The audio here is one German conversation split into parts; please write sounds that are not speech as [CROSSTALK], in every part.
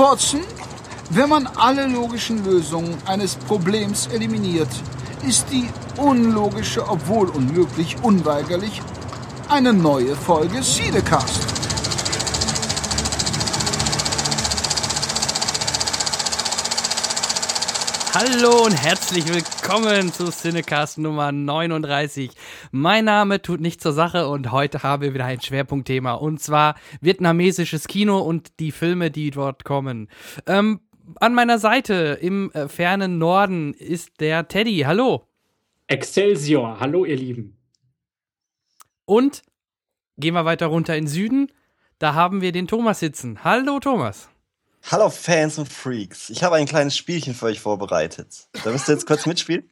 Watson, wenn man alle logischen Lösungen eines Problems eliminiert, ist die unlogische, obwohl unmöglich, unweigerlich eine neue Folge Siedecast. Hallo und herzlich willkommen zu Cinecast Nummer 39. Mein Name tut nicht zur Sache und heute haben wir wieder ein Schwerpunktthema und zwar vietnamesisches Kino und die Filme, die dort kommen. Ähm, an meiner Seite im äh, fernen Norden ist der Teddy. Hallo. Excelsior. Hallo, ihr Lieben. Und gehen wir weiter runter in Süden. Da haben wir den Thomas sitzen. Hallo, Thomas. Hallo Fans und Freaks. Ich habe ein kleines Spielchen für euch vorbereitet. Da müsst ihr jetzt kurz mitspielen.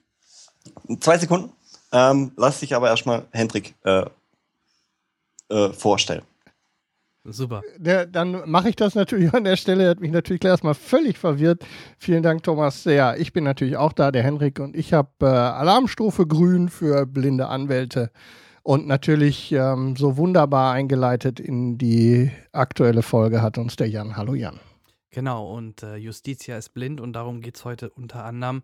Zwei Sekunden. Ähm, lass dich aber erstmal Hendrik äh, äh, vorstellen. Super. Der, dann mache ich das natürlich an der Stelle. Er hat mich natürlich erstmal völlig verwirrt. Vielen Dank, Thomas. Ja, ich bin natürlich auch da, der Henrik, und ich habe äh, Alarmstufe grün für blinde Anwälte und natürlich ähm, so wunderbar eingeleitet in die aktuelle Folge hat uns der Jan. Hallo Jan. Genau, und äh, Justitia ist blind und darum geht es heute unter anderem.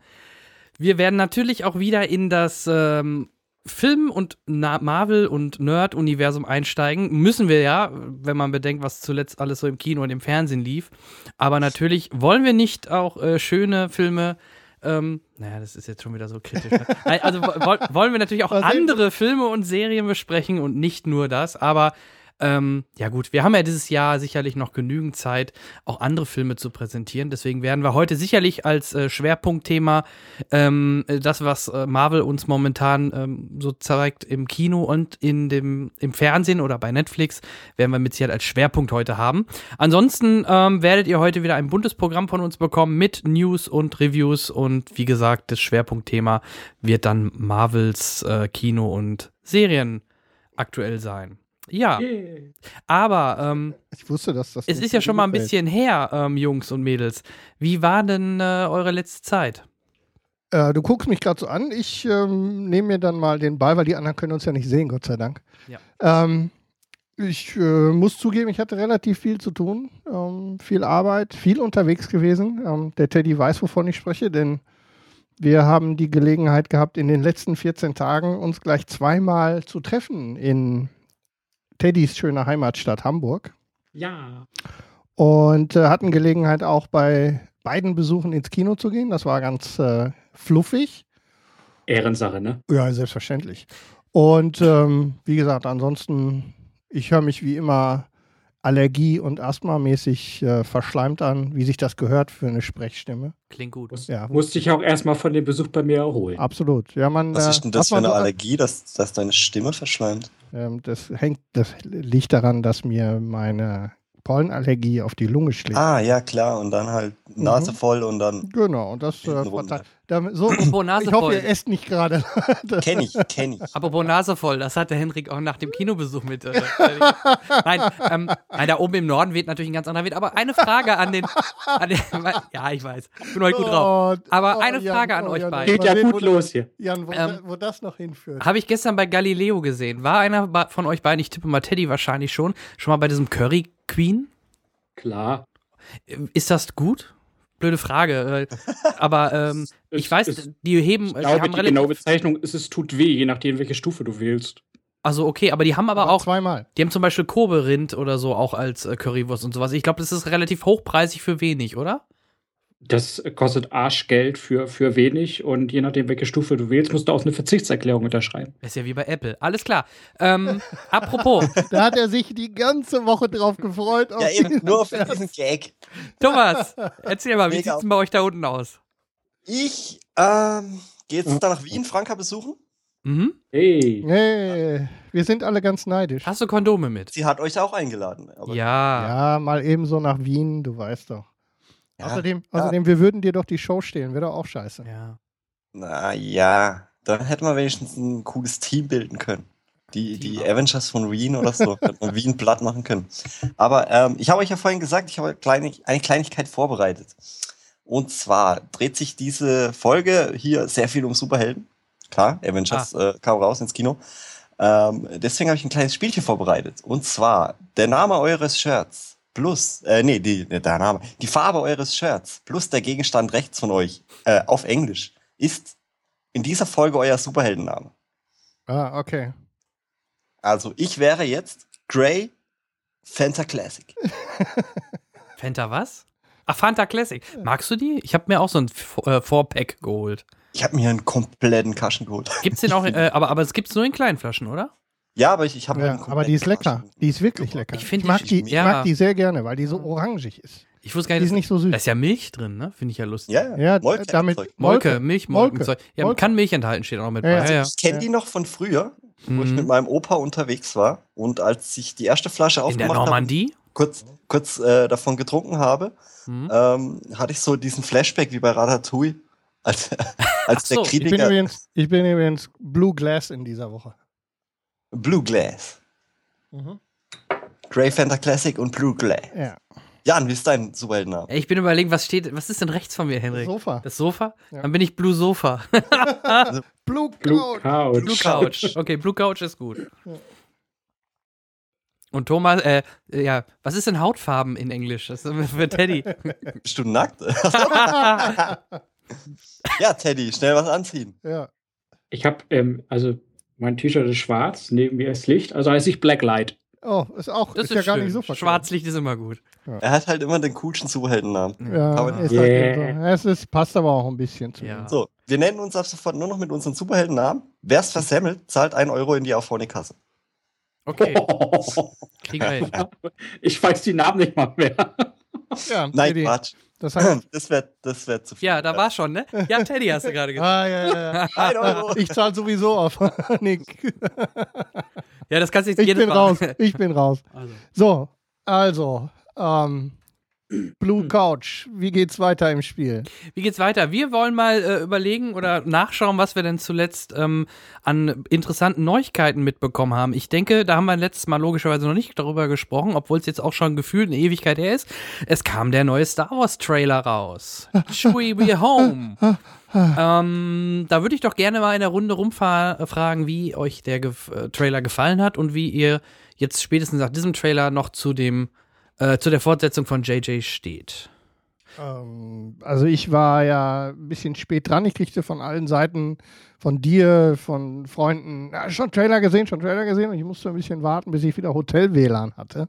Wir werden natürlich auch wieder in das ähm, Film- und Na Marvel- und Nerd-Universum einsteigen. Müssen wir ja, wenn man bedenkt, was zuletzt alles so im Kino und im Fernsehen lief. Aber natürlich wollen wir nicht auch äh, schöne Filme. Ähm, naja, das ist jetzt schon wieder so kritisch. Ne? also wollen wir natürlich auch andere Filme und Serien besprechen und nicht nur das. Aber ähm, ja gut, wir haben ja dieses Jahr sicherlich noch genügend Zeit, auch andere Filme zu präsentieren. Deswegen werden wir heute sicherlich als äh, Schwerpunktthema ähm, das, was äh, Marvel uns momentan ähm, so zeigt im Kino und in dem, im Fernsehen oder bei Netflix, werden wir mit Sicherheit als Schwerpunkt heute haben. Ansonsten ähm, werdet ihr heute wieder ein buntes Programm von uns bekommen mit News und Reviews und wie gesagt, das Schwerpunktthema wird dann Marvels äh, Kino und Serien aktuell sein. Ja, yeah. aber ähm, ich wusste, dass das. Es ist ja schon mal ein bisschen her, ähm, Jungs und Mädels. Wie war denn äh, eure letzte Zeit? Äh, du guckst mich gerade so an. Ich ähm, nehme mir dann mal den Ball, weil die anderen können uns ja nicht sehen, Gott sei Dank. Ja. Ähm, ich äh, muss zugeben, ich hatte relativ viel zu tun, ähm, viel Arbeit, viel unterwegs gewesen. Ähm, der Teddy weiß, wovon ich spreche, denn wir haben die Gelegenheit gehabt, in den letzten 14 Tagen uns gleich zweimal zu treffen in Teddys schöne Heimatstadt Hamburg. Ja. Und äh, hatten Gelegenheit auch bei beiden Besuchen ins Kino zu gehen. Das war ganz äh, fluffig. Ehrensache, ne? Ja, selbstverständlich. Und ähm, wie gesagt, ansonsten, ich höre mich wie immer Allergie- und Asthma-mäßig äh, verschleimt an, wie sich das gehört für eine Sprechstimme. Klingt gut. Muss, ja. Musste ich auch erstmal von dem Besuch bei mir erholen. Absolut. Ja, man, Was ist denn das für eine so Allergie, dass, dass deine Stimme verschleimt? Ähm, das hängt, das liegt daran, dass mir meine Pollenallergie auf die Lunge schlägt. Ah, ja, klar. Und dann halt Nase mhm. voll und dann. Genau, und das äh, damit, so, Nase Ich hoffe, ihr esst nicht gerade. [LAUGHS] kenn ich, kenn ich. Apropos Nase voll, das hat der Henrik auch nach dem Kinobesuch mit. Äh, [LAUGHS] nein, ähm, nein, da oben im Norden weht natürlich ein ganz anderer Wind. Aber eine Frage an den. An den [LAUGHS] ja, ich weiß. Ich bin heute gut drauf. Oh, aber eine oh, Frage Jan, an oh, euch Jan, beiden. Geht ja gut los hier. Jan, wo, ähm, wo das noch hinführt. Habe ich gestern bei Galileo gesehen. War einer von euch beiden, ich tippe mal Teddy wahrscheinlich schon, schon mal bei diesem Curry Queen? Klar. Ist das gut? Blöde Frage. Äh, aber ähm, ich weiß, es, die heben. Ich glaube, die genaue Bezeichnung ist, es tut weh, je nachdem, welche Stufe du wählst. Also okay, aber die haben aber, aber auch zweimal. Die haben zum Beispiel Kobe-Rind oder so auch als äh, Currywurst und sowas. Ich glaube, das ist relativ hochpreisig für wenig, oder? Das kostet Arschgeld für, für wenig und je nachdem, welche Stufe du wählst, musst du auch eine Verzichtserklärung unterschreiben. ist ja wie bei Apple. Alles klar. Ähm, [LAUGHS] apropos. da hat er sich die ganze Woche drauf gefreut. ja, eben nur auf diesen Gag. Thomas, erzähl mal, wie sieht es denn bei euch da unten aus? Ich ähm, gehe jetzt da nach Wien, Franka besuchen. Mhm. Hey. hey. Wir sind alle ganz neidisch. Hast du Kondome mit? Sie hat euch auch eingeladen. ja. Ja, mal eben so nach Wien, du weißt doch. Ja, außerdem, außerdem, wir würden dir doch die Show stehlen, wäre doch auch scheiße. Ja. Naja, dann hätten wir wenigstens ein cooles Team bilden können. Die, die Avengers von Wien oder so, [LAUGHS] hätten Wien platt machen können. Aber ähm, ich habe euch ja vorhin gesagt, ich habe eine Kleinigkeit vorbereitet. Und zwar dreht sich diese Folge hier sehr viel um Superhelden. Klar, Avengers ah. äh, kam raus ins Kino. Ähm, deswegen habe ich ein kleines Spielchen vorbereitet. Und zwar, der Name eures Shirts plus, äh, nee, die, der Name, die Farbe eures Shirts plus der Gegenstand rechts von euch äh, auf Englisch ist in dieser Folge euer Superheldenname. Ah, okay. Also ich wäre jetzt Grey Fanta Classic. [LAUGHS] Fanta was? Ach, Fanta Classic. Magst du die? Ich habe mir auch so ein äh, Four-Pack geholt. Ich habe mir einen kompletten Kaschen geholt. [LAUGHS] Gibt's den auch, äh, aber, aber es gibt's nur in kleinen Flaschen, oder? Ja, aber ich, ich habe Ja, aber die ist lecker. Die ist wirklich lecker. Ich find mag die- die, ich ja. mag die sehr gerne, weil die so orangig ist. Ich wusste gar Die nicht, ist dass- nicht so süß. da ist ja Milch drin, ne? Finde ich ja lustig. Ja, Ja, Molke- damit Zeug. Molke, Molke. Milch, Molke. Molke. Ja, Molke. kann Milch enthalten, steht auch noch mit Ja, bei. ja. Ich kenne die noch von früher, wo ich Mhm. mit meinem Opa unterwegs war und als ich die erste Flasche In der aufgemacht habe, Normandie? Kurz, kurz äh, davon getrunken habe, Mhm. ähm, hatte ich so diesen Flashback wie bei Ratatouille, als, [LAUGHS] als der so, Ich bin, Kritiker übrigens, ich bin übrigens Blue Glass in dieser Woche. Blue Glass, Mhm. Grey Fanta Classic und Blue Glass. Ja. Jan, wie ist dein Superheldenname? Ich bin überlegen, was steht, was ist denn rechts von mir, Henrik? Sofa. Das Sofa? Ja. Dann bin ich Blue Sofa. [LAUGHS] Blue, Blue. Couch. Blue Couch. Okay, Blue Couch ist gut. Und Thomas, äh, ja, was ist denn Hautfarben in Englisch? Das ist für Teddy. Bist du nackt? [LAUGHS] ja, Teddy, schnell was anziehen. Ja. Ich habe, ähm, also mein T-Shirt ist schwarz, neben mir ist Licht, also heiße ich Blacklight. Oh, ist auch Das ist ist, ja gar schön. nicht so verkehrt. Schwarzlicht ist immer gut. Er hat halt immer den coolsten Superheldennamen. Ja, Aber- ist Yeah. halt eben so. es ist, passt aber auch ein bisschen zu Ja. So, wir nennen uns ab sofort nur noch mit unseren Superheldennamen. Wer es versemmelt, zahlt einen Euro in die Auphonic-Kasse. Okay, [LAUGHS] kriegen wir hin. Ich weiß die Namen nicht mal mehr. Ja, Nein, Teddy, Quatsch. Das heißt, [LAUGHS] Das wäre das wär zu viel. Ja, da war schon, ne? Ja, Teddy hast du gerade gesagt. [LAUGHS] ah, ja, ja. Ich zahle sowieso auf. Nick. Ja, das kannst du jetzt Ich jedes bin Mal. raus. Ich bin raus. Also. So, also, ähm, Blue Couch, wie geht's weiter im Spiel? Wie geht's weiter? Wir wollen mal äh, überlegen oder nachschauen, was wir denn zuletzt ähm, an interessanten Neuigkeiten mitbekommen haben. Ich denke, da haben wir letztes Mal logischerweise noch nicht darüber gesprochen, obwohl es jetzt auch schon gefühlt eine Ewigkeit her ist. Es kam der neue Star Wars Trailer raus. [LAUGHS] Chewie, we're home. ähm, da würde ich doch gerne mal in der Runde rumfragen, wie euch der Gef äh, Trailer gefallen hat und wie ihr jetzt spätestens nach diesem Trailer noch zu dem äh, zu der Fortsetzung von JJ steht. Ähm, also ich war ja ein bisschen spät dran. Ich kriegte von allen Seiten, von dir, von Freunden, ja, schon Trailer gesehen, schon Trailer gesehen. Und ich musste ein bisschen warten, bis ich wieder Hotel-WLAN hatte.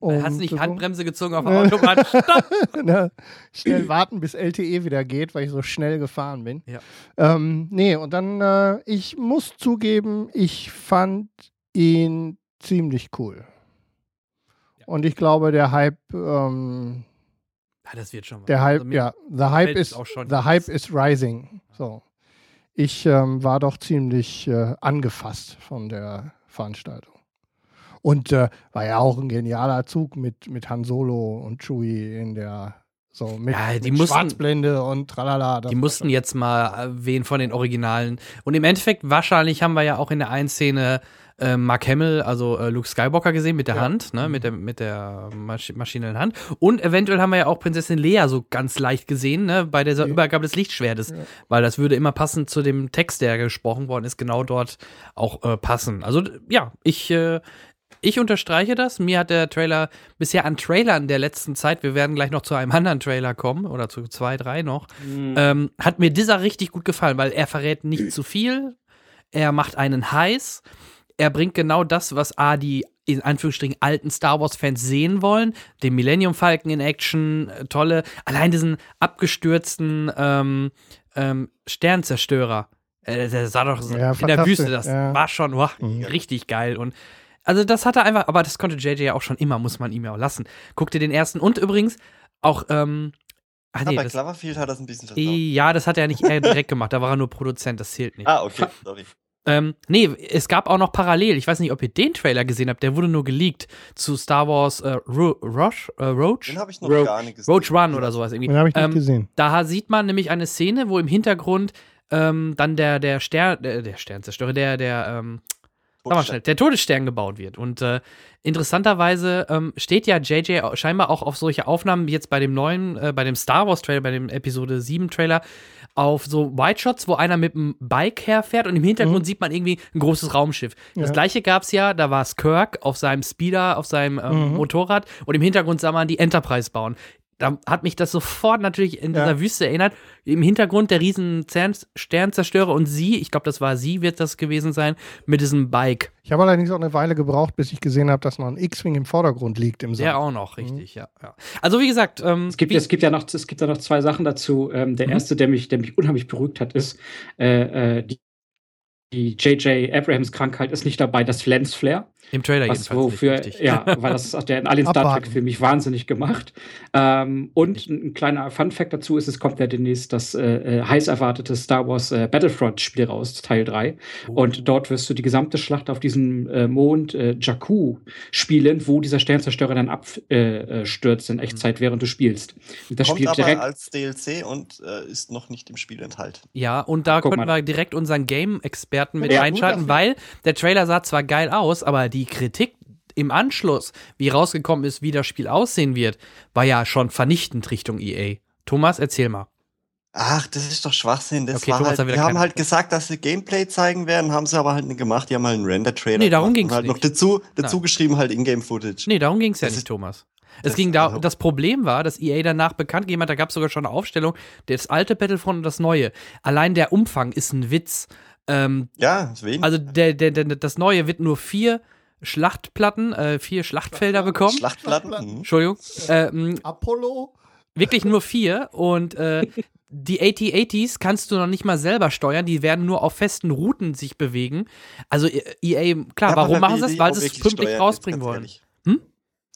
Und Hast nicht so- Handbremse gezogen auf der [LAUGHS] Autobahn? Stopp! [LAUGHS] ne, schnell warten, bis LTE wieder geht, weil ich so schnell gefahren bin. Ja. Ähm, nee, und dann, äh, ich muss zugeben, ich fand ihn ziemlich cool. Und ich glaube, der Hype, ähm, Ja, das wird schon. der Hype, Also ja, the Hype gefällt es is, auch schon the. Hype is rising. So. Ich ähm, war doch ziemlich äh, angefasst von der Veranstaltung. Und äh, war ja auch ein genialer Zug mit, mit Han Solo und Chewie in der so mit, Ja, die mit mussten- Schwarzblende und tralala. das Die mussten schon- jetzt mal äh, wen von den Originalen. Und im Endeffekt, wahrscheinlich haben wir ja auch in der einen Szene äh, Mark Hamill, also äh, Luke Skywalker gesehen mit der Ja. Hand, ne, mit der, mit der Masch Maschine in der Hand. Und eventuell haben wir ja auch Prinzessin Lea so ganz leicht gesehen, ne, bei dieser Ja. Übergabe des Lichtschwertes. Ja. Weil das würde immer passend zu dem Text, der gesprochen worden ist, genau dort auch äh, passen. Also ja, ich, äh, ich unterstreiche das. Mir hat der Trailer bisher an Trailern der letzten Zeit, wir werden gleich noch zu einem anderen Trailer kommen oder zu zwei, drei noch, ähm, hat mir dieser richtig gut gefallen, weil er verrät nicht zu viel. Er macht einen heiß. Er bringt genau das, was A, die in Anführungsstrichen alten Star Wars-Fans sehen wollen. Den Millennium Falcon in Action, äh, tolle. Allein diesen abgestürzten ähm, ähm, Sternzerstörer. Äh, der sah doch so Ja, in der Wüste, das ja. war schon wow, Mhm. richtig geil. Und also das hat er einfach, aber das konnte JJ ja auch schon immer, muss man ihm ja auch lassen. Guck dir den ersten und übrigens auch, ähm, ach Ah, nee, bei das, Cloverfield hat das ein bisschen versaut. ja, das hat er nicht er direkt gemacht, da war er nur Produzent, das zählt nicht. Ah, okay, sorry. Ähm, nee, es gab auch noch parallel, ich weiß nicht, ob ihr den Trailer gesehen habt, der wurde nur geleakt zu Star Wars äh, Ro Roche, äh, Roach? Den habe ich noch Rogue. gar nicht gesehen. Roach One oder sowas irgendwie. Den habe ich nicht Ähm, gesehen. da sieht man nämlich eine Szene, wo im Hintergrund ähm, dann der, der Stern, der, der Sternzerstörer, der, der, ähm, Sag mal schnell, der Todesstern gebaut wird. Und äh, interessanterweise ähm, steht ja JJ scheinbar auch auf solche Aufnahmen, wie jetzt bei dem neuen, äh, bei dem Star Wars Trailer, bei dem Episode 7 Trailer, auf so White Shots, wo einer mit dem Bike herfährt und im Hintergrund mhm. sieht man irgendwie ein großes Raumschiff. Ja. Das gleiche gab es ja, da war es Kirk auf seinem Speeder, auf seinem ähm, mhm. Motorrad und im Hintergrund sah man die Enterprise bauen da hat mich das sofort natürlich in dieser ja. Wüste erinnert. Im Hintergrund der riesen Sternzerstörer und sie, ich glaube, das war sie, wird das gewesen sein, mit diesem Bike. Ich habe allerdings auch eine Weile gebraucht, bis ich gesehen habe, dass noch ein X-Wing im Vordergrund liegt im Sand. Der auch noch, richtig, mhm. ja, ja, Also wie gesagt, ähm, es, gibt, es, gibt ja noch, es gibt ja noch zwei Sachen dazu. Ähm, der mhm. erste, der mich, der mich unheimlich beruhigt hat, ist äh, äh, die die J.J. Abrahams Krankheit ist nicht dabei, das Lens Flare. Im Trailer was wofür, Ja, [LAUGHS] weil das hat der in allen Star Trek-Filmen mich wahnsinnig gemacht. Ähm, und ein kleiner Fun-Fact dazu ist, es kommt ja demnächst das äh, äh heiß erwartete Star Wars äh, Battlefront-Spiel raus, Teil 3. Oh. Und dort wirst du die gesamte Schlacht auf diesem äh, Mond äh, Jakku spielen, wo dieser Sternzerstörer dann abstürzt äh, in Echtzeit, mhm. während du spielst. Und das kommt spielt direkt als DLC und ist noch nicht im Spiel enthalten. Ja, und da Guck könnten wir direkt unseren Game-Experten mit ja, einschalten, weil der Trailer sah zwar geil aus, aber die die Kritik im Anschluss, wie rausgekommen ist, wie das Spiel aussehen wird, war ja schon vernichtend Richtung EA. Thomas, erzähl mal. Ach, das ist doch Schwachsinn. Das okay, war Thomas halt, die haben halt gesagt, dass sie Gameplay zeigen werden, haben sie aber halt nicht gemacht. Die haben halt einen Render-Trailer. Nee, darum ging es halt nicht. noch dazu, dazu geschrieben halt Ingame-Footage. Nee, darum ging es ja nicht, Thomas. Es ging da, also das Problem war, dass EA danach bekannt gegeben hat, da gab es sogar schon eine Aufstellung, das alte Battlefront und das neue. Allein der Umfang ist ein Witz. Ähm, ja, deswegen. Also der, der, der, das neue wird nur vier Schlachtplatten, äh, vier Schlachtfelder bekommen. Schlachtplatten? Entschuldigung. Ähm, Apollo? Wirklich nur vier und äh, die AT-ATs kannst du noch nicht mal selber steuern, die werden nur auf festen Routen sich bewegen. Also EA, klar, ja, warum machen sie das? Weil sie es pünktlich rausbringen wollen. Hm?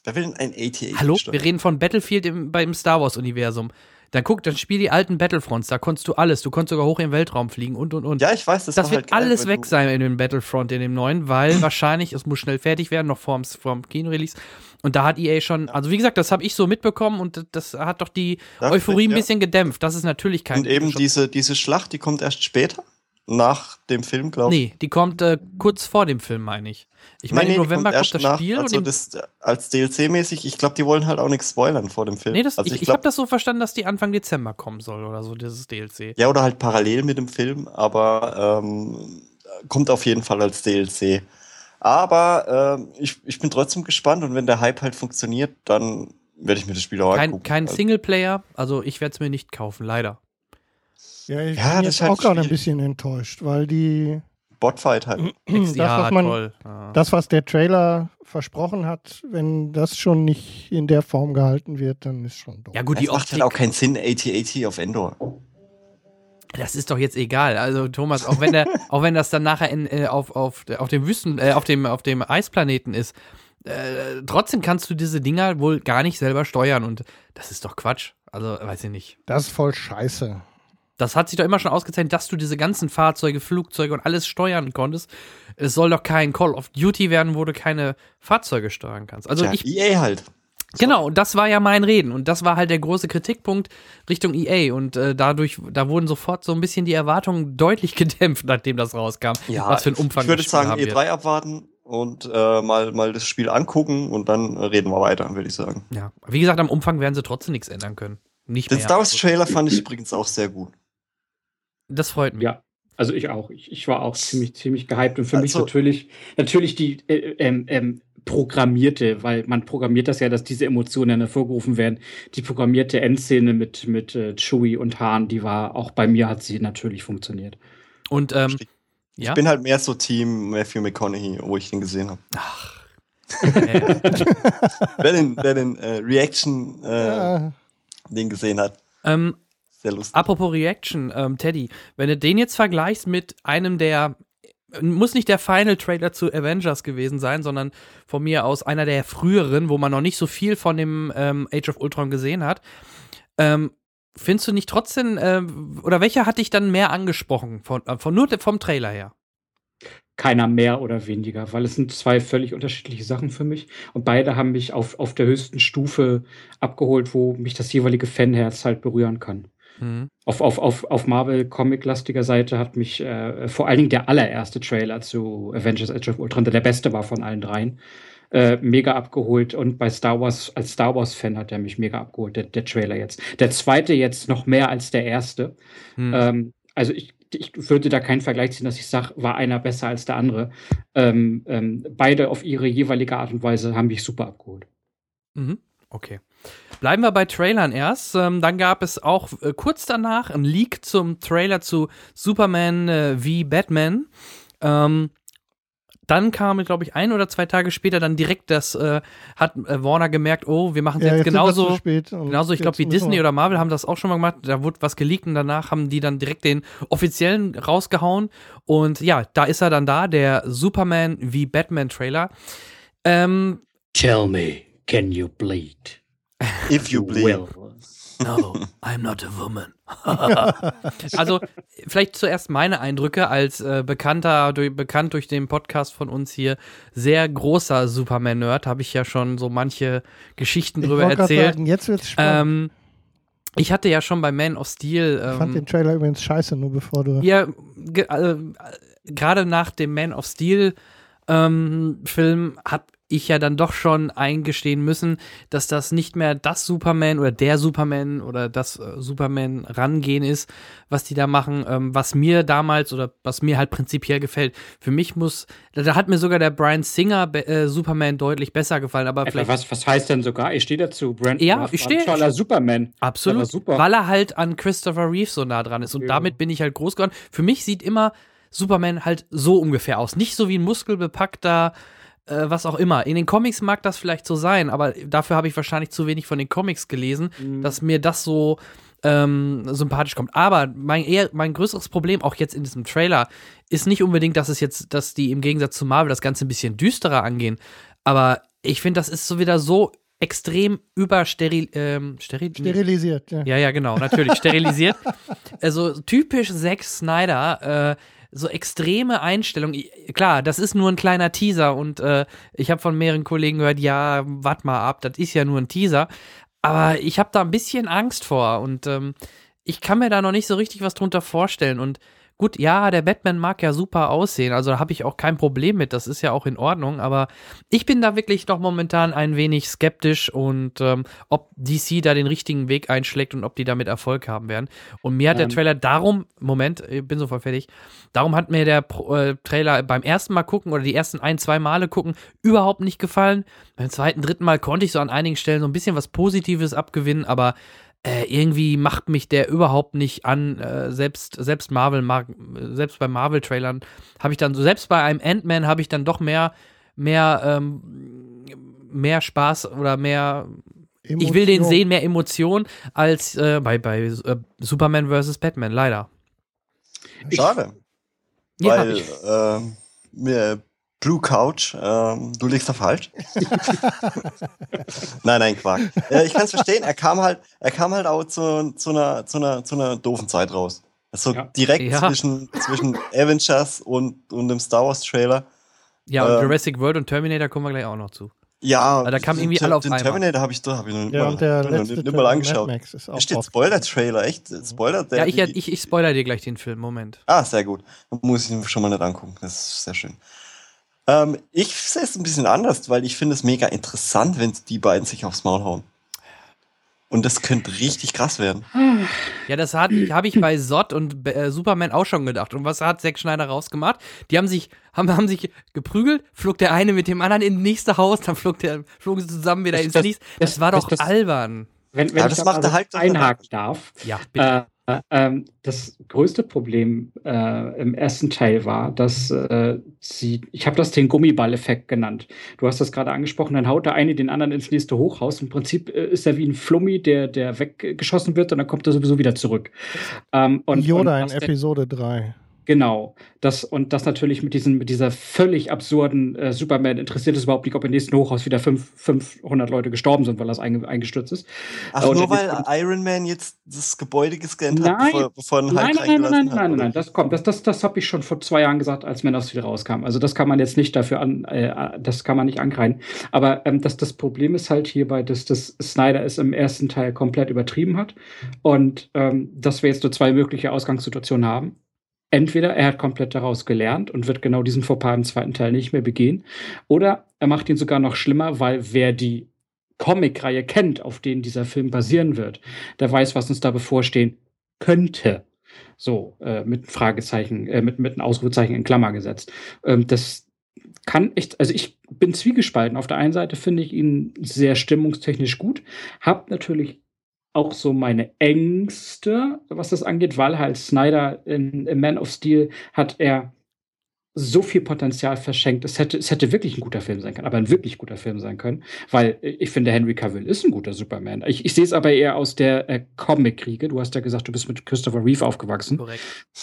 Wer will denn ein AT-AT Hallo, steuern? wir reden von Battlefield im, beim Star Wars-Universum. Dann guck, dann spiel die alten Battlefronts, da konntest du alles. Du konntest sogar hoch im Weltraum fliegen und und und. Ja, ich weiß, das, das wird halt alles weg sein in dem Battlefront, in dem neuen, weil [CLEARS THROAT] wahrscheinlich, es muss schnell fertig werden, noch vorm, vorm Kino-Release. Und da hat EA schon, also wie gesagt, das habe ich so mitbekommen und das hat doch die das Euphorie ein bisschen gedämpft. Das ist natürlich kein. Und eben diese, diese Schlacht, die kommt erst später? Nach dem Film, glaube ich. Nee, die kommt äh, kurz vor dem Film, meine ich. Ich meine, nee, im November kommt, kommt das nach, Spiel. Also das, als DLC-mäßig, ich glaube, die wollen halt auch nichts spoilern vor dem Film. Nee, das, also ich, ich, ich habe das so verstanden, dass die Anfang Dezember kommen soll oder so, dieses DLC. Ja, oder halt parallel mit dem Film, aber ähm, kommt auf jeden Fall als DLC. Aber äh, ich, ich bin trotzdem gespannt und wenn der Hype halt funktioniert, dann werde ich mir das Spiel auch kein, angucken. Kein Singleplayer, also ich werde es mir nicht kaufen, leider. Ja, ich ja, bin jetzt halt auch gerade ein bisschen enttäuscht, weil die Botfight halt. [CLEARS THROAT] das, ja, was man, das, was der Trailer versprochen hat, wenn das schon nicht in der Form gehalten wird, dann ist schon doof. Ja gut, das die macht halt auch keinen Sinn, AT-AT auf Endor. Das ist doch jetzt egal. Also Thomas, auch wenn der, [LAUGHS] auch wenn das dann nachher in, äh, auf, auf, auf dem Wüsten, äh, auf dem, auf dem Eisplaneten ist, äh, trotzdem kannst du diese Dinger wohl gar nicht selber steuern und das ist doch Quatsch. Also weiß ich nicht. Das ist voll scheiße. Das hat sich doch immer schon ausgezeichnet, dass du diese ganzen Fahrzeuge, Flugzeuge und alles steuern konntest. Es soll doch kein Call of Duty werden, wo du keine Fahrzeuge steuern kannst. Also Tja, ich, EA halt. Genau, und das war ja mein Reden. Und das war halt der große Kritikpunkt Richtung EA. Und äh, dadurch, da wurden sofort so ein bisschen die Erwartungen [LAUGHS] deutlich gedämpft, nachdem das rauskam. Ja, was für ein Umfang Ich würde sagen, E3 abwarten und äh, mal, mal das Spiel angucken und dann reden wir weiter, würde ich sagen. Ja, wie gesagt, am Umfang werden sie trotzdem nichts ändern können. Nicht Den Star Wars Trailer fand ich übrigens auch sehr gut. Das freut mich. Ja, also ich auch. Ich, ich war auch ziemlich, ziemlich gehypt und für also, mich natürlich, natürlich die äh, ähm, ähm, programmierte, weil man programmiert das ja, dass diese Emotionen hervorgerufen werden. Die programmierte Endszene mit, mit äh, Chewie und Hahn, die war auch bei mir, hat sie natürlich funktioniert. Und ähm, ich ja? bin halt mehr so Team Matthew McConaughey, wo ich den gesehen habe. Ach. [LAUGHS] wer den, wer den äh, Reaction äh, ja. den gesehen hat. Ähm, sehr lustig. Apropos Reaction, ähm, Teddy, wenn du den jetzt vergleichst mit einem der muss nicht der Final Trailer zu Avengers gewesen sein, sondern von mir aus einer der früheren, wo man noch nicht so viel von dem ähm, Age of Ultron gesehen hat. Ähm, findest du nicht trotzdem, äh, oder welcher hat dich dann mehr angesprochen, von, äh, von, nur vom Trailer her? Keiner mehr oder weniger, weil es sind zwei völlig unterschiedliche Sachen für mich. Und beide haben mich auf, auf der höchsten Stufe abgeholt, wo mich das jeweilige Fanherz halt berühren kann. Mhm. Auf, auf, auf, auf Marvel-Comic-lastiger Seite hat mich äh, vor allen Dingen der allererste Trailer zu Avengers Age of Ultron, der der beste war von allen dreien, äh, mega abgeholt. Und bei Star Wars, als Star Wars-Fan hat er mich mega abgeholt, der, der Trailer jetzt. Der zweite jetzt noch mehr als der erste. Mhm. Ähm, also ich, ich würde da keinen Vergleich ziehen, dass ich sage, war einer besser als der andere. Ähm, ähm, beide auf ihre jeweilige Art und Weise haben mich super abgeholt. Mhm. Okay. Bleiben wir bei Trailern erst. Ähm, dann gab es auch äh, kurz danach ein Leak zum Trailer zu Superman äh, wie Batman. Ähm, dann kam, glaube ich, ein oder zwei Tage später dann direkt das, äh, hat äh, Warner gemerkt, oh, wir machen es ja, jetzt, jetzt genauso, genauso, ich glaube, wie Disney oder Marvel haben das auch schon mal gemacht. Da wurde was geleakt und danach haben die dann direkt den offiziellen rausgehauen. Und ja, da ist er dann da, der Superman wie Batman Trailer. Ähm, Tell me, can you bleed? If you bleed. No, [LAUGHS] I'm not a woman. [LAUGHS] also, vielleicht zuerst meine Eindrücke als äh, bekannter, durch, bekannt durch den Podcast von uns hier, sehr großer Superman-Nerd, habe ich ja schon so manche Geschichten ich drüber erzählt. Sagen, jetzt wird's spannend. Ähm, ich hatte ja schon bei Man of Steel. Ähm, ich fand ähm, den Trailer übrigens scheiße, nur bevor du. Ja, äh, gerade nach dem Man of Steel ähm, Film hat ich ja dann doch schon eingestehen müssen, dass das nicht mehr das Superman oder der Superman oder das äh, Superman rangehen ist, was die da machen, ähm, was mir damals oder was mir halt prinzipiell gefällt. Für mich muss, da hat mir sogar der Brian Singer äh, Superman deutlich besser gefallen, aber vielleicht. Was, was heißt denn sogar? Ich stehe dazu, Brand Ja, ich stehe. Toller Superman. Absolut. Super. Weil er halt an Christopher Reeve so nah dran ist und ja. damit bin ich halt groß geworden. Für mich sieht immer Superman halt so ungefähr aus. Nicht so wie ein muskelbepackter äh, was auch immer. In den Comics mag das vielleicht so sein, aber dafür habe ich wahrscheinlich zu wenig von den Comics gelesen, mhm. dass mir das so ähm, sympathisch kommt. Aber mein, eher, mein größeres Problem, auch jetzt in diesem Trailer, ist nicht unbedingt, dass es jetzt, dass die im Gegensatz zu Marvel das Ganze ein bisschen düsterer angehen. Aber ich finde, das ist so wieder so extrem übersteril ähm, steril sterilisiert. Ja. ja, ja, genau, natürlich sterilisiert. [LAUGHS] Also typisch Zack Snyder. Äh, so extreme Einstellungen. Klar, das ist nur ein kleiner Teaser und äh, ich habe von mehreren Kollegen gehört, ja, wart mal ab, das ist ja nur ein Teaser. Aber ich habe da ein bisschen Angst vor und ähm, ich kann mir da noch nicht so richtig was drunter vorstellen. Und Gut, ja, der Batman mag ja super aussehen, also da habe ich auch kein Problem mit, das ist ja auch in Ordnung, aber ich bin da wirklich noch momentan ein wenig skeptisch und ähm, ob DC da den richtigen Weg einschlägt und ob die damit Erfolg haben werden. Und mir hat ähm. der Trailer darum, Moment, ich bin sofort fertig, darum hat mir der Pro, äh, Trailer beim ersten Mal gucken oder die ersten ein, zwei Male gucken überhaupt nicht gefallen. Beim zweiten, dritten Mal konnte ich so an einigen Stellen so ein bisschen was Positives abgewinnen, aber äh, irgendwie macht mich der überhaupt nicht an. Äh, selbst, selbst Marvel, mag, selbst bei Marvel-Trailern habe ich dann so, selbst bei einem Ant-Man habe ich dann doch mehr, mehr, ähm, mehr Spaß oder mehr. Emotion. Ich will den sehen, mehr Emotion als äh, bei, bei äh, Superman vs. Batman, leider. Schade. Ich, weil ja, ich, mir Blue Couch, ähm, du liegst da falsch. [LAUGHS] nein, nein, Quark. Äh, ich kann es verstehen, er kam halt, er kam halt auch zu, zu, einer, zu, einer, zu einer doofen Zeit raus. Also ja. direkt ja. Zwischen, zwischen Avengers und, und dem Star Wars Trailer. Ja, und ähm, Jurassic World und Terminator kommen wir gleich auch noch zu. Ja, Aber da kam irgendwie alle auf den einmal. Terminator habe ich, da hab ich noch, ja, mal, noch nicht, nicht mal angeschaut. Da steht Spoiler-Trailer, echt? Spoiler? Der, ja, ich, ich, ich spoiler dir gleich den Film, Moment. Ah, sehr gut. Muss ich ihn schon mal nicht angucken. Das ist sehr schön. Ähm, ich sehe es ein bisschen anders, weil ich finde es mega interessant, wenn die beiden sich aufs Maul hauen. Und das könnte richtig krass werden. Ja, das habe ich bei Sot und äh, Superman auch schon gedacht. Und was hat Zack Schneider rausgemacht? Die haben sich, haben, haben sich geprügelt, flog der eine mit dem anderen ins nächste Haus, dann flog der, flogen sie zusammen wieder das, ins nächste. Das, das, war doch das, albern. Wenn, wenn ja, ich das macht also halt einhaken darf. Ja, bitte. Äh, äh, ähm, das größte Problem äh, im ersten Teil war, dass äh, sie, ich habe das den Gummiball-Effekt genannt. Du hast das gerade angesprochen, dann haut der eine den anderen ins nächste Hochhaus. Im Prinzip äh, ist er wie ein Flummi, der, der weggeschossen wird und dann kommt er sowieso wieder zurück. Ähm, und, Yoda und in Episode 3. Genau. Das, und das natürlich mit, diesen, mit dieser völlig absurden äh, Superman interessiert es überhaupt nicht, ob im nächsten Hochhaus wieder fünf, 500 Leute gestorben sind, weil das einge, eingestürzt ist. Ach, äh, nur weil Iron Man jetzt das Gebäude gescannt nein, hat, bevor, bevor ein Nein, nein, nein, nein, nein, nein, nein, das kommt. Das, das, das habe ich schon vor zwei Jahren gesagt, als Man of Steel rauskam. Also das kann man jetzt nicht dafür an, äh, das kann man nicht ankreiden. Aber ähm, das, das Problem ist halt hierbei, dass das Snyder es im ersten Teil komplett übertrieben hat und ähm, dass wir jetzt nur zwei mögliche Ausgangssituationen haben entweder er hat komplett daraus gelernt und wird genau diesen Fauxpas im zweiten Teil nicht mehr begehen, oder er macht ihn sogar noch schlimmer, weil wer die Comic-Reihe kennt, auf denen dieser Film basieren wird, der weiß, was uns da bevorstehen könnte. So, äh, mit Fragezeichen, äh, mit, mit einem Ausrufezeichen in Klammer gesetzt. Ähm, das kann echt, also ich bin zwiegespalten. Auf der einen Seite finde ich ihn sehr stimmungstechnisch gut, hab natürlich auch so meine Ängste, was das angeht, weil halt Snyder in, in Man of Steel hat er so viel Potenzial verschenkt. Es hätte, es hätte wirklich ein guter Film sein können, aber ein wirklich guter Film sein können, weil ich finde, Henry Cavill ist ein guter Superman. Ich, ich sehe es aber eher aus der äh, Comic-Kriege. Du hast ja gesagt, du bist mit Christopher Reeve aufgewachsen. Korrekt.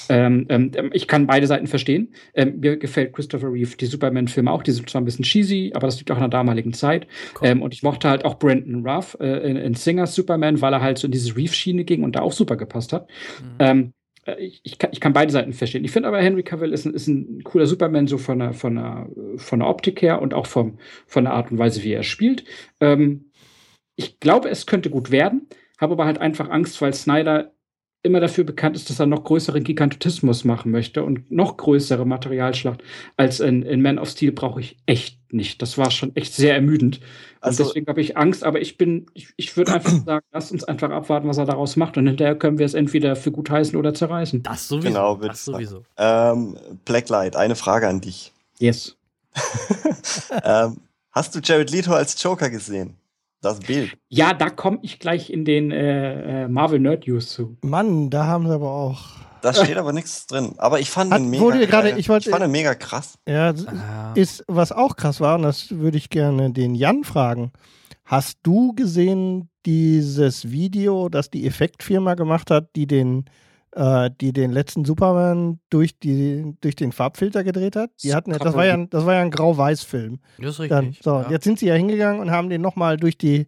Ähm, ähm, ich kann beide Seiten verstehen. Ähm, mir gefällt Christopher Reeve die Superman-Filme auch. Die sind zwar ein bisschen cheesy, aber das liegt auch in der damaligen Zeit. Cool. und ich mochte halt auch Brandon Ruff äh, in, in Singers Superman, weil er halt so in diese Reeve-Schiene ging und da auch super gepasst hat. Mhm. Äh, ich, ich, kann, ich kann beide Seiten verstehen. Ich finde aber, Henry Cavill ist ein, ist ein cooler Superman, so von der, von, der, von der Optik her und auch vom, von der Art und Weise, wie er spielt. Ähm, ich glaube, es könnte gut werden, habe aber halt einfach Angst, weil Snyder immer dafür bekannt ist, dass er noch größeren Gigantismus machen möchte und noch größere Materialschlacht als in, in Man of Steel brauche ich echt nicht. Das war schon echt sehr ermüdend. Also, und deswegen habe ich Angst, aber ich bin, ich, ich würde einfach [CLEARS THROAT] sagen, lass uns einfach abwarten, was er daraus macht und hinterher können wir es entweder für gut heißen oder zerreißen. Das sowieso. Genau, das sowieso. Ähm, Blacklight, eine Frage an dich. Yes. [LAUGHS] ähm, hast du Jared Leto als Joker gesehen? Das Bild. Ja, da komme ich gleich in den äh, äh, Marvel Nerd News zu. Mann, da haben sie aber auch. Da steht aber nichts drin. Aber ich fand Hat, ihn mega, wurde grade, ich, wollte, ich fand ihn mega krass. Ja, ah. ist, was auch krass war, und das würde ich gerne den Jan fragen. Hast du gesehen dieses Video, das die Effektfirma gemacht hat, die den äh, die den letzten Superman durch, die, durch den Farbfilter gedreht hat. Die hatten, das, war ja, ein, das war ja ein Grau-Weiß-Film. Das ist richtig. Dann, so, ja. Jetzt sind sie ja hingegangen und haben den nochmal durch die,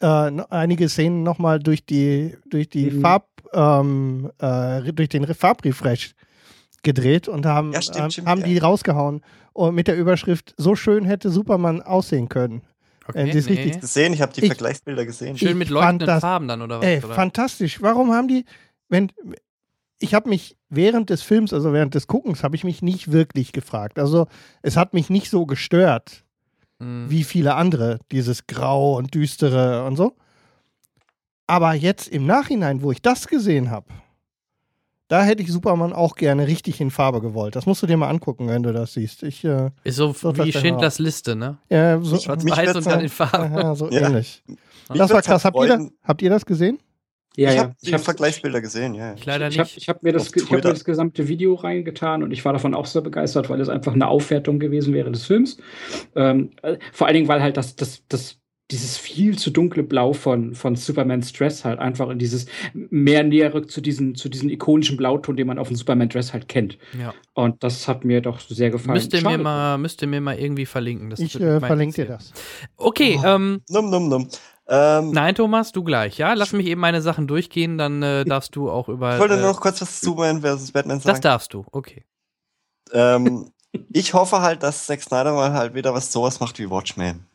äh, einige Szenen nochmal durch die, durch die mhm. Farb, ähm, äh, durch den Farbrefresh gedreht und haben, ja, stimmt, stimmt, haben ja. die rausgehauen und mit der Überschrift So schön hätte Superman aussehen können. Okay, äh, das nee. richtig gesehen, ich habe die ich, Vergleichsbilder gesehen. Schön mit leuchtenden das, Farben dann oder was? Ey, oder? fantastisch. Warum haben die, wenn ich habe mich während des Films, also während des Guckens, habe ich mich nicht wirklich gefragt. Also es hat mich nicht so gestört mhm. wie viele andere, dieses Grau und Düstere und so. Aber jetzt im Nachhinein, wo ich das gesehen habe, da hätte ich Superman auch gerne richtig in Farbe gewollt. Das musst du dir mal angucken, wenn du das siehst. Ich, äh, ist so wie Schindlers Liste, ne? Ja, so, Schwarz-Weiß und dann in Farbe. Ja, so ja. ähnlich. Das war krass. Habt ihr, das, habt ihr das gesehen? Ja, ich habe ja. hab Vergleichsbilder gesehen, ja. Ich leider nicht. Ich habe hab mir, das, hab mir das gesamte Video reingetan und ich war davon auch sehr begeistert, weil es einfach eine Aufwertung gewesen wäre des Films. Ähm, äh, vor allen Dingen, weil halt das, das, das, dieses viel zu dunkle Blau von, von Superman Dress halt einfach in dieses mehr näher rückt zu diesem, zu diesem ikonischen Blauton, den man auf dem Superman Dress halt kennt. Ja. Und das hat mir doch sehr gefallen. Müsst ihr, mir mal, müsst ihr mir mal irgendwie verlinken. Das ich äh, verlinke dir das. Okay. Oh. Ähm, num, num, num. Ähm, Nein, Thomas, du gleich, ja? Lass mich eben meine Sachen durchgehen, dann äh, darfst du auch über. Ich wollte äh, nur noch kurz was zu Superman vs. Batman sagen. Das darfst du, okay. Ähm, [LAUGHS] ich hoffe halt, dass Zack Snyder mal halt wieder was sowas macht wie Watchmen.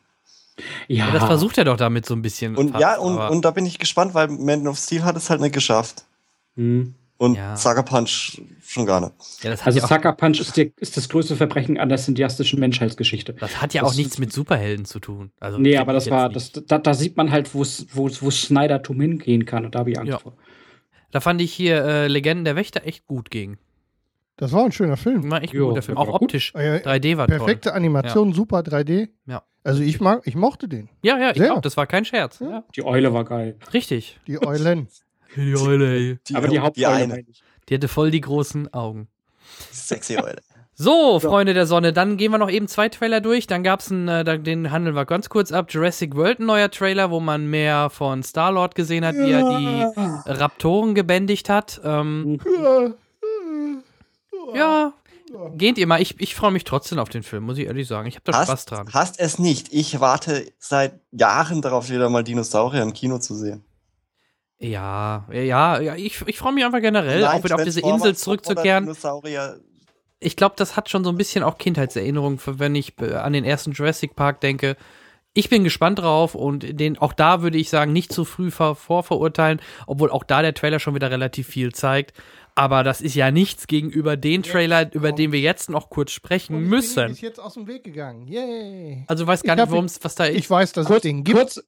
Ja. ja. das versucht er doch damit so ein bisschen. Und fast, ja, und, und da bin ich gespannt, weil Man of Steel hat es halt nicht geschafft. Mhm. Und ja. Sucker Punch schon gar nicht. Ja, also Sucker Punch ist, die, ist, das größte Verbrechen an der cineastischen Menschheitsgeschichte. Das hat ja das auch nichts mit Superhelden zu tun. Also, nee, aber das war, das, da, da, sieht man halt, wo Snydertum hingehen kann und da habe ich Angst ja. vor. Da fand ich hier äh, Legenden der Wächter echt gut gegen. Das war ein schöner Film. War echt ein guter Film. Auch optisch. Gut. 3D war Perfekte toll. Animation, ja. super 3D. Ja. Also ich mag, ich mochte den. Ja, ja, ich auch. Das war kein Scherz. Ja. Die Eule war geil. Richtig. Die Eulen. [LAUGHS] die Eule, ey. Die, aber die Haupteule. Die hatte voll die großen Augen. Sexy Eule. [LAUGHS] So, Freunde der Sonne, dann gehen wir noch eben zwei Trailer durch. Dann gab es äh, den handeln wir ganz kurz ab. Jurassic World, ein neuer Trailer, wo man mehr von Star-Lord gesehen hat, wie er die Raptoren gebändigt hat. Ähm, Ja, geht ihr mal. Ich, ich freue mich trotzdem auf den Film, muss ich ehrlich sagen. Ich habe da hast, Spaß dran. Hast es nicht. Ich warte seit Jahren darauf, wieder mal Dinosaurier im Kino zu sehen. Ja, ja, ja, ich, ich freue mich einfach generell, Nein, auch wieder auf diese Insel zurückzukehren. Ich glaube, das hat schon so ein bisschen auch Kindheitserinnerung, wenn ich an den ersten Jurassic Park denke. Ich bin gespannt drauf und den, auch da würde ich sagen, nicht zu früh vor, vorverurteilen, obwohl auch da der Trailer schon wieder relativ viel zeigt. Aber das ist ja nichts gegenüber den Trailer, über den wir jetzt noch kurz sprechen und müssen. ist jetzt aus dem Weg gegangen. Yay. Also du weißt gar nicht, worum es was da ist. Ich weiß, dass kurz, es den gibt. Kurz,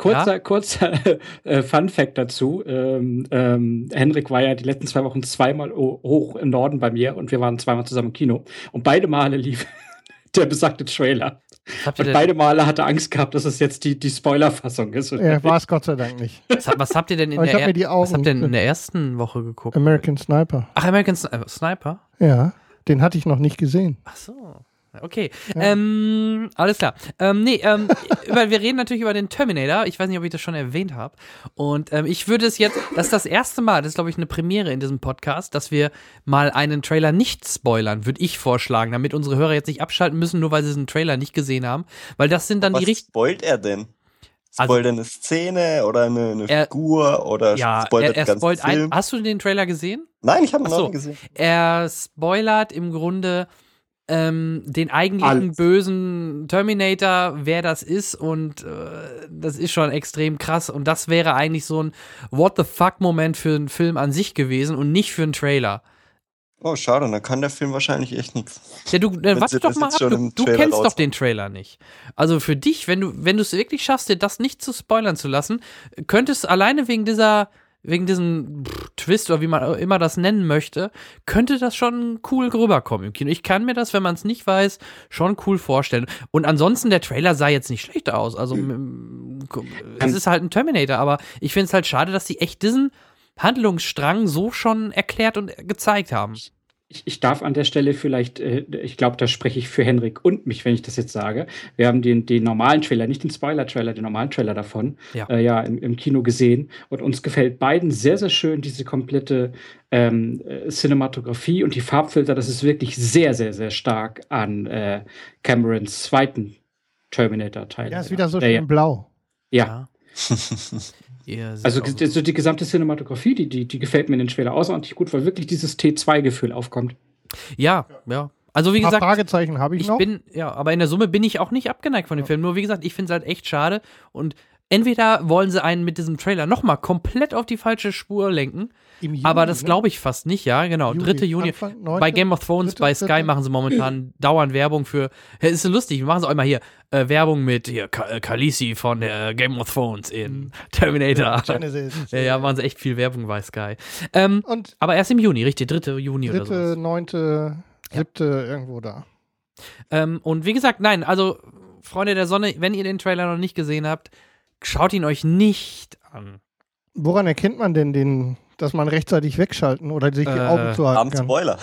kurzer, ja? kurzer [LAUGHS] äh, Fun Fact dazu. Ähm, ähm, Henrik war ja die letzten zwei Wochen zweimal hoch im Norden bei mir und wir waren zweimal zusammen im Kino. Und beide Male lief [LAUGHS] der besagte Trailer. Und beide Male hatte Angst gehabt, dass es jetzt die, die Spoiler-Fassung ist. Ja, war es Gott sei Dank nicht. Was, was habt ihr denn in, der, was habt ihr denn in der ersten Woche geguckt? American Sniper. Ach, American Sniper? Ja, den hatte ich noch nicht gesehen. Ach so. Okay, ja. ähm, alles klar. Ähm, nee, ähm, [LAUGHS] über, wir reden natürlich über den Terminator. Ich weiß nicht, ob ich das schon erwähnt habe. Und ähm, ich würde es jetzt, das ist das erste Mal, das ist, glaube ich, eine Premiere in diesem Podcast, dass wir mal einen Trailer nicht spoilern, würde ich vorschlagen, damit unsere Hörer jetzt nicht abschalten müssen, nur weil sie diesen Trailer nicht gesehen haben. Weil das sind dann Was die richtigen. Was spoilt er denn? Also spoilt also, er eine Szene oder eine, eine er, Figur oder ja, spoilert er, er spoilt ein, Hast du den Trailer gesehen? Nein, ich habe ihn noch nicht gesehen. Er spoilert im Grunde ähm, den eigentlichen Alles. bösen Terminator, wer das ist und äh, das ist schon extrem krass und das wäre eigentlich so ein What the fuck Moment für einen Film an sich gewesen und nicht für einen Trailer. Oh, schade, dann kann der Film wahrscheinlich echt nichts. Ja, du, dann warte doch mal ab, du, du kennst raus. doch den Trailer nicht. Also für dich, wenn du, wenn du es wirklich schaffst, dir das nicht zu spoilern zu lassen, könntest alleine wegen dieser wegen diesem Twist oder wie man immer das nennen möchte, könnte das schon cool rüberkommen im Kino. Ich kann mir das, wenn man es nicht weiß, schon cool vorstellen. Und ansonsten, der Trailer sah jetzt nicht schlecht aus. Also, mhm. es ist halt ein Terminator, aber ich finde es halt schade, dass sie echt diesen Handlungsstrang so schon erklärt und gezeigt haben ich, ich darf an der Stelle vielleicht, äh, ich glaube, da spreche ich für Henrik und mich, wenn ich das jetzt sage. Wir haben den, den normalen Trailer, nicht den Spoiler-Trailer, den normalen Trailer davon, ja, äh, ja im, im, Kino gesehen. Und uns gefällt beiden sehr, sehr schön diese komplette ähm, äh, Cinematografie und die Farbfilter. Das ist wirklich sehr, sehr, sehr stark an äh, Camerons zweiten Terminator-Teil. Ja, ist wieder so schön ja, blau. Ja. ja. [LAUGHS] also so die gesamte Cinematografie, die, die, die gefällt mir in den Trailer außerordentlich gut, weil wirklich dieses T2-Gefühl aufkommt. Ja, ja. Also wie gesagt, Fragezeichen habe ich, ich noch. Bin, ja, aber in der Summe bin ich auch nicht abgeneigt von dem ja. Film. Nur wie gesagt, ich finde es halt echt schade und entweder wollen sie einen mit diesem Trailer nochmal komplett auf die falsche Spur lenken, Juni, aber das ne? glaube ich fast nicht, ja, genau. Juli, 3. Juni. Anfang, 9. Bei Game of Thrones, 3. bei Sky 3. machen sie momentan [CLEARS THROAT] dauernd Werbung für. Ist lustig, wir machen sie auch immer hier äh, Werbung mit hier, Ka Khaleesi von der Game of Thrones in mhm. Terminator. Genesis. [LAUGHS] ja, ja, machen sie echt viel Werbung bei Sky. Ähm, Und aber erst im Juni, richtig, 3. Juni 3., oder so. 9., 7. Ja. irgendwo da. Ähm, und wie gesagt, nein, also Freunde der Sonne, wenn ihr den Trailer noch nicht gesehen habt, schaut ihn euch nicht an. Woran erkennt man denn den, dass man rechtzeitig wegschalten oder sich die äh, Augen zuhalten kann? Am Spoiler.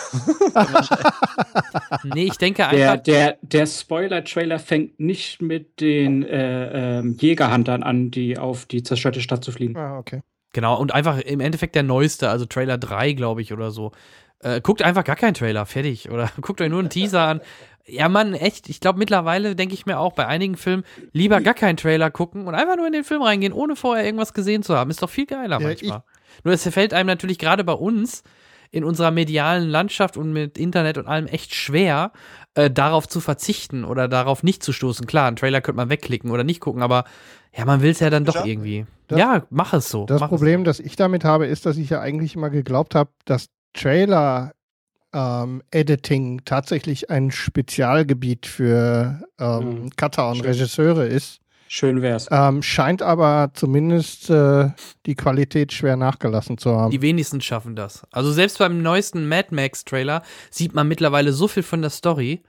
[LAUGHS] [LAUGHS] nee, ich denke einfach. Der, der, der Spoiler-Trailer fängt nicht mit den äh, äh, Jägerhuntern an, die auf die zerstörte Stadt zu fliegen. Ah, okay. Genau, und einfach im Endeffekt der neueste, also Trailer 3, glaube ich, oder so. Äh, guckt einfach gar keinen Trailer, fertig. Oder [LAUGHS] guckt euch nur einen Teaser an. Ja, Mann, echt. Ich glaube, mittlerweile denke ich mir auch bei einigen Filmen lieber gar keinen Trailer gucken und einfach nur in den Film reingehen, ohne vorher irgendwas gesehen zu haben. Ist doch viel geiler ja, manchmal. Nur es fällt einem natürlich gerade bei uns in unserer medialen Landschaft und mit Internet und allem echt schwer, äh, darauf zu verzichten oder darauf nicht zu stoßen. Klar, einen Trailer könnte man wegklicken oder nicht gucken, aber ja, man will es ja dann doch irgendwie. Das, ja, mach es so. Das Problem, das ich damit habe, ist, dass ich ja eigentlich immer geglaubt habe, dass Trailer ähm, Editing tatsächlich ein Spezialgebiet für ähm, mhm. Cutter und Schön. Regisseure ist. Schön wär's. Ähm, scheint aber zumindest äh, die Qualität schwer nachgelassen zu haben. Die wenigsten schaffen das. Also selbst beim neuesten Mad Max Trailer sieht man mittlerweile so viel von der Story,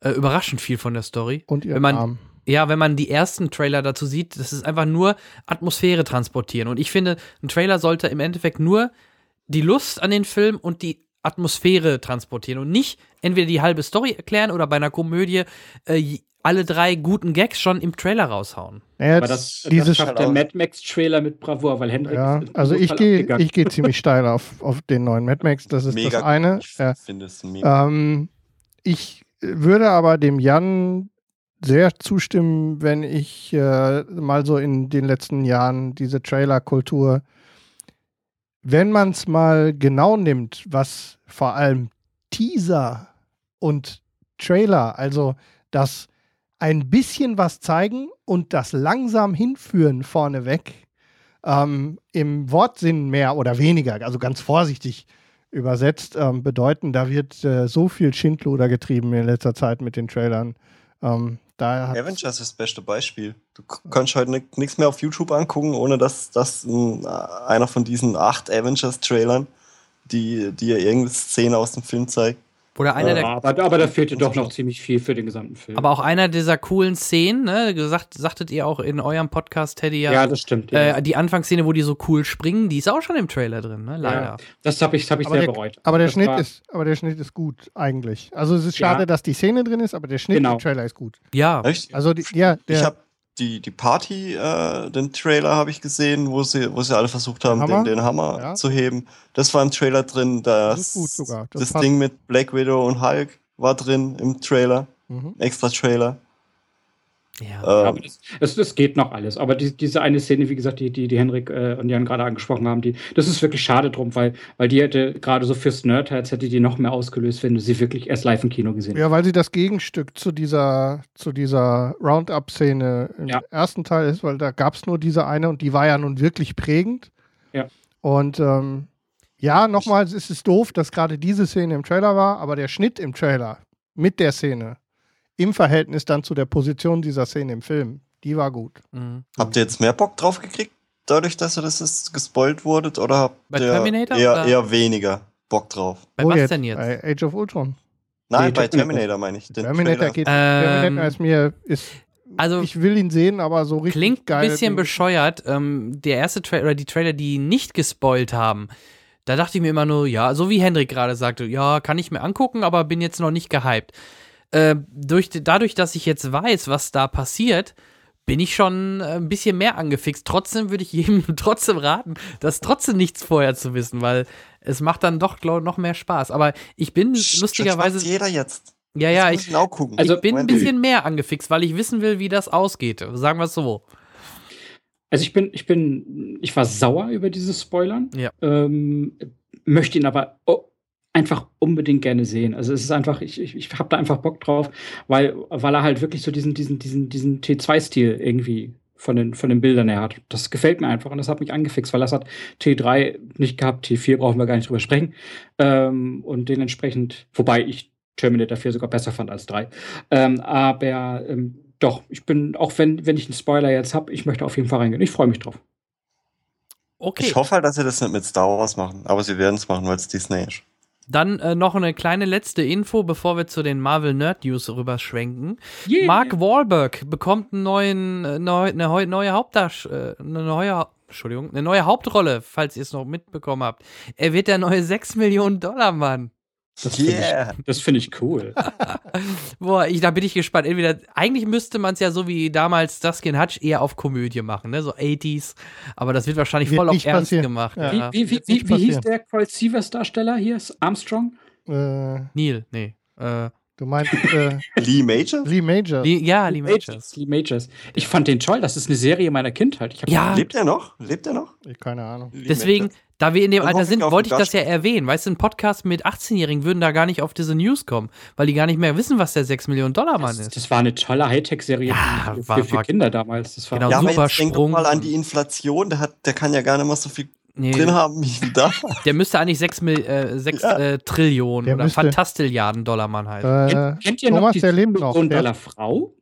äh, überraschend viel von der Story. Und ihr wenn man, Arm. Ja, wenn man die ersten Trailer dazu sieht, das ist einfach nur Atmosphäre transportieren. Und ich finde, ein Trailer sollte im Endeffekt nur die Lust an den Film und die Atmosphäre transportieren und nicht entweder die halbe Story erklären oder bei einer Komödie äh, alle drei guten Gags schon im Trailer raushauen. Aber das, das schafft der Mad Max-Trailer mit Bravour, weil Hendrik. Ja, also ich gehe ich geh [LAUGHS] ziemlich steil auf, auf den neuen Mad Max. Das ist mega, das eine. Ich ja. finde es mega. Ähm, ich würde aber dem Jan sehr zustimmen, wenn ich äh, mal so in den letzten Jahren diese Trailer-Kultur, wenn man es mal genau nimmt, was vor allem Teaser und Trailer, also das ein bisschen was zeigen und das langsam hinführen vorneweg, ähm, im Wortsinn mehr oder weniger, also ganz vorsichtig übersetzt, ähm, bedeuten, da wird äh, so viel Schindluder getrieben in letzter Zeit mit den Trailern. Ähm, da Avengers ist das beste Beispiel. Du kannst heute nichts mehr auf YouTube angucken, ohne dass, dass einer von diesen acht Avengers-Trailern, die dir irgendeine Szene aus dem Film zeigt, oder einer der. Aber, aber da fehlt dir doch noch ziemlich viel für den gesamten Film. Aber auch einer dieser coolen Szenen, ne? Gesagt, sagtet ihr auch in eurem Podcast, Teddy, ja. Ja, das stimmt. Ja. Äh, die Anfangsszene, wo die so cool springen, die ist auch schon im Trailer drin, ne? Leider. Ja, das habe ich, hab ich aber sehr der, bereut. Aber der, das Schnitt ist, aber der Schnitt ist gut, eigentlich. Also es ist schade, Ja. dass die Szene drin ist, aber der Schnitt Genau. im Trailer ist gut. Ja. Echt? Also die, ja, der, ich habe die, die Party, äh, den Trailer habe ich gesehen, wo sie, wo sie alle versucht haben, Hammer? den, den Hammer Ja. zu heben. Das war im Trailer drin. Das, Das. Das Das. Ding mit Black Widow und Hulk war drin im Trailer. mhm. Extra Trailer. Ja. Ähm, aber das, das, das geht noch alles. Aber die, diese eine Szene, wie gesagt, die, die, die Henrik äh, und Jan gerade angesprochen haben, die, das ist wirklich schade drum, weil, weil die hätte gerade so fürs Nerdherz hätte die noch mehr ausgelöst, wenn du sie wirklich erst live im Kino gesehen hättest. Ja, weil sie das Gegenstück zu dieser, zu dieser Roundup-Szene im Ja. ersten Teil ist, weil da gab es nur diese eine und die war ja nun wirklich prägend. Ja. Und ähm, ja, nochmals ist es doof, dass gerade diese Szene im Trailer war, aber der Schnitt im Trailer mit der Szene im Verhältnis dann zu der Position dieser Szene im Film, die war gut. Mhm. Habt ihr jetzt mehr Bock drauf gekriegt, dadurch, dass ihr das jetzt gespoilt wurdet? Oder habt Bei ihr Terminator, eher, oder? eher weniger Bock drauf? Bei Wo was denn jetzt? Bei Age of Ultron. Nein, Nee, bei Terminator. Meine ich. Den Terminator Trailer. geht. Ähm, Terminator ist mir. Ist, Also, ich will ihn sehen, aber so richtig Klingt geil. ein bisschen bescheuert. Ähm, der erste Trailer oder die Trailer, die nicht gespoilt haben, da dachte ich mir immer nur, ja, so wie Hendrik gerade sagte, ja, kann ich mir angucken, aber bin jetzt noch nicht gehypt. Äh, durch, dadurch, dass ich jetzt weiß, was da passiert, bin ich schon äh, ein bisschen mehr angefixt. Trotzdem würde ich [LAUGHS] jedem trotzdem raten, das trotzdem nichts vorher zu wissen, weil es macht dann doch, glaube noch mehr Spaß. Aber ich bin Das lustigerweise, macht jeder jetzt. ja, ja, ich, auch gucken. Also, ich bin ein bisschen mehr angefixt, weil ich wissen will, wie das ausgeht. Sagen wir es so. Also ich bin, ich bin, ich war sauer über dieses Spoilern. Ja. Ähm, möchte ihn aber oh, einfach unbedingt gerne sehen. Also es ist einfach, ich, ich, ich habe da einfach Bock drauf, weil, weil er halt wirklich so diesen, diesen, diesen, diesen T2-Stil irgendwie von den, von den Bildern her hat. Das gefällt mir einfach und das hat mich angefixt, weil das hat T3 nicht gehabt, T4 brauchen wir gar nicht drüber sprechen. Ähm, und dementsprechend, wobei ich Terminator 4 sogar besser fand als 3. Ähm, aber ähm, doch, ich bin, auch wenn, wenn ich einen Spoiler jetzt habe, ich möchte auf jeden Fall reingehen. Ich freue mich drauf. Okay. Ich hoffe halt, dass sie das nicht mit Star Wars machen, aber sie werden es machen, weil es Disney ist. Dann äh, noch eine kleine letzte Info, bevor wir zu den Marvel Nerd News rüberschwenken. Yeah. Mark Wahlberg bekommt einen neuen, äh, neu, eine neue Hauptdarsch, äh, eine neue, Entschuldigung, eine neue Hauptrolle, falls ihr es noch mitbekommen habt. Er wird der neue 6 Millionen Dollar Mann. Das finde Yeah. ich, das find ich cool. [LAUGHS] Boah, ich, da bin ich gespannt. Entweder, eigentlich müsste man es ja so wie damals Dustin Hutch eher auf Komödie machen, ne? So 80s. Aber das wird wahrscheinlich Wird voll auf Ernst passieren. gemacht. Ja. Ja. Wie, wie, wie, wie, wie hieß der Cold Seavers Darsteller hier? Armstrong? Äh, Neil, nee. Äh, du meinst äh, [LAUGHS] Lee Major? Lee Major. Lee, ja, Lee Majors. Lee Majors. Ich fand den toll. Das ist eine Serie meiner Kindheit. Ich Ja, Lebt er noch? Lebt er noch? Ich, keine Ahnung. Lee Deswegen, Major. Da wir in dem Alter ich sind, wollte ich das ja erwähnen. Weißt du, ein Podcast mit 18-Jährigen würden da gar nicht auf diese News kommen, weil die gar nicht mehr wissen, was der 6 Millionen Dollar Mann das, ist. das war eine tolle Hightech-Serie Ja, für, war- für, war- Kinder damals. Das war Genau, Ja, aber super denk Sprung. mal an die Inflation. Der, hat, der kann ja gar nicht mal so viel Nee, drin haben wie da. [LAUGHS] der müsste eigentlich 6, Mil äh, 6 Ja. äh, Trillionen Der oder Fantastilliarden Dollar Mann heißen. Äh, kennt, kennt ihr noch Thomas, die noch. Million Der- Dollar Frau?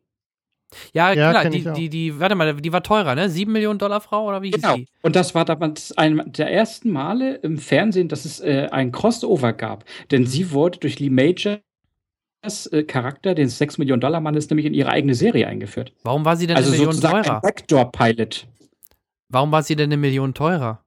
Ja, ja, klar, die, die, die, warte mal, die war teurer, ne? 7 Millionen Dollar Frau oder wie hieß Genau. die? Und das war damals ein der ersten Male im Fernsehen, dass es äh, ein Crossover gab. Denn sie wurde durch Lee Majors äh, Charakter, den 6 Millionen Dollar Mann, ist nämlich in ihre eigene Serie eingeführt. Warum war sie denn Also eine Million sozusagen teurer? ein Backdoor-Pilot. Warum war sie denn eine Million teurer?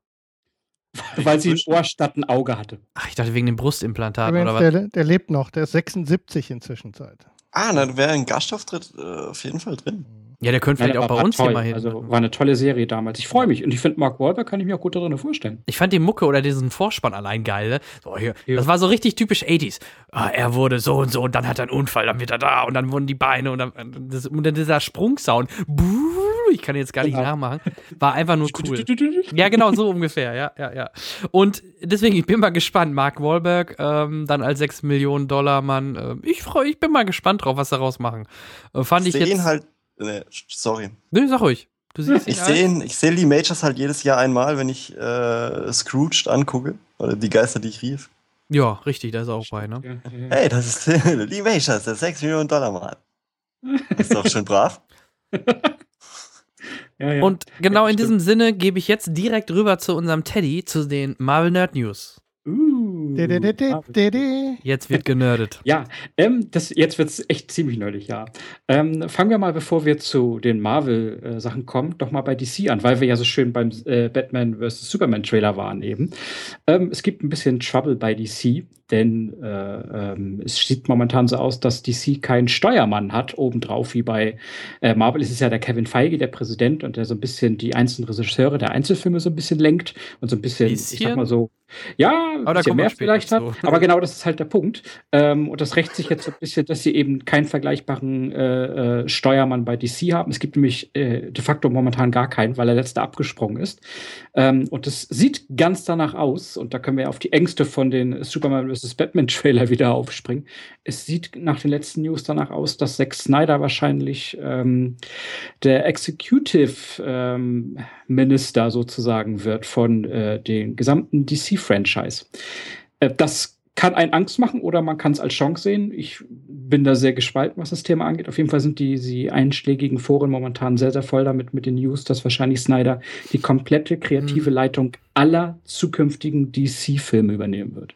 Weil sie ein Ohr statt ein Auge hatte. Ach, ich dachte wegen dem Brustimplantat oder was? der, der lebt noch. Der ist 76 inzwischen Zeit. Ah, dann wäre ein Gastauftritt äh, auf jeden Fall drin. Ja, der könnte vielleicht ja, auch bei uns toll. hier mal hin. Also war eine tolle Serie damals. Ich freue mich. Und ich finde, Mark Wahlberg kann ich mir auch gut darin vorstellen. Ich fand die Mucke oder diesen Vorspann allein geil. Ne? So, hier, ja. Das war so richtig typisch 80s. Ah, er wurde so und so und dann hat er einen Unfall, dann wird er da und dann wurden die Beine und dann, das, und dann dieser Sprungsound. Ich kann jetzt gar nicht genau. nachmachen. War einfach nur cool. [LAUGHS] ja, genau, so ungefähr. Ja, ja, ja. Und deswegen, ich bin mal gespannt. Mark Wahlberg, ähm, dann als 6 Millionen Dollar Mann. Äh, ich, freu, ich bin mal gespannt drauf, was daraus machen. Äh, fand ich jetzt. halt Nee, sorry. Nee, sag ruhig. Du siehst ich sehe ich seh Lee Majors halt jedes Jahr einmal, wenn ich äh, Scrooged angucke. Oder die Geister, die ich rief. Ja, richtig, da ist auch bei, ne? Hey, das ist [LAUGHS] Lee Majors, der 6 Millionen Dollar Mann. Ist doch schön brav. [LAUGHS] ja, ja. Und genau ja, in diesem Sinne gebe ich jetzt direkt rüber zu unserem Teddy, zu den Marvel Nerd News. Uh, jetzt wird genördet. Ja, ähm, das, jetzt wird es echt ziemlich nerdig, ja. Ähm, fangen wir mal, bevor wir zu den Marvel-Sachen kommen, doch mal bei DC an, weil wir ja so schön beim äh, Batman vs. Superman-Trailer waren eben. Ähm, es gibt ein bisschen Trouble bei DC, denn äh, ähm, es sieht momentan so aus, dass DC keinen Steuermann hat, obendrauf, wie bei äh, Marvel ist es ja der Kevin Feige, der Präsident, und der so ein bisschen die einzelnen Regisseure der Einzelfilme so ein bisschen lenkt und so ein bisschen, bisschen? ich sag mal so, ja, ein bisschen mehr vielleicht hat. Aber genau das ist halt der Punkt. Ähm, und das rächt sich jetzt so ein bisschen, dass sie eben keinen vergleichbaren äh, äh, Steuermann bei DC haben. Es gibt nämlich äh, de facto momentan gar keinen, weil der letzte abgesprungen ist. Ähm, und das sieht ganz danach aus, und da können wir auf die Ängste von den Superman vs. Batman Trailer wieder aufspringen. Es sieht nach den letzten News danach aus, dass Zack Snyder wahrscheinlich ähm, der Executive ähm, Minister sozusagen wird von äh, den gesamten DC-Franchise. Äh, das kann einen Angst machen oder man kann es als Chance sehen. Ich bin da sehr gespalten, was das Thema angeht. Auf jeden Fall sind die, die einschlägigen Foren momentan sehr, sehr voll damit mit den News, dass wahrscheinlich Snyder die komplette kreative mhm. Leitung aller zukünftigen DC-Filme übernehmen wird.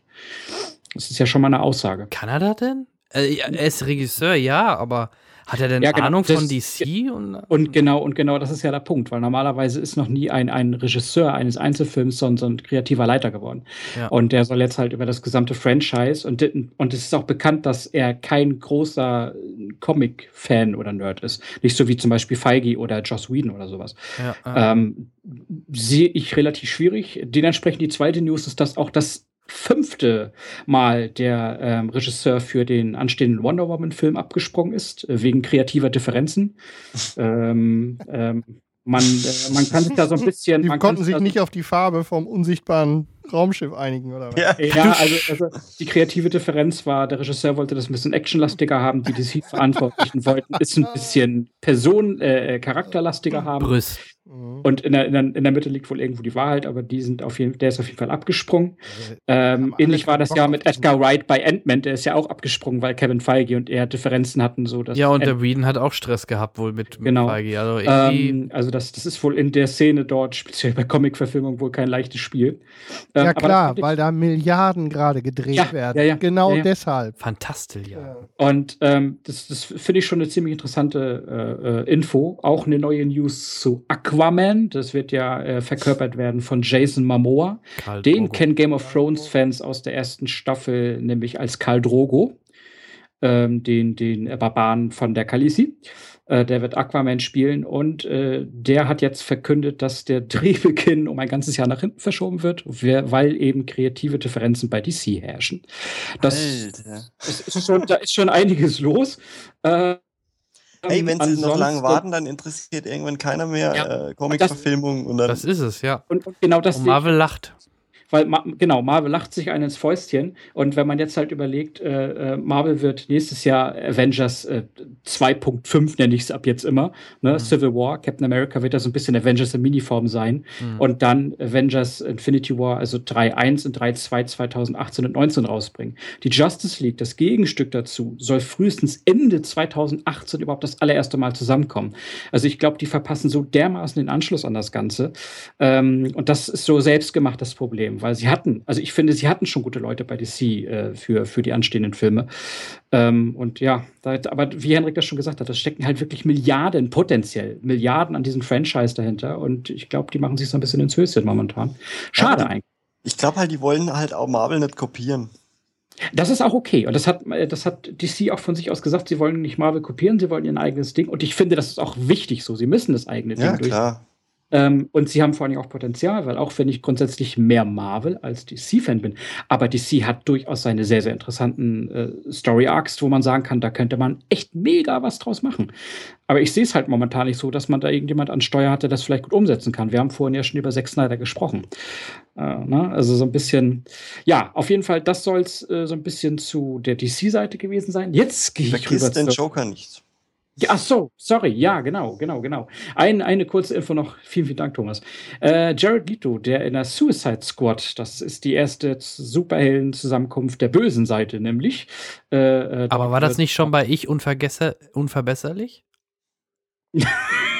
Das ist ja schon mal eine Aussage. Kann er das denn? Äh, er ist Regisseur, ja, aber hat er denn ja, genau, Ahnung von DC? Und, und, genau, und genau das ist ja der Punkt, weil normalerweise ist noch nie ein, ein Regisseur eines Einzelfilms so, so ein kreativer Leiter geworden. Ja. Und der soll jetzt halt über das gesamte Franchise und, und es ist auch bekannt, dass er kein großer Comic-Fan oder Nerd ist. Nicht so wie zum Beispiel Feige oder Joss Whedon oder sowas. Ja, ähm, Sehe ich relativ schwierig. Dementsprechend die zweite News ist, dass auch das fünfte Mal der ähm, Regisseur für den anstehenden Wonder Woman-Film abgesprungen ist, äh, wegen kreativer Differenzen. [LAUGHS] ähm, ähm, man, äh, man kann sich da so ein bisschen. Die konnten sich nicht auf die Farbe vom unsichtbaren Raumschiff einigen, oder was? Ja, ja also, also, die kreative Differenz war, der Regisseur wollte das ein bisschen actionlastiger haben, die DC-Verantwortlichen wollten es ein bisschen Person-, äh, charakterlastiger haben. Brüss. Mhm. Und in der, in, der, in der Mitte liegt wohl irgendwo die Wahrheit, aber die sind auf jeden, der ist auf jeden Fall abgesprungen. Ähm, ähnlich war das ja mit Edgar Wright bei Ant-Man, der ist ja auch abgesprungen, weil Kevin Feige und er Differenzen hatten. So, dass ja, und der Whedon hat auch Stress gehabt wohl mit, mit genau. Feige. Also, ähm, also das, das ist wohl in der Szene dort, speziell bei Comic-Verfilmung, wohl kein leichtes Spiel. Ähm, ja klar, weil da Milliarden gerade gedreht ja, werden. Ja, ja, genau deshalb. Fantastisch, ja. Und ähm, das, das finde ich schon eine ziemlich interessante äh, äh, Info. Auch eine neue News zu Aqua Aquaman, das wird ja äh, verkörpert werden von Jason Momoa. Karl Den Drogo. kennen Game of Thrones Fans aus der ersten Staffel nämlich als Karl Drogo, ähm, den, den Barbaren von der Khaleesi. Äh, der wird Aquaman spielen und äh, der hat jetzt verkündet, dass der [LAUGHS] Drehbeginn um ein ganzes Jahr nach hinten verschoben wird, weil eben kreative Differenzen bei DC herrschen. Das ist, ist schon, da ist schon einiges los. Äh, Hey, wenn sie noch lange warten, dann interessiert irgendwann keiner mehr ja, äh, Comic-Verfilmung. Das, das ist es, ja. Und, und genau das. Und Marvel lacht weil genau, Marvel lacht sich einen ins Fäustchen. Und wenn man jetzt halt überlegt, äh, äh Marvel wird nächstes Jahr Avengers äh, 2.5, nenne ich es ab jetzt immer, ne? Mhm. Civil War, Captain America wird da so ein bisschen Avengers in Miniform sein. Mhm. Und dann Avengers Infinity War, also 3.1 und 3.2 2018 und 19 rausbringen. Die Justice League, das Gegenstück dazu, soll frühestens Ende 2018 überhaupt das allererste Mal zusammenkommen. Also ich glaube, die verpassen so dermaßen den Anschluss an das Ganze. Ähm, und das ist so selbstgemacht das Problem weil sie hatten, also ich finde, sie hatten schon gute Leute bei DC äh, für, für die anstehenden Filme. Ähm, und ja, da, aber wie Henrik das schon gesagt hat, da stecken halt wirklich Milliarden, potenziell Milliarden an diesem Franchise dahinter. Und ich glaube, die machen sich so ein bisschen ins Höschen momentan. Schade ja, eigentlich. Ich glaube halt, die wollen halt auch Marvel nicht kopieren. Das ist auch okay. Und das hat, das hat DC auch von sich aus gesagt, sie wollen nicht Marvel kopieren, sie wollen ihr eigenes Ding. Und ich finde, das ist auch wichtig so. Sie müssen das eigene Ja, Ding durch. Ähm, und sie haben vor allem auch Potenzial, weil auch wenn ich grundsätzlich mehr Marvel als DC-Fan bin, aber DC hat durchaus seine sehr, sehr interessanten äh, Story-Arcs, wo man sagen kann, da könnte man echt mega was draus machen. Aber ich sehe es halt momentan nicht so, dass man da irgendjemand an Steuer hat, der das vielleicht gut umsetzen kann. Wir haben vorhin ja schon über Zack Snyder gesprochen. Äh, ne? Also so ein bisschen, ja, auf jeden Fall, das soll es äh, so ein bisschen zu der DC-Seite gewesen sein. Jetzt gehe ich rüber Vergiss den zu Joker nicht. Ja, ach so, sorry, ja, genau, genau, genau. Ein, eine kurze Info noch. Vielen, vielen Dank, Thomas. Äh, Jared Leto, der in der Suicide Squad, das ist die erste Superhelden-Zusammenkunft der bösen Seite, nämlich. Äh, äh, Aber war das nicht schon bei Ich unvergesse, unverbesserlich? [LAUGHS]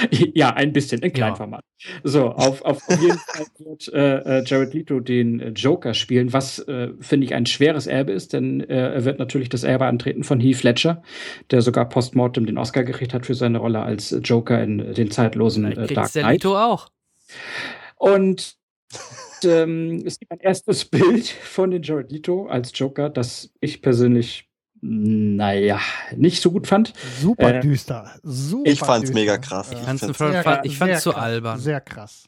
[LAUGHS] ja, ein bisschen, in Kleinformat. So, auf, auf jeden [LAUGHS] Fall wird äh, äh, Jared Leto den äh, Joker spielen, was, äh, finde ich, ein schweres Erbe ist, denn äh, er wird natürlich das Erbe antreten von Heath Ledger, der sogar postmortem den Oscar gekriegt hat für seine Rolle als Joker in äh, den zeitlosen äh, Dark Knight. Lito auch. Und ähm, es gibt ein erstes Bild von den Jared Leto als Joker, das ich persönlich, naja, nicht so gut fand. Super Äh, düster. Super Ich fand's düster. mega krass. Ja. Ich Fand's Sehr fand- ich fand's sehr zu albern. Sehr krass.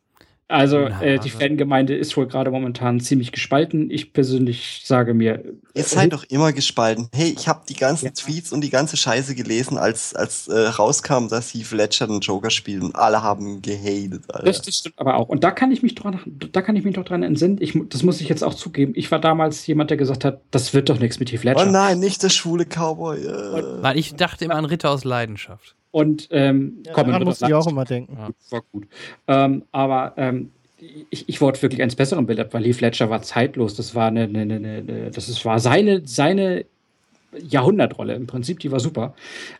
Also äh, die Fangemeinde ist wohl gerade momentan ziemlich gespalten. Ich persönlich sage mir, Ihr seid doch immer gespalten. Hey, ich habe die ganzen Ja. Tweets und die ganze Scheiße gelesen, als, als äh, rauskam, dass Heath Ledger den Joker spielt und alle haben gehatet, Alter. das, das stimmt aber auch. Und da kann ich mich dran, da kann ich mich doch dran entsinnen. Ich, das muss ich jetzt auch zugeben. Ich war damals jemand, der gesagt hat, das wird doch nichts mit Heath Ledger. Oh nein, nicht der schwule Cowboy. Äh. Weil ich dachte immer an Ritter aus Leidenschaft. Und ähm, Ja, komm, daran in muss ich auch immer denken. Gut, war gut. Ähm, aber ähm, ich, ich wurde wirklich eines Besseren belehrt, weil Heath Ledger war zeitlos. Das war eine, eine, eine, eine das ist, war seine, seine Jahrhundertrolle. Im Prinzip, die war super.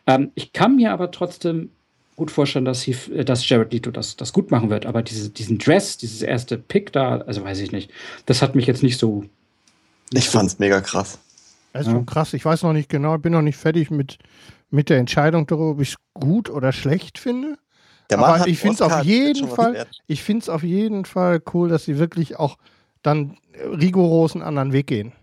Ähm, ich kann mir aber trotzdem gut vorstellen, dass, Heath, äh, dass Jared Leto das, das gut machen wird. Aber diese, diesen Dress, dieses erste Pick da, also weiß ich nicht, das hat mich jetzt nicht so. Ich fand's mega krass. Ist Ja. krass. Ich weiß noch nicht genau, ich bin noch nicht fertig mit, mit der Entscheidung darüber, ob ich es gut oder schlecht finde. Der Aber ich find's Oscar, auf das jeden Fall- wert. Ich finde es auf jeden Fall cool, dass sie wirklich auch dann rigoros einen anderen Weg gehen.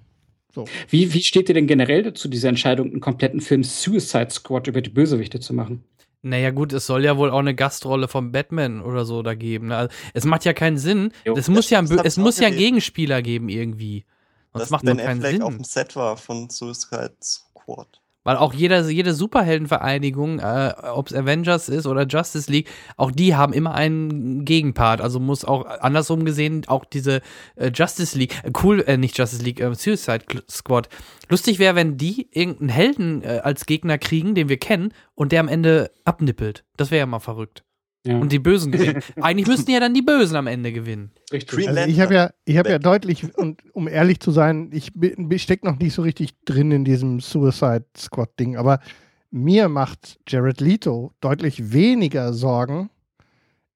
Wie, wie steht ihr denn generell dazu, diese Entscheidung, einen kompletten Film Suicide Squad über die Bösewichte zu machen? Naja, gut, es soll ja wohl auch eine Gastrolle von Batman oder so da geben. ne? Also, es macht ja keinen Sinn. Jo. Es muss ja, das es muss ja einen. Gegenspieler geben irgendwie. Sonst Dass macht doch keinen Affleck Sinn. auf dem Set war von Suicide Squad. Weil auch jeder, jede Superheldenvereinigung, äh, ob es Avengers ist oder Justice League, auch die haben immer einen Gegenpart. Also muss auch andersrum gesehen auch diese äh, Justice League, äh, cool, äh, nicht Justice League, äh, Suicide Squad. Lustig wäre, wenn die irgendeinen Helden äh, als Gegner kriegen, den wir kennen, und der am Ende abnippelt. Das wäre ja mal verrückt. Ja, Und die Bösen gewinnen. [LAUGHS] Eigentlich müssten ja dann die Bösen am Ende gewinnen. richtig. Also ich habe ja, ich habe ja deutlich, und um ehrlich zu sein, ich, bin- ich stecke noch nicht so richtig drin in diesem Suicide Squad-Ding, aber mir macht Jared Leto deutlich weniger Sorgen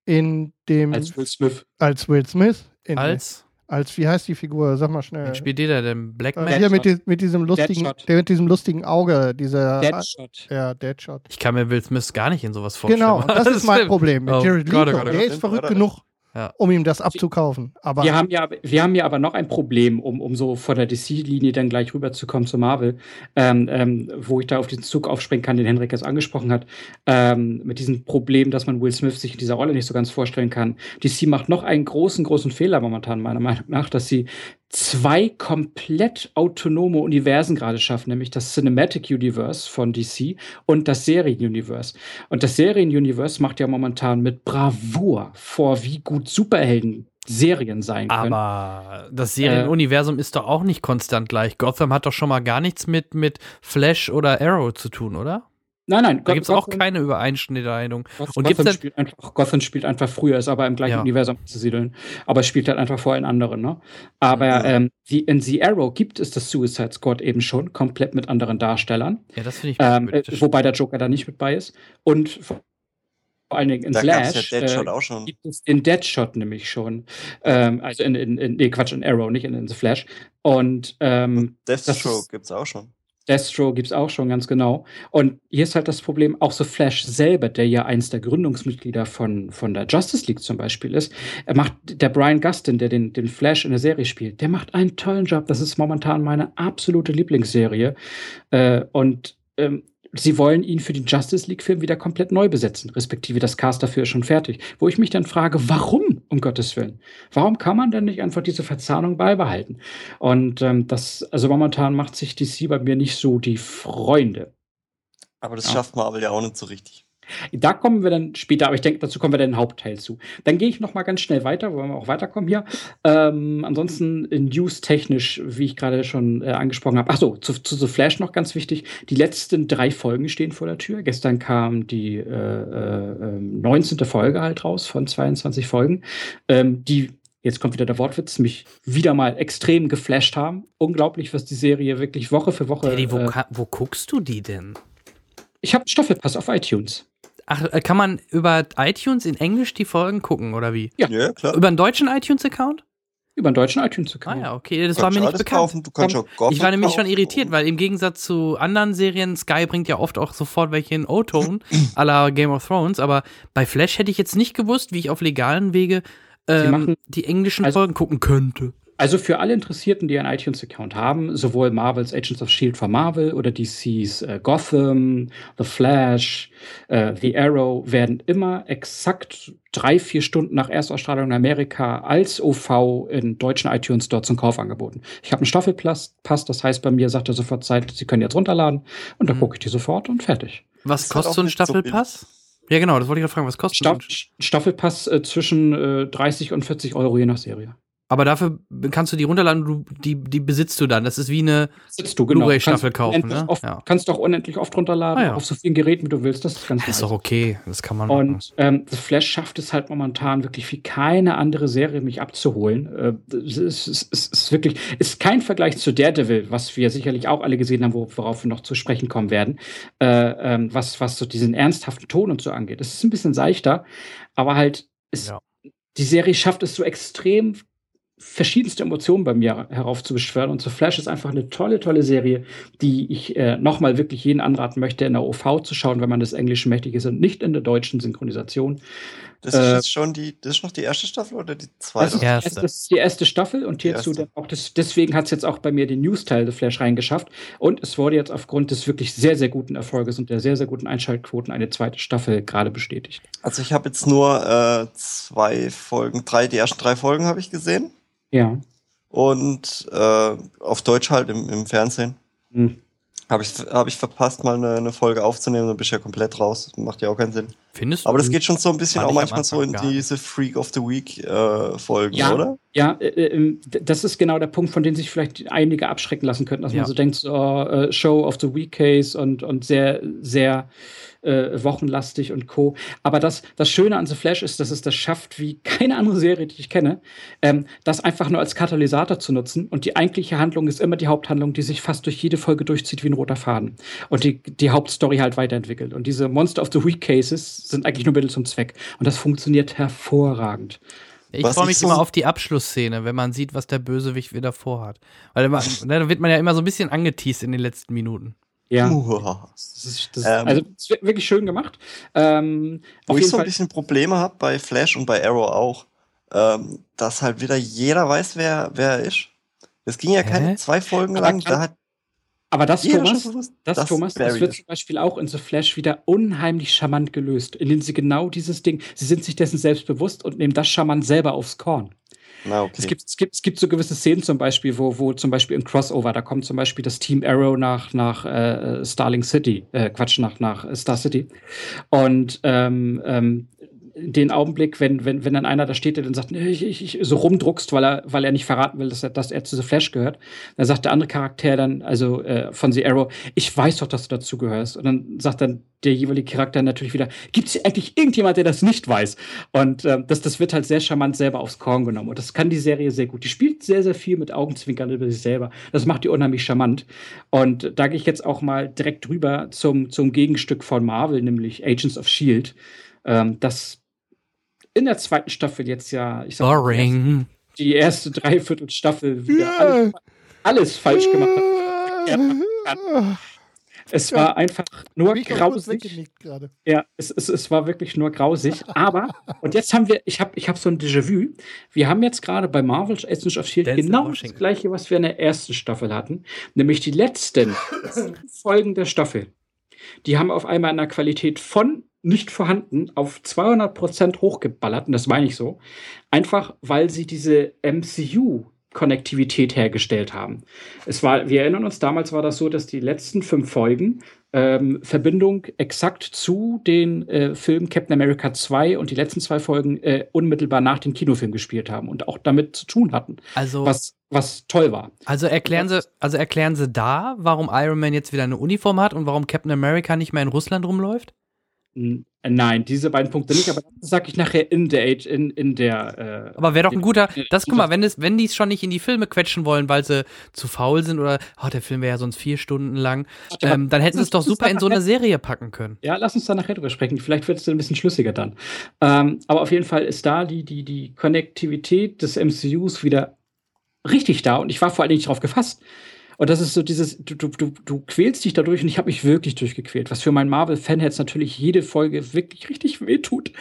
in dem Als Will Smith. als Will Smith. In, Als, als wie heißt die Figur? Sag mal schnell. wen spielt der da denn? Black Äh, Man? hier mit, mit diesem lustigen, Deadshot. der mit diesem lustigen Auge, dieser Deadshot. ja, Deadshot. Ich kann mir Will Smith gar nicht in sowas vorstellen. Genau, das [LAUGHS] ist mein Problem mit Oh Jared Gott, Leto. oh Gott, oh der ist verrückt genug, Ja. um ihm das abzukaufen. Aber Wir haben, ja, wir haben ja aber noch ein Problem, um, um so von der DC-Linie dann gleich rüberzukommen zu Marvel, ähm, ähm, wo ich da auf diesen Zug aufspringen kann, den Henrik jetzt angesprochen hat, ähm, mit diesem Problem, dass man Will Smith sich in dieser Rolle nicht so ganz vorstellen kann. DC macht noch einen großen, großen Fehler momentan, meiner Meinung nach, dass sie zwei komplett autonome Universen gerade schaffen, nämlich das Cinematic Universe von DC und das Serien-Universe. Und das Serien-Universe macht ja momentan mit Bravour vor, wie gut Superhelden Serien sein können. Aber das Serienuniversum ist doch auch nicht konstant gleich. Gotham hat doch schon mal gar nichts mit, mit Flash oder Arrow zu tun, oder? Nein, nein, Da gibt es auch keine Übereinschneidung. Gotham, Und spielt einfach, Gotham spielt einfach früher, ist aber im gleichen Ja. Universum zu siedeln. Aber es spielt halt einfach vor allen anderen. Ne? Aber Mhm. ähm, die, in The Arrow gibt es das Suicide Squad eben schon, komplett mit anderen Darstellern. Ja, das finde ich Ähm, äh, wobei der Joker da nicht mit bei ist. Und vor allen Dingen in Da Slash ja Deadshot äh, auch schon. gibt es den Deadshot nämlich schon. Ähm, also in, in, in, nee, Quatsch, in Arrow, nicht in, in The Flash. Und ähm, das Deathstroke ist- gibt's auch schon. Destro gibt es auch schon, ganz genau. Und hier ist halt das Problem, auch so Flash selber, der ja eins der Gründungsmitglieder von, von der Justice League zum Beispiel ist, er macht, der Brian Gustin, der den, den Flash in der Serie spielt, der macht einen tollen Job. Das ist momentan meine absolute Lieblingsserie. Äh, und ähm, sie wollen ihn für den Justice League-Film wieder komplett neu besetzen, respektive das Cast dafür ist schon fertig. Wo ich mich dann frage, warum, um Gottes Willen? Warum kann man denn nicht einfach diese Verzahnung beibehalten? Und ähm, das, also momentan macht sich DC bei mir nicht so die Freunde. Aber das ja. schafft Marvel ja auch nicht so richtig. Da kommen wir dann später, aber ich denke, dazu kommen wir dann im Hauptteil zu. Dann gehe ich noch mal ganz schnell weiter, wollen wir auch weiterkommen hier. Ähm, ansonsten news-technisch, wie ich gerade schon äh, angesprochen habe. Achso, zu, zu The Flash noch ganz wichtig. Die letzten drei Folgen stehen vor der Tür. Gestern kam die äh, äh, 19. Ähm, Folge halt raus von 22 Folgen, ähm, die jetzt kommt wieder der Wortwitz, mich wieder mal extrem geflasht haben. Unglaublich, was die Serie wirklich Woche für Woche. Daddy, wo, äh, wo guckst du die denn? Ich habe Staffelpass auf iTunes. Ach, äh, kann man über iTunes in Englisch die Folgen gucken, oder wie? Ja, ja klar. Über einen deutschen iTunes-Account? Über einen deutschen iTunes-Account. Ah ja, okay, das war mir nicht bekannt. Kaufen, du kannst auch ich war nämlich schon irritiert, weil im Gegensatz zu anderen Serien, Sky bringt ja oft auch sofort welche in O-Tone, [CLEARS THROAT] à la Game of Thrones, aber bei Flash hätte ich jetzt nicht gewusst, wie ich auf legalen Wege ähm, die englischen also, Folgen gucken könnte. Also für alle Interessierten, die einen iTunes-Account haben, sowohl Marvels Agents of Shield von Marvel oder DC's äh, Gotham, The Flash, äh, The Arrow, werden immer exakt drei, vier Stunden nach Erstausstrahlung in Amerika als OV in deutschen iTunes dort zum Kauf angeboten. Ich habe einen Staffelpass, das heißt, bei mir sagt er sofort Zeit, Sie können jetzt runterladen und dann mhm. gucke ich die sofort und fertig. Was kostet so ein Staffelpass? So ja, genau, das wollte ich gerade fragen. Was kostet Staff Staffelpass äh, zwischen äh, 30 und 40 Euro je nach Serie. Aber dafür kannst du die runterladen, du, die, die besitzt du dann. Das ist wie eine genau. Blu-ray-Staffel kaufen. Ne? Oft, ja. Kannst du auch unendlich oft runterladen, ah, ja. auf so vielen Geräten, wie du willst. Das ist ganz Das ist doch okay, das kann man Und ähm, The Flash schafft es halt momentan wirklich wie keine andere Serie, mich abzuholen. Äh, es, ist, es, ist, ist wirklich, ist kein Vergleich zu Daredevil, was wir sicherlich auch alle gesehen haben, worauf wir noch zu sprechen kommen werden, äh, ähm, was, was so diesen ernsthaften Ton und so angeht. Es ist ein bisschen seichter, aber halt, es, ja. die Serie schafft es so extrem verschiedenste Emotionen bei mir heraufzubeschwören. Und so Flash ist einfach eine tolle, tolle Serie, die ich äh, nochmal wirklich jeden anraten möchte, in der OV zu schauen, wenn man das Englische mächtig ist und nicht in der deutschen Synchronisation. Das ist äh, jetzt schon die, das ist noch die erste Staffel oder die zweite? Das ist, das ist die erste Staffel und hierzu dann auch das, deswegen hat es jetzt auch bei mir den News-Teil The Flash reingeschafft. Und es wurde jetzt aufgrund des wirklich sehr, sehr guten Erfolges und der sehr, sehr guten Einschaltquoten eine zweite Staffel gerade bestätigt. Also ich habe jetzt nur äh, zwei Folgen, drei, die ersten drei Folgen habe ich gesehen. Ja. Und äh, auf Deutsch halt im, im Fernsehen. Hm. Habe ich, hab ich verpasst, mal eine, eine Folge aufzunehmen, dann bist du ja komplett raus. Macht ja auch keinen Sinn. Findest du? Aber das geht schon so ein bisschen auch manchmal so in diese Freak of the Week äh, Folgen, ja, oder? Ja, äh, äh, das ist genau der Punkt, von dem sich vielleicht einige abschrecken lassen könnten, dass ja. man so denkt, so, uh, Show of the Week Case und, und sehr, sehr äh, wochenlastig und Co. Aber das, das Schöne an The Flash ist, dass es das schafft, wie keine andere Serie, die ich kenne, ähm, das einfach nur als Katalysator zu nutzen. Und die eigentliche Handlung ist immer die Haupthandlung, die sich fast durch jede Folge durchzieht wie ein roter Faden. Und die, die Hauptstory halt weiterentwickelt. Und diese Monster of the Week Cases sind eigentlich nur Mittel zum Zweck. Und das funktioniert hervorragend. Ich freue mich so immer auf die Abschlussszene, wenn man sieht, was der Bösewicht wieder vorhat. Weil ne, da wird man ja immer so ein bisschen angeteased in den letzten Minuten. Ja. Das ist, das ähm, also das ist wirklich schön gemacht. Ähm, wo ich so ein bisschen Probleme habe bei Flash und bei Arrow auch, ähm, dass halt wieder jeder weiß, wer, wer er ist. Es ging ja keine Hä? zwei Folgen aber lang. Da hat aber das, Thomas, das, das, Thomas, das wird zum Beispiel auch in The Flash wieder unheimlich charmant gelöst, indem sie genau dieses Ding, sie sind sich dessen selbst bewusst und nehmen das charmant selber aufs Korn. Na, okay. es, gibt, es, gibt, es gibt so gewisse Szenen zum Beispiel, wo, wo zum Beispiel im Crossover, da kommt zum Beispiel das Team Arrow nach, nach äh, Starling City, äh, Quatsch, nach, nach Star City. Und ähm, ähm, den Augenblick, wenn, wenn, wenn dann einer da steht, der dann sagt, ich, ich, ich, so rumdruckst, weil er, weil er nicht verraten will, dass er, dass er zu The Flash gehört, dann sagt der andere Charakter dann, also äh, von The Arrow, ich weiß doch, dass du dazu gehörst. Und dann sagt dann der jeweilige Charakter natürlich wieder, gibt es eigentlich irgendjemand, der das nicht weiß? Und äh, das, das wird halt sehr charmant selber aufs Korn genommen. Und das kann die Serie sehr gut. Die spielt sehr, sehr viel mit Augenzwinkern über sich selber. Das macht die unheimlich charmant. Und da gehe ich jetzt auch mal direkt rüber zum, zum Gegenstück von Marvel, nämlich Agents of Shield. Ähm, das in der zweiten Staffel jetzt ja, ich sag Boring. die erste Dreiviertelstaffel wieder yeah. alles, alles, falsch gemacht hat. Ja. Es war einfach nur grausig. Ja, es, es, es war wirklich nur grausig. Aber, und jetzt haben wir, ich habe ich hab so ein Déjà-vu. Wir haben jetzt gerade bei Marvel Agents of Shield Dance genau das gleiche, was wir in der ersten Staffel hatten. Nämlich die letzten [LAUGHS] Folgen der Staffel. Die haben auf einmal in der Qualität von nicht vorhanden auf 200 Prozent hochgeballert. Und das meine ich so. Einfach, weil sie diese MCU Konnektivität hergestellt haben. Es war, wir erinnern uns, damals war das so, dass die letzten fünf Folgen ähm, Verbindung exakt zu den äh, Filmen Captain America 2 und die letzten zwei Folgen äh, unmittelbar nach dem Kinofilm gespielt haben und auch damit zu tun hatten. Also was, was toll war. Also erklären Sie, also erklären Sie da, warum Iron Man jetzt wieder eine Uniform hat und warum Captain America nicht mehr in Russland rumläuft? Nein, diese beiden Punkte nicht, aber das sage ich nachher in der Age, in, in der. Äh, aber wäre doch ein guter. Das guck mal, wenn es, wenn die es schon nicht in die Filme quetschen wollen, weil sie zu faul sind oder oh, der Film wäre ja sonst vier Stunden lang, ähm, dann hätten sie es doch super in so eine Serie packen können. Ja, lass uns da nachher drüber sprechen. Vielleicht wird es ein bisschen schlüssiger dann. Ähm, aber auf jeden Fall ist da die, die, die Konnektivität des MCUs wieder richtig da und ich war vor allen Dingen darauf gefasst. Und das ist so dieses, du, du, du, du quälst dich dadurch und ich habe mich wirklich durchgequält, was für meinen Marvel-Fan-Herz natürlich jede Folge wirklich richtig wehtut.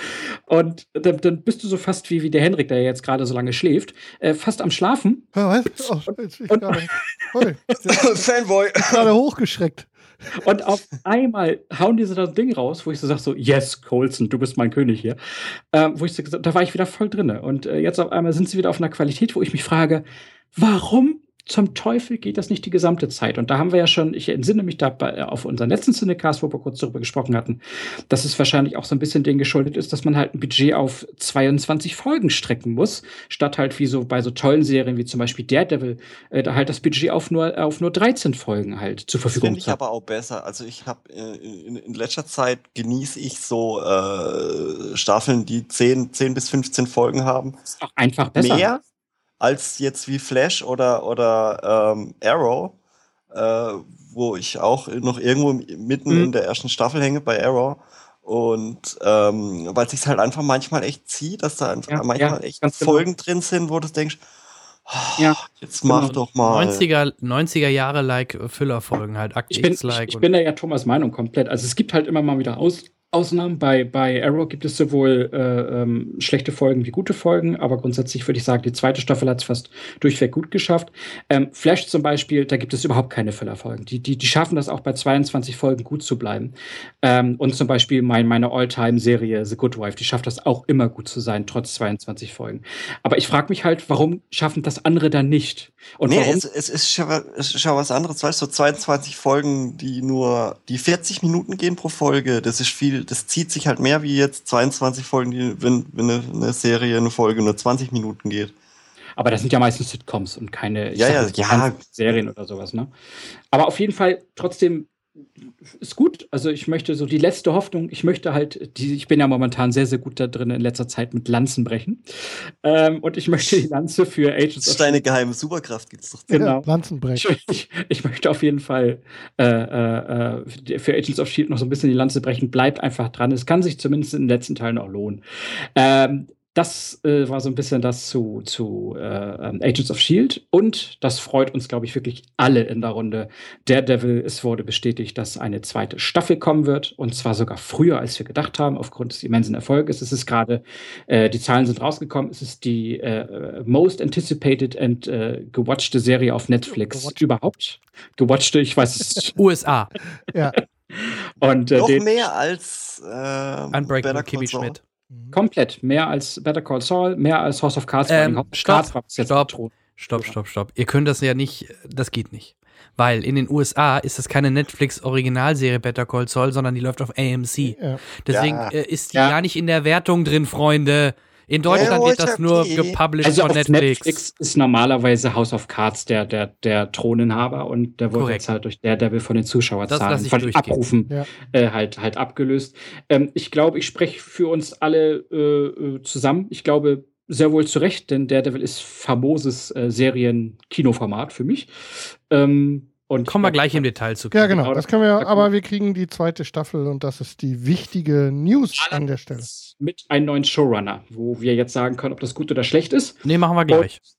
Und dann, dann bist du so fast wie, wie der Henrik, der jetzt gerade so lange schläft, äh, fast am Schlafen. Ja, was? Oh, jetzt bin ich gerade, [LAUGHS] Fanboy. gerade hochgeschreckt. Und auf einmal hauen diese das Ding raus, wo ich so sage, so, yes, Colson, du bist mein König hier. Ähm, wo ich so gesagt, da war ich wieder voll drin. Und äh, jetzt auf einmal sind sie wieder auf einer Qualität, wo ich mich frage, warum zum Teufel geht das nicht die gesamte Zeit? Und da haben wir ja schon, ich entsinne mich da bei, auf unseren letzten Cinecast, wo wir kurz darüber gesprochen hatten, dass es wahrscheinlich auch so ein bisschen dem geschuldet ist, dass man halt ein Budget auf 22 Folgen strecken muss, statt halt wie so bei so tollen Serien wie zum Beispiel Daredevil, äh, da halt das Budget auf nur, auf nur 13 Folgen halt zur Verfügung Finde ich aber auch besser. Also ich habe äh, in, in, letzter Zeit genieße ich so äh, Staffeln, die 10, 10 bis 15 Folgen haben. Ist auch einfach besser. Mehr als jetzt wie Flash oder, oder ähm, Arrow, äh, wo ich auch noch irgendwo mitten mhm. in der ersten Staffel hänge bei Arrow. Und ähm, weil es sich halt einfach manchmal echt zieht, dass da einfach ja, manchmal ja, echt genau. Folgen genau. drin sind, wo du denkst, oh, ja, jetzt mach genau. doch mal. 90er, 90er Jahre like Füllerfolgen halt, Akt ich bin, like. Ich, ich bin da ja Thomas Meinung komplett. Also es gibt halt immer mal wieder Aus, Ausnahmen. Bei, bei Arrow gibt es sowohl äh, ähm, schlechte Folgen wie gute Folgen, aber grundsätzlich würde ich sagen, die zweite Staffel hat es fast durchweg gut geschafft. Ähm, Flash zum Beispiel, da gibt es überhaupt keine Füllerfolgen. Die, die, die schaffen das auch bei 22 Folgen gut zu bleiben. Ähm, und zum Beispiel mein, meine All-Time-Serie The Good Wife, die schafft das auch immer gut zu sein, trotz 22 Folgen. Aber ich frage mich halt, warum schaffen das andere dann nicht? Und nee, warum? Es, es ist schon, es ist schon was anderes. Weißt du, so 22 Folgen, die nur die 40 Minuten gehen pro Folge, das ist viel das zieht sich halt mehr wie jetzt 22 Folgen, die, wenn, wenn eine, eine Serie, eine Folge nur 20 Minuten geht. Aber das sind ja meistens Sitcoms und keine ja, ja, ja. Serien oder sowas, ne? Aber auf jeden Fall trotzdem ist gut. Also ich möchte so die letzte Hoffnung, ich möchte halt, die, ich bin ja momentan sehr, sehr gut da drin in letzter Zeit mit Lanzen brechen. Ähm, und ich möchte die Lanze für Agents das ist deine geheime Superkraft, gibt's doch. Genau. Ja, Lanzen brechen. Ich, ich, ich, möchte auf jeden Fall äh, äh, für Agents of Shield noch so ein bisschen die Lanze brechen. Bleibt einfach dran. Es kann sich zumindest in den letzten Teilen auch lohnen. Ähm, das äh, war so ein bisschen das zu, zu äh, ähm, Agents of Shield. Und das freut uns, glaube ich, wirklich alle in der Runde. Daredevil, es wurde bestätigt, dass eine zweite Staffel kommen wird. Und zwar sogar früher, als wir gedacht haben, aufgrund des immensen Erfolges. Es ist gerade, äh, die Zahlen sind rausgekommen. Es ist die äh, most anticipated and äh, gewatchte Serie auf Netflix Gewatcht. überhaupt. Gewatchte, ich weiß es. USA. [LAUGHS] ja. Und, äh, Noch mehr als äh, Unbreakable Kimmy Schmidt. Mhm. Komplett. Mehr als Better Call Saul, mehr als House of Cards. Ähm, stopp, stopp, stopp, stopp, stopp. Ihr könnt das ja nicht, das geht nicht. Weil in den USA ist das keine Netflix-Originalserie Better Call Saul, sondern die läuft auf AMC. Ja. Deswegen ja. Äh, ist die ja. gar nicht in der Wertung drin, Freunde. In Deutschland wird das nur gepublished also von Netflix. Netflix ist normalerweise House of Cards der, der, der Throninhaber und der wurde jetzt halt durch der Devil von den Zuschauerzahlen, von den Abrufen ja. äh, halt, halt abgelöst. Ähm, ich glaube, ich spreche für uns alle äh, äh, zusammen. Ich glaube, sehr wohl zu Recht, denn Daredevil ist famoses äh, Serien-Kinoformat für mich. Ähm, und Kommen wir gleich im Detail zu. Ja, genau. Das können wir, aber wir kriegen die zweite Staffel und das ist die wichtige News an der Stelle. Mit einem neuen Showrunner, wo wir jetzt sagen können, ob das gut oder schlecht ist. Nee, machen wir gleich. Und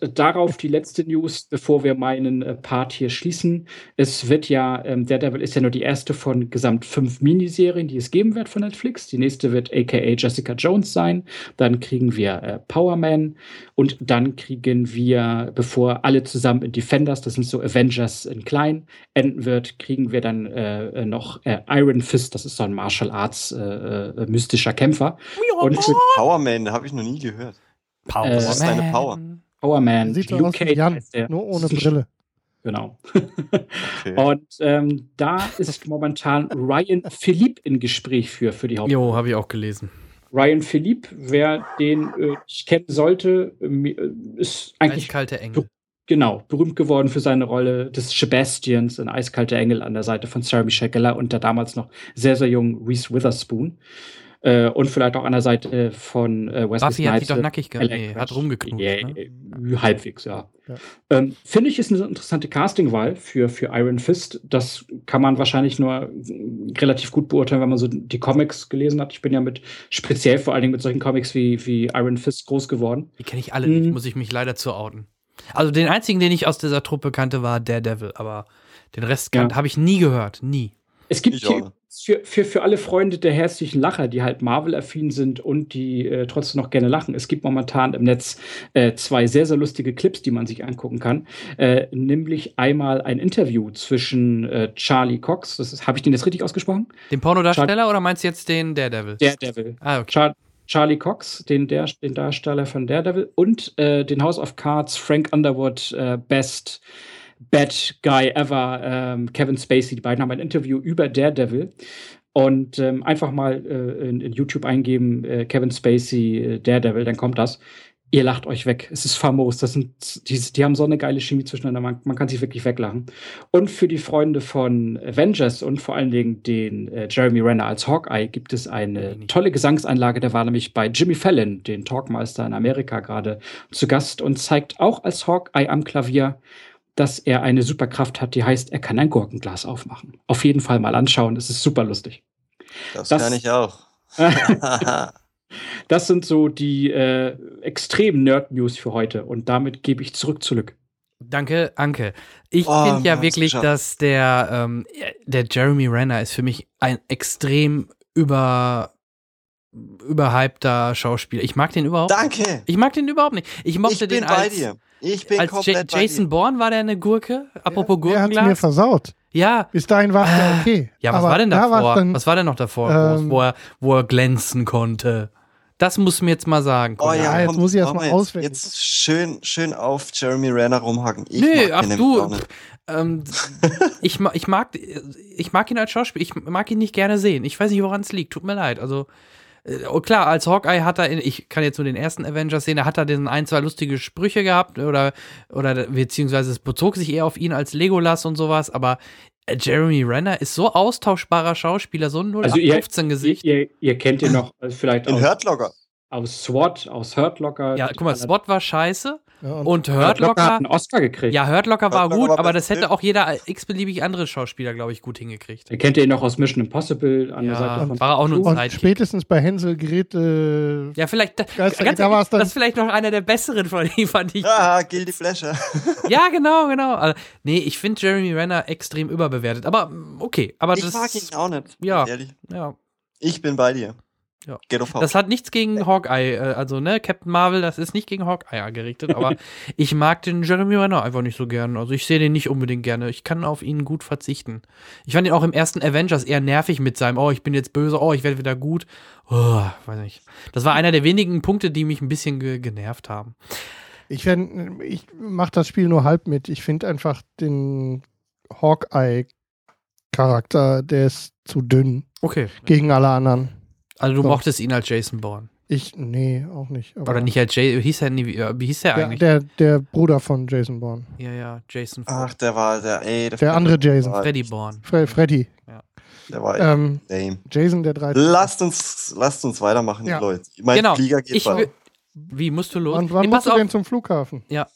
darauf die letzte News, bevor wir meinen äh, Part hier schließen. Es wird ja, ähm, Daredevil ist ja nur die erste von gesamt fünf Miniserien, die es geben wird von Netflix. Die nächste wird aka Jessica Jones sein. Dann kriegen wir äh, Power Man und dann kriegen wir, bevor alle zusammen in Defenders, das sind so Avengers in klein, enden wird, kriegen wir dann äh, noch äh, Iron Fist, das ist so ein Martial Arts äh, äh, mystischer Kämpfer. Und Power Man, habe ich noch nie gehört. Power Was ist deine Power? Power Man. Sieht so aus wie Jan, nur ohne Brille. Genau. okay. [LAUGHS] Und ähm, da ist momentan Ryan Philippe in Gespräch für, für die Hauptrolle. Jo, habe ich auch gelesen. Ryan Philippe, wer den äh, ich kennen sollte, äh, ist eigentlich. Eiskalte Engel. Genau, berühmt geworden für seine Rolle des Sebastians, ein eiskalter Engel an der Seite von Sarah Michelle Gellar und der damals noch sehr, sehr jungen Reese Witherspoon. Äh, und vielleicht auch an der Seite von äh, Wesley Buffy hat sich doch nackig gemacht. Nee, hat rumgeknutscht. Yeah, ne? Halbwegs, ja. ja. Ähm, Finde ich, ist eine interessante Castingwahl für, für Iron Fist. Das kann man wahrscheinlich nur relativ gut beurteilen, wenn man so die Comics gelesen hat. Ich bin ja mit, speziell vor allen Dingen mit solchen Comics wie, wie Iron Fist groß geworden. Die kenne ich alle mhm. nicht, muss ich mich leider zu outen. Also den einzigen, den ich aus dieser Truppe kannte, war Daredevil, aber den Rest ja. habe ich nie gehört. Nie. Es gibt hier für, für, für alle Freunde der herzlichen Lacher, die halt Marvel-affin sind und die äh, trotzdem noch gerne lachen. Es gibt momentan im Netz äh, zwei sehr, sehr lustige Clips, die man sich angucken kann. Äh, nämlich einmal ein Interview zwischen äh, Charlie Cox, das habe ich den jetzt richtig ausgesprochen? Den Pornodarsteller Char oder meinst du jetzt den Daredevil? Daredevil. Ah, okay. Char Charlie Cox, den, der, den Darsteller von Daredevil, und äh, den House of Cards Frank Underwood äh, Best Bad Guy Ever, ähm, Kevin Spacey. Die beiden haben ein Interview über Daredevil. Und ähm, einfach mal äh, in, in, YouTube eingeben, äh, Kevin Spacey, äh, Daredevil, dann kommt das. Ihr lacht euch weg. Es ist famos. Das sind, die, die haben so eine geile Chemie zwischeneinander. Man, man, kann sich wirklich weglachen. Und für die Freunde von Avengers und vor allen Dingen den äh, Jeremy Renner als Hawkeye gibt es eine tolle Gesangseinlage. Der war nämlich bei Jimmy Fallon, den Talkmeister in Amerika, gerade zu Gast und zeigt auch als Hawkeye am Klavier dass er eine Superkraft hat, die heißt, er kann ein Gurkenglas aufmachen. Auf jeden Fall mal anschauen, es ist super lustig. Das, das kann ich auch. [LAUGHS] [LAUGHS] das sind so die äh, extremen Nerd-News für heute und damit gebe ich zurück zu Lück. Danke, Anke. Ich oh, finde ja wirklich, dass der, ähm, der Jeremy Renner ist für mich ein extrem über überhypter Schauspieler. Ich mag den überhaupt. Danke. Ich mag den überhaupt nicht. Ich mochte ich bin den bei als, dir. Ich bin als komplett ja Jason Bourne war der eine Gurke? Apropos ja, Gurkenglas. Er hat mir versaut. Ja. Bis dahin war es ja ah. okay. Ja, was Aber war denn davor? Da was war denn noch davor, ähm, wo, er, wo er glänzen konnte? Das muss mir jetzt mal sagen. Oh ja, jetzt komm, muss ich erst mal auswählen. Jetzt schön, schön auf Jeremy Renner rumhacken. Ich nee, ach du, ähm, ich, ich, mag, ich mag ihn als Schauspieler. Ich mag ihn nicht gerne sehen. Ich weiß nicht, woran es liegt. Tut mir leid. Also klar, als Hawkeye hat er, in, ich kann jetzt nur den ersten Avengers sehen, da hat er diesen ein, zwei lustige Sprüche gehabt oder, oder beziehungsweise es bezog sich eher auf ihn als Legolas und sowas, aber äh, Jeremy Renner ist so austauschbarer Schauspieler, so ein 0815 also Gesicht. Ihr, ihr, kennt ihn noch äh, [LAUGHS] vielleicht In Hurt Locker. Aus SWAT, aus Hurt Locker. Ja, guck mal, SWAT war scheiße. Ja, und, und Hurt Locker, hat einen Oscar gekriegt. Ja, Hurt Locker war gut, war aber das hätte auch jeder x-beliebig andere Schauspieler, glaube ich, gut hingekriegt. Ihr kennt ihn noch aus Mission Impossible an ja, der Seite von war auch nur ein Und spätestens bei Hänsel Geräte. Ja, vielleicht, Geister, ganz da ehrlich, das ist vielleicht noch einer der besseren von ihm, fand ich. Ja, Gildy Flasher. [LAUGHS] ja, genau, genau. Also, nee, ich finde Jeremy Renner extrem überbewertet, aber okay. Aber ich das, mag ihn auch nicht. Ja, ehrlich. ja. Ich bin bei dir. Ja. Das hat nichts gegen Hawkeye, äh, also ne, Captain Marvel, das ist nicht gegen Hawkeye gerichtet, aber [LAUGHS] ich mag den Jeremy Renner einfach nicht so gern. Also ich sehe den nicht unbedingt gerne. Ich kann auf ihn gut verzichten. Ich fand ihn auch im ersten Avengers eher nervig mit seinem, oh, ich bin jetzt böse, oh, ich werde wieder gut. Oh, weiß nicht. Das war einer der wenigen Punkte, die mich ein bisschen ge genervt haben. Ich, ich mache das Spiel nur halb mit. Ich finde einfach den Hawkeye-Charakter, der ist zu dünn. Okay. Gegen alle anderen. Also du so. mochtest ihn als Jason Bourne? Ich, nee, auch nicht. Oder nicht als Jason, hieß er, wie hieß der, der eigentlich? Der, der Bruder von Jason Bourne. Ja, ja, Jason Ach, der war der, ey. Der, der andere Jason. Freddy Bourne. Fre Freddy. Ja. Der war ähm, lame. Jason, der 13. Lasst uns, lasst uns weitermachen, ja. Leute. Mein genau. Flieger geht ich, Wie musst du los? Wann, wann musst du denn zum Flughafen? Ja.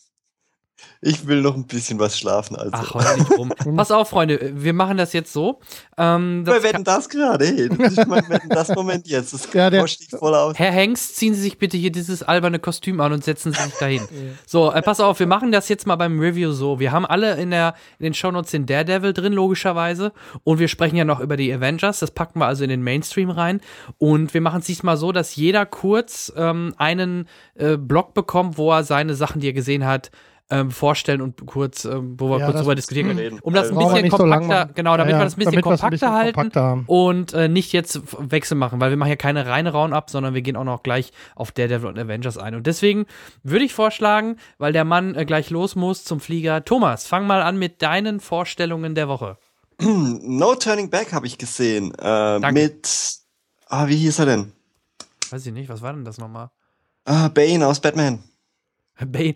Ich will noch ein bisschen was schlafen. Also. Ach, heul nicht rum. [LAUGHS] Pass auf, Freunde, wir machen das jetzt so. Ähm, wir wetten das gerade. Hey, das ist mein das Moment jetzt. Das [LAUGHS] ja, der, voll aus. Herr Hengst, ziehen Sie sich bitte hier dieses alberne Kostüm an und setzen Sie sich dahin. [LAUGHS] so, äh, pass auf, wir machen das jetzt mal beim Review so. Wir haben alle in, der, in den Shownotes den Daredevil drin, logischerweise. Und wir sprechen ja noch über die Avengers. Das packen wir also in den Mainstream rein. Und wir machen es diesmal so, dass jeder kurz ähm, einen äh, Blog bekommt, wo er seine Sachen, die er gesehen hat, ähm, vorstellen und kurz, ähm, wo wir ja, kurz drüber diskutieren können. Um das ein bisschen kompakter, so genau, damit ja, wir das ein bisschen kompakter ein bisschen halten kompakter und äh, nicht jetzt Wechsel machen, weil wir machen ja keine reine Round-Up, sondern wir gehen auch noch gleich auf Daredevil und Avengers ein. Und deswegen würde ich vorschlagen, weil der Mann äh, gleich los muss zum Flieger. Thomas, fang mal an mit deinen Vorstellungen der Woche. [CLEARS THROAT] No Turning Back habe ich gesehen. Äh, mit, ah, wie hieß er denn? Weiß ich nicht, was war denn das nochmal? Ah, Bane aus Batman. Bane.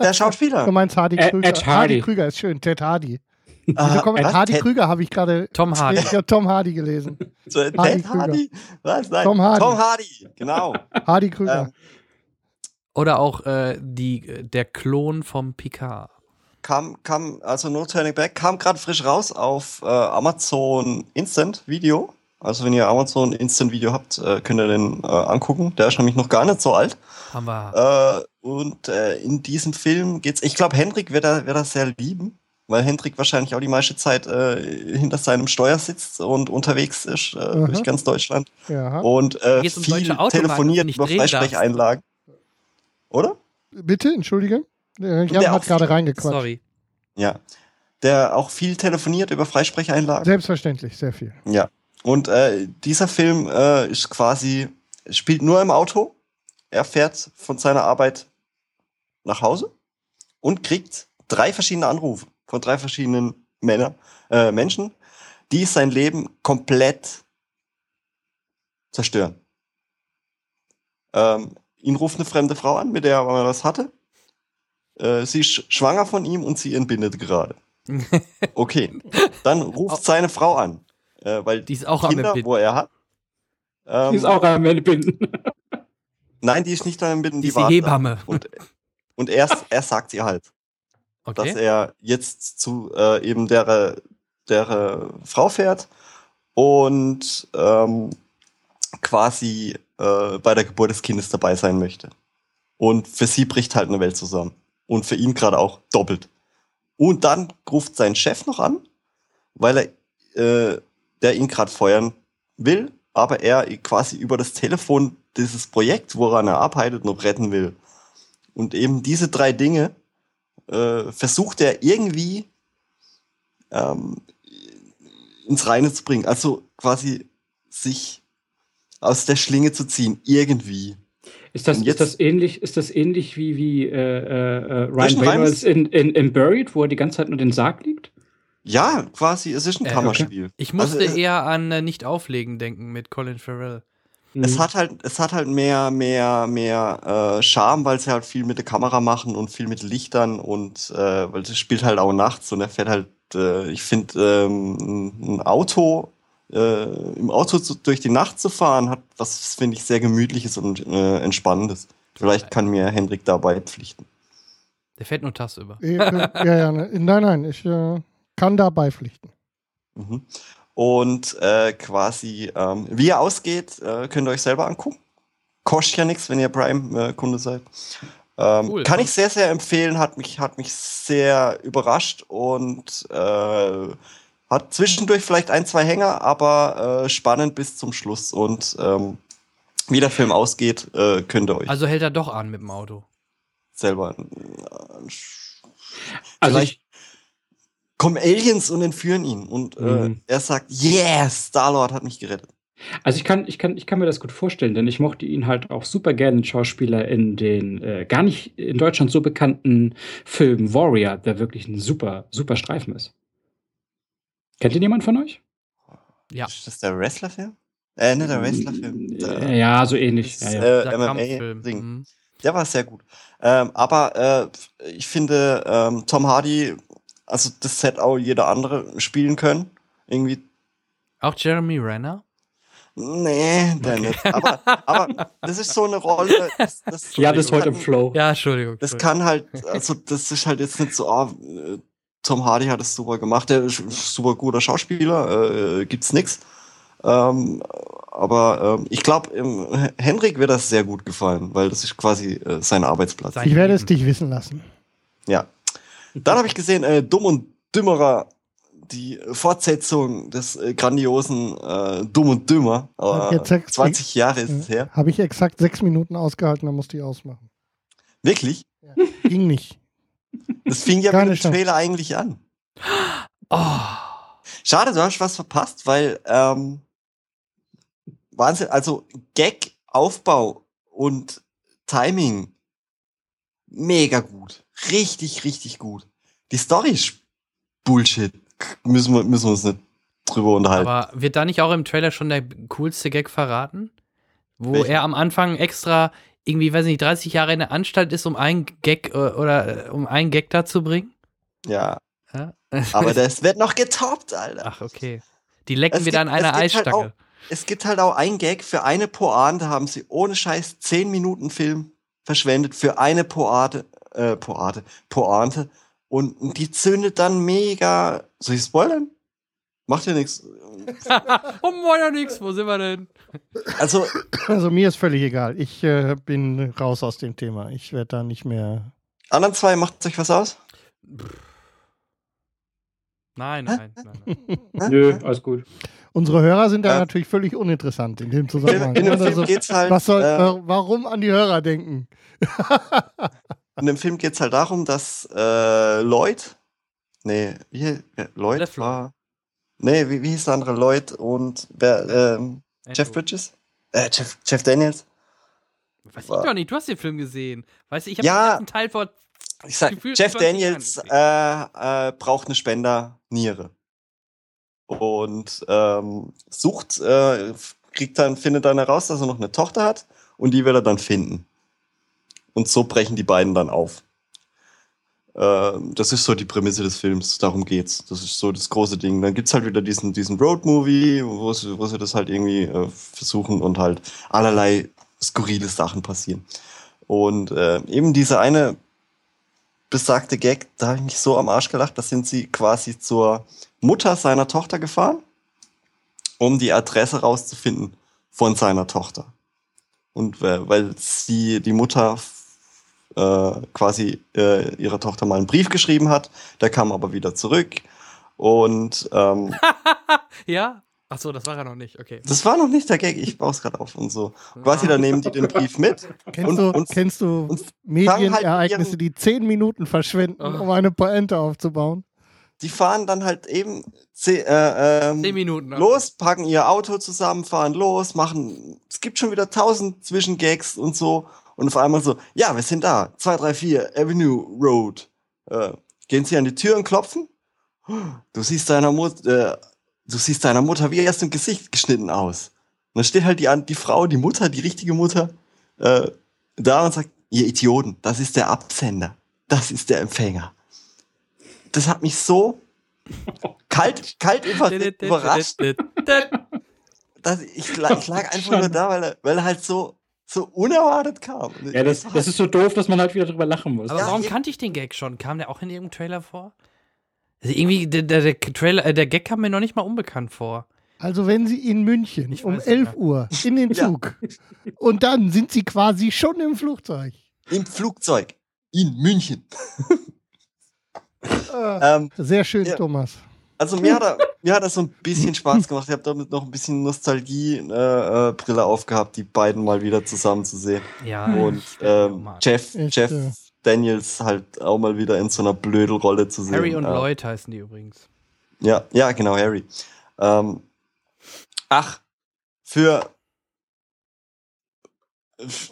Der Schauspieler. Du meinst Hardy Krüger. Ed Hardy. Hardy Krüger ist schön, Ted Hardy. Uh, Ed Hardy Ted? Krüger habe ich gerade. Tom Hardy. [LAUGHS] Ich habe Tom Hardy gelesen. So, Hardy Ted Hardy? Was? Nein. Tom Hardy. Tom Hardy, genau. [LAUGHS] Hardy Krüger. Ähm, Oder auch äh, die, der Klon vom Picard. Kam, kam, also No Turning Back, kam gerade frisch raus auf äh, Amazon Instant Video. Also wenn ihr Amazon Instant Video habt, äh, könnt ihr den äh, angucken. Der ist nämlich noch gar nicht so alt. Haben wir. Äh, und äh, in diesem Film geht's. Ich glaube, Hendrik wird er, wird er sehr lieben, weil Hendrik wahrscheinlich auch die meiste Zeit äh, hinter seinem Steuer sitzt und unterwegs ist äh, durch ganz Deutschland. Ja. Und äh, um viel telefoniert über Freisprecheinlagen. Oder? Bitte, entschuldige. Ich habe gerade reingequatscht. Sorry. Ja. Der auch viel telefoniert über Freisprecheinlagen. Selbstverständlich, sehr viel. Ja. Und äh, dieser Film äh, ist quasi, spielt nur im Auto. Er fährt von seiner Arbeit nach Hause und kriegt drei verschiedene Anrufe von drei verschiedenen Männer, äh, Menschen, die sein Leben komplett zerstören. Ähm, ihn ruft eine fremde Frau an, mit der er was hatte. Äh, sie ist schwanger von ihm und sie entbindet gerade. [LAUGHS] Okay. Dann ruft seine Frau an äh, weil die ist auch Kinder, am wo er hat. Ähm, die ist auch am Entbinden. Nein, die ist nicht am Entbinden, die, die ist die Hebamme. Und, und er, er sagt ihr halt, okay. dass er jetzt zu äh, eben der, der Frau fährt und ähm, quasi äh, bei der Geburt des Kindes dabei sein möchte. Und für sie bricht halt eine Welt zusammen. Und für ihn gerade auch doppelt. Und dann ruft sein Chef noch an, weil er äh, der ihn gerade feuern will, aber er quasi über das Telefon dieses Projekt, woran er arbeitet, noch retten will. Und eben diese drei Dinge äh, versucht er irgendwie ähm, ins Reine zu bringen. Also quasi sich aus der Schlinge zu ziehen, irgendwie. Ist das, jetzt, ist das ähnlich, ist das ähnlich wie, wie äh, äh, Ryan Reynolds in, in, in Buried, wo er die ganze Zeit nur den Sarg liegt? Ja, quasi, es ist ein äh, Kammerspiel. Okay. Ich musste also, eher an äh, Nicht auflegen denken mit Colin Farrell. Es mhm. hat halt, es hat halt mehr, mehr, mehr äh, Charme, weil sie halt viel mit der Kamera machen und viel mit Lichtern und äh, weil es spielt halt auch nachts und er fährt halt, äh, ich finde, ähm, ein Auto, äh, im Auto zu, durch die Nacht zu fahren, hat was, finde ich, sehr gemütliches und äh, entspannendes. Vielleicht kann mir Hendrik dabei pflichten. Der fährt nur Tass über. ja, ja, ne, nein, nein, ich äh, kann da beipflichten. Mhm. Und äh, quasi, ähm, wie er ausgeht, äh, könnt ihr euch selber angucken. Kostet ja nichts, wenn ihr Prime-Kunde seid. Ähm, cool. Kann ich sehr, sehr empfehlen, hat mich, hat mich sehr überrascht und äh, hat zwischendurch vielleicht ein, zwei Hänger, aber äh, spannend bis zum Schluss. Und ähm, wie der Film ausgeht, äh, könnt ihr euch. Also hält er doch an mit dem Auto. Selber. Äh, also ich, kommen Aliens und entführen ihn. Und äh, mhm. er sagt, yes, Star-Lord hat mich gerettet. Also ich kann, ich, kann, ich kann mir das gut vorstellen, denn ich mochte ihn halt auch super gerne, den Schauspieler, in den äh, gar nicht in Deutschland so bekannten Film Warrior, der wirklich ein super, super Streifen ist. Kennt ihn jemand von euch? Ja. Ist das der Wrestler-Film? Äh, ne, der Wrestler-Film. Ja, so ähnlich. Das, ja, ja. Äh, MMA-Ding. Mhm. Der war sehr gut. Ähm, aber äh, ich finde, ähm, Tom Hardy also das hätte auch jeder andere spielen können. Irgendwie. Auch Jeremy Renner? Nee, der nicht. Aber, aber das ist so eine Rolle. Das, das ja, das ist heute im Flow. Ja, Entschuldigung. Das kann halt, also das ist halt jetzt nicht so, oh, Tom Hardy hat es super gemacht, der ist super guter Schauspieler, äh, gibt's nix. Ähm, aber ähm, ich glaube, Henrik wird das sehr gut gefallen, weil das ist quasi äh, sein Arbeitsplatz. Ich werde es dich wissen lassen. Ja. Dann habe ich gesehen, äh, Dumm und Dümmerer die Fortsetzung des äh, grandiosen äh, Dumm und Dümmer. Äh, 20 Jahre ist es her. Habe ich exakt sechs Minuten ausgehalten, dann musste ich ausmachen. Wirklich? Ja. Ging nicht. Das fing ja mit dem Trailer eigentlich an. Oh. Schade, du hast was verpasst, weil ähm, Wahnsinn, also Gag, Aufbau und Timing mega gut. Richtig, richtig gut. Die Story ist Bullshit müssen wir, müssen wir uns nicht drüber unterhalten. Aber wird da nicht auch im Trailer schon der coolste Gag verraten? Wo Welchen? er am Anfang extra irgendwie, weiß nicht, 30 Jahre in der Anstalt ist, um einen Gag äh, oder äh, um einen Gag da zu bringen? Ja. ja? Aber [LAUGHS] das wird noch getoppt, Alter. Ach, okay. Die lecken es wieder gibt, an einer halt Eisstange. Halt es gibt halt auch einen Gag für eine Pointe, haben sie ohne Scheiß 10 Minuten Film verschwendet für eine Poate, äh, Poate, Pointe. Und die zündet dann mega. Soll ich spoilern? Macht ja nichts. [LAUGHS] oh, macht ja nichts. Wo sind wir denn? Also, also mir ist völlig egal. Ich äh, bin raus aus dem Thema. Ich werde da nicht mehr. Anderen zwei, macht euch was aus? Nein, nein, nein. nein. Nö, alles gut. Unsere Hörer sind da äh, natürlich völlig uninteressant in dem Zusammenhang. In, in dem also, geht's halt, was soll, äh, warum an die Hörer denken? [LAUGHS] In dem Film geht es halt darum, dass äh, Lloyd, nee, wie, Lloyd Left war, nee, wie, wie hieß der andere, Lloyd und wer, ähm, Jeff Bridges? Äh, Jeff, Jeff Daniels? Weiß war. ich doch nicht, du hast den Film gesehen. Weißt du, ich habe ja, den ersten Teil vor ich sag, Jeff Daniels äh, äh, braucht eine Spenderniere. Und ähm, sucht, äh, kriegt dann, findet dann heraus, dass er noch eine Tochter hat und die will er dann finden. Und so brechen die beiden dann auf. Äh, das ist so die Prämisse des Films, darum geht's. Das ist so das große Ding. Dann gibt's halt wieder diesen, diesen Road-Movie, wo sie, wo sie das halt irgendwie äh, versuchen und halt allerlei skurrile Sachen passieren. Und äh, eben diese eine besagte Gag, da habe ich mich so am Arsch gelacht, da sind sie quasi zur Mutter seiner Tochter gefahren, um die Adresse rauszufinden von seiner Tochter. Und äh, weil sie die Mutter äh, quasi äh, ihrer Tochter mal einen Brief geschrieben hat. Der kam aber wieder zurück. Und ähm, [LAUGHS] ja. Ach so, das war ja noch nicht, okay. Das war noch nicht der Gag, ich baue es gerade auf und so. Quasi, da nehmen die den Brief mit. Kennst und, du, und, kennst du und Medienereignisse, halt die zehn Minuten verschwenden, oh. um eine Pointe aufzubauen? Die fahren dann halt eben zehn, äh, ähm, zehn Minuten los, packen ihr Auto zusammen, fahren los, machen. Es gibt schon wieder tausend Zwischengags und so und auf einmal so, ja, wir sind da, 234 Avenue Road. Äh, gehen Sie an die Tür und klopfen? Du siehst deiner Mutter, äh, du siehst deiner Mutter wie erst im Gesicht geschnitten aus. Und dann steht halt die, die Frau, die Mutter, die richtige Mutter, äh, da und sagt, ihr Idioten, das ist der Absender. Das ist der Empfänger. Das hat mich so kalt, kalt überrascht. [LAUGHS] dass ich, ich lag einfach nur da, weil er, weil er halt so so unerwartet kam. Ja, das, das ist so doof, dass man halt wieder drüber lachen muss. Aber ja, warum kannte ich den Gag schon? Kam der auch in irgendeinem Trailer vor? Also irgendwie, der, der, der, Trailer, äh, der Gag kam mir noch nicht mal unbekannt vor. Also wenn Sie in München um 11 ja. Uhr in den [LAUGHS] Zug ja. und dann sind Sie quasi schon im Flugzeug. Im Flugzeug in München. äh, [LAUGHS] ähm, sehr schön, ja. Thomas. Also mir hat, er, mir hat er so ein bisschen Spaß gemacht. Ich habe damit noch ein bisschen Nostalgie-Brille äh, äh, aufgehabt, die beiden mal wieder zusammen zu sehen. Ja. Und ähm, Jeff, Echt, Jeff ja. Daniels halt auch mal wieder in so einer Blödelrolle zu sehen. Harry und äh, Lloyd heißen die übrigens. Ja, ja, genau, Harry. Ähm, ach, für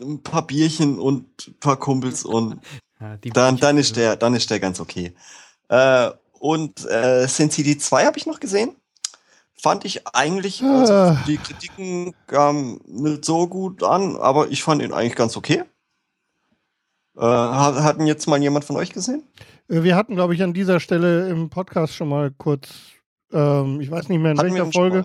ein paar Bierchen und ein paar Kumpels und [LAUGHS] ja, dann, dann, ist der, dann ist der ganz okay. Äh, und äh, Sin City 2 habe ich noch gesehen. Fand ich eigentlich, also ah. die Kritiken kamen nicht so gut an, aber ich fand ihn eigentlich ganz okay. Äh, hatten jetzt mal jemand von euch gesehen? Äh, wir hatten, glaube ich, an dieser Stelle im Podcast schon mal kurz, ähm, ich weiß nicht mehr in hatten welcher Folge,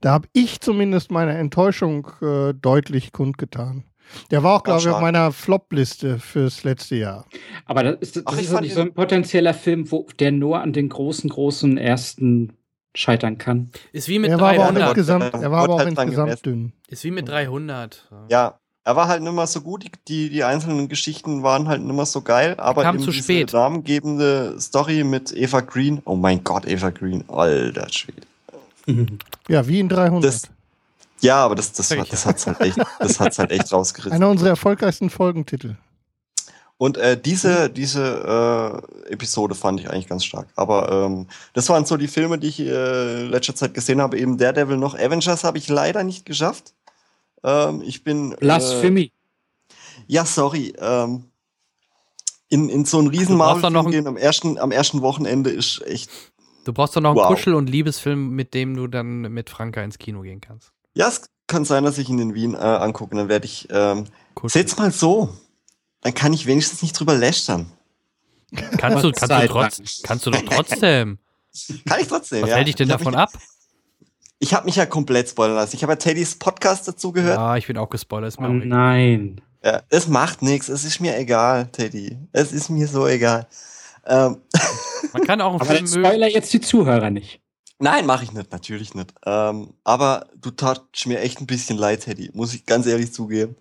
Da habe ich zumindest meine Enttäuschung äh, deutlich kundgetan. Der war auch, glaube ich, auf meiner Flop-Liste fürs letzte Jahr. Aber das ist, das Ach, ist nicht so ein potenzieller Film, wo der nur an den großen, großen ersten scheitern kann. Ist wie mit er 300. War aber auch insgesamt, er war aber auch insgesamt dünn. Ist wie mit 300. Ja, er war halt nicht mehr so gut. Die, die einzelnen Geschichten waren halt nicht mehr so geil. Aber kam zu spät. namengebende Story mit Eva Green. Oh mein Gott, Eva Green. Alter Schwede. Ja, wie in 300. Das, ja, aber das, das, das, das hat's halt echt, das hat's halt echt [LAUGHS] rausgerissen. Einer unserer erfolgreichsten Folgentitel. Und äh, diese, diese äh, Episode fand ich eigentlich ganz stark. Aber ähm, das waren so die Filme, die ich äh, letzter Zeit gesehen habe. Eben Daredevil noch. Avengers habe ich leider nicht geschafft. Ähm, ich bin. Äh, Blasphemie. ja, sorry. Ähm, in, in so einen riesen Marvel gehen am ersten, am ersten Wochenende ist echt. Du brauchst doch noch wow. einen Kuschel- und Liebesfilm, mit dem du dann mit Franka ins Kino gehen kannst. Ja, es kann sein, dass ich ihn in Wien äh, angucke. Dann werde ich. Ähm, seht's mal so dann kann ich wenigstens nicht drüber lästern. Kannst du, kannst du, trotz, kannst du doch trotzdem. [LAUGHS] Kann ich trotzdem, Was ja. hält dich denn ich davon mich, ab? Ich habe mich ja komplett spoilern lassen. Ich habe ja Teddys Podcast dazu gehört. Ja, ich bin auch gespoilert. Ist mir oh, nein. Ja, es macht nichts. Es ist mir egal, Teddy. Es ist mir so egal. Ähm. Man kann auch einen aber Film Spoiler jetzt die Zuhörer nicht. Nein, mache ich nicht, natürlich nicht. Ähm, aber du tatst mir echt ein bisschen leid, Teddy. Muss ich ganz ehrlich zugeben.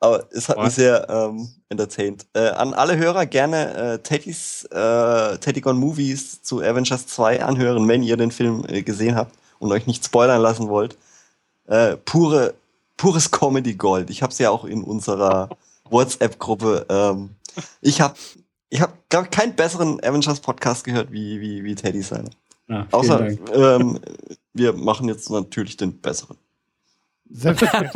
Aber es hat Was? mich sehr ähm, entertained. Äh, an alle Hörer gerne äh, Teddys äh, Teddy Gone Movies zu Avengers 2 anhören, wenn ihr den Film äh, gesehen habt und euch nicht spoilern lassen wollt. Äh, pure, pures Comedy Gold. Ich habe es ja auch in unserer WhatsApp-Gruppe. Ähm, ich habe, ich habe, glaube ich, keinen besseren Avengers Podcast gehört wie wie wie Teddy seiner. Ja, Außer ähm, wir machen jetzt natürlich den besseren. Selbstverständlich.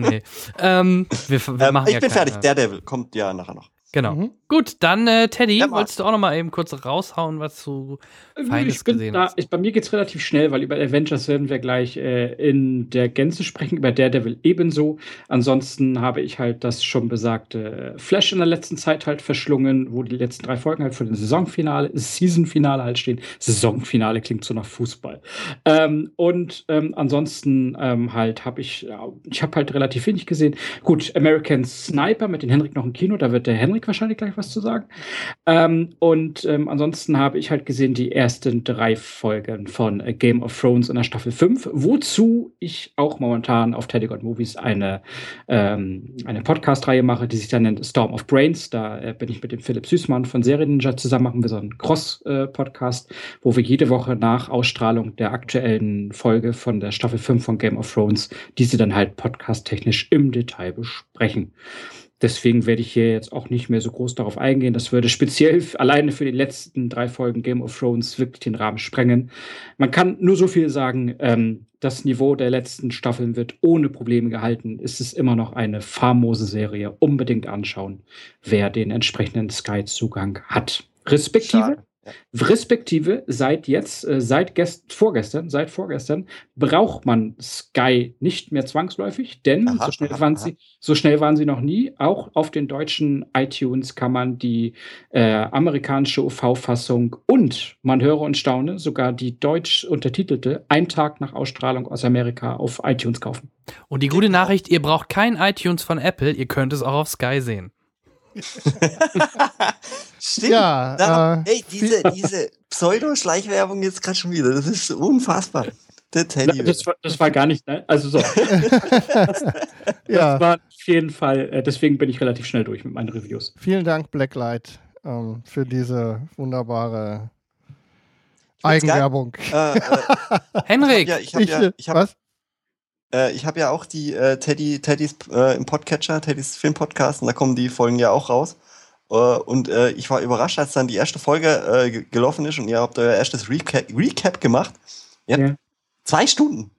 [LAUGHS] nee. ähm, wir, wir ähm, machen ich ja bin keine, fertig. Daredevil kommt ja nachher noch. Genau. Mhm. Gut, dann äh, Teddy, ja, wolltest du auch noch mal eben kurz raushauen, was du äh, Feines gesehen da, hast? Ich, bei mir geht es relativ schnell, weil über Avengers werden wir gleich äh, in der Gänze sprechen, über Daredevil ebenso. Ansonsten habe ich halt das schon besagte Flash in der letzten Zeit halt verschlungen, wo die letzten drei Folgen halt für den Saisonfinale, Seasonfinale halt stehen. Saisonfinale klingt so nach Fußball. Ähm, und ähm, ansonsten ähm, halt habe ich, ich habe halt relativ wenig gesehen. Gut, American Sniper mit den Henrik noch im Kino, da wird der Henrik Henrik wahrscheinlich gleich was zu sagen. Ähm, und ähm, ansonsten habe ich halt gesehen die ersten drei Folgen von äh, Game of Thrones in der Staffel 5, wozu ich auch momentan auf God Movies eine, ähm, eine Podcast-Reihe mache, die sich dann nennt Storm of Brains. Da äh, bin ich mit dem Philipp Süßmann von Serien Ninja zusammen, machen wir so einen Cross-Podcast, äh, wo wir jede Woche nach Ausstrahlung der aktuellen Folge von der Staffel 5 von Game of Thrones diese dann halt podcast-technisch im Detail besprechen. Deswegen werde ich hier jetzt auch nicht mehr so groß darauf eingehen. Das würde speziell alleine für die letzten drei Folgen Game of Thrones wirklich den Rahmen sprengen. Man kann nur so viel sagen, ähm, das Niveau der letzten Staffeln wird ohne Probleme gehalten. Es ist immer noch eine famose Serie. Unbedingt anschauen, wer den entsprechenden Sky-Zugang hat. Respektive Schade. Respektive seit jetzt, äh, seit gest vorgestern, seit vorgestern braucht man Sky nicht mehr zwangsläufig, denn aha, so, schnell aha, waren aha. sie, so schnell waren sie noch nie. Auch auf den deutschen iTunes kann man die äh, amerikanische UV-Fassung und man höre und staune sogar die deutsch untertitelte ein Tag nach Ausstrahlung aus Amerika auf iTunes kaufen. Und die gute Nachricht, ihr braucht kein iTunes von Apple, ihr könnt es auch auf Sky sehen. [LAUGHS] Stimmt. Ja, da, äh, ey, diese, diese Pseudo-Schleichwerbung jetzt gerade schon wieder. Das ist unfassbar. Der Teddy. Das war, das war gar nicht, ne? Also so. [LAUGHS] das, ja. war auf jeden Fall, äh, deswegen bin ich relativ schnell durch mit meinen Reviews. Vielen Dank, Blacklight, ähm, für diese wunderbare Eigenwerbung. Äh, äh, [LAUGHS] Henrik, ich habe ja, ich hab, ja, ich hab, äh, ich habe ja auch die äh, Teddy, Teddys äh, im Podcatcher, Teddys Filmpodcast, und da kommen die Folgen ja auch raus. Äh, und äh, ich war überrascht, als dann die erste Folge äh, gelaufen ist und ihr habt euer erstes Recap, Recap gemacht. Ja. ja. Zwei Stunden.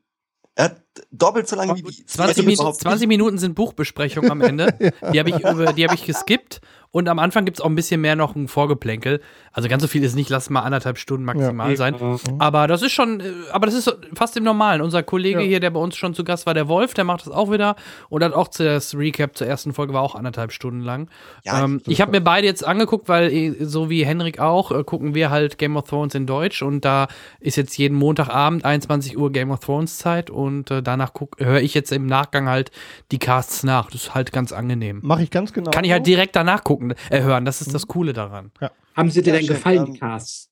Er hat doppelt so lange wie die. 20, Min 20 Minuten sind Buchbesprechung am Ende. [LAUGHS] Die habe ich, hab ich geskippt Und am Anfang gibt es auch ein bisschen mehr noch ein Vorgeplänkel. Also ganz so viel ist nicht, lass mal anderthalb Stunden maximal ja. sein. Aber das ist schon, äh, aber das ist fast im Normalen. Unser Kollege ja. hier, der bei uns schon zu Gast war, der Wolf, der macht das auch wieder. Und hat auch das Recap zur ersten Folge war auch anderthalb Stunden lang. Ja, ähm, ich habe mir beide jetzt angeguckt, weil äh, so wie Henrik auch, äh, gucken wir halt Game of Thrones in Deutsch. Und da ist jetzt jeden Montagabend 21 Uhr Game of Thrones Zeit. Und äh, danach höre ich jetzt im Nachgang halt die Casts nach. Das ist halt ganz angenehm. Mache ich ganz genau. Kann ich halt direkt danach gucken, äh, hören. Das ist das mhm. Coole daran. Ja. Haben sie dir denn gefallen, die Casts?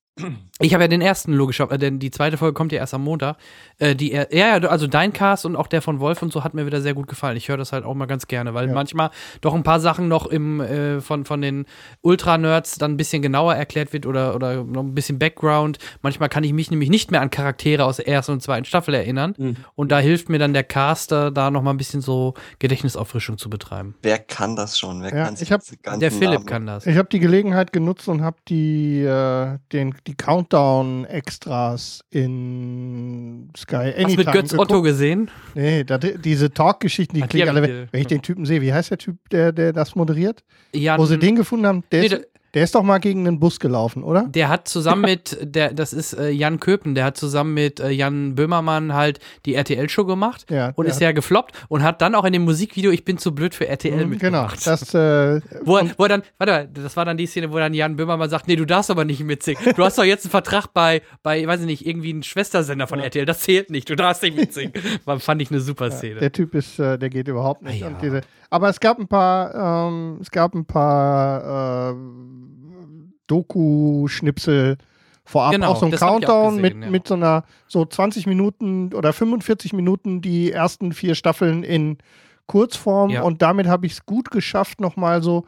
Ich habe ja den ersten, logisch, äh, denn die zweite Folge kommt ja erst am Montag. Äh, die, ja, ja, also dein Cast und auch der von Wolf und so hat mir wieder sehr gut gefallen. Ich höre das halt auch mal ganz gerne, weil ja. manchmal doch ein paar Sachen noch im, äh, von, von den Ultra-Nerds dann ein bisschen genauer erklärt wird oder, oder noch ein bisschen Background. Manchmal kann ich mich nämlich nicht mehr an Charaktere aus der ersten und zweiten Staffel erinnern. Mhm. Und da hilft mir dann der Caster, da noch mal ein bisschen so Gedächtnisauffrischung zu betreiben. Wer kann das schon? Wer ja, kann ich hab, Der Philipp Namen? kann das. Ich habe die Gelegenheit genutzt und habe die, äh, den, die Countdown-Extras in Sky Anytime Hast du mit Götz geguckt. Otto gesehen? Nee, da, diese Talk-Geschichten, die klingen alle, wenn ich den Typen sehe. Wie heißt der Typ, der, der das moderiert? Jan, Wo sie den gefunden haben, der nee, ist, der ist doch mal gegen einen Bus gelaufen, oder? Der hat zusammen mit, der, das ist äh, Jan Köpen, der hat zusammen mit äh, Jan Böhmermann halt die RTL-Show gemacht ja, und ist ja gefloppt und hat dann auch in dem Musikvideo Ich bin zu blöd für RTL mhm, mitgemacht. Genau, das, äh, wo, er, wo er dann, warte mal, das war dann die Szene, wo dann Jan Böhmermann sagt, nee, du darfst aber nicht mitsingen. Du hast doch jetzt einen Vertrag bei, bei, weiß ich nicht, irgendwie einen Schwestersender von ja. RTL, das zählt nicht, du darfst nicht mitsingen. [LAUGHS] Fand ich eine super Szene. Ja, der Typ ist, äh, der geht überhaupt nicht. Ja. Diese, aber es gab ein paar, ähm, es gab ein paar, äh, Doku-Schnipsel vorab genau, auch so ein Countdown gesehen, mit, ja. mit so einer so 20 Minuten oder 45 Minuten die ersten vier Staffeln in Kurzform ja. und damit habe ich es gut geschafft, nochmal so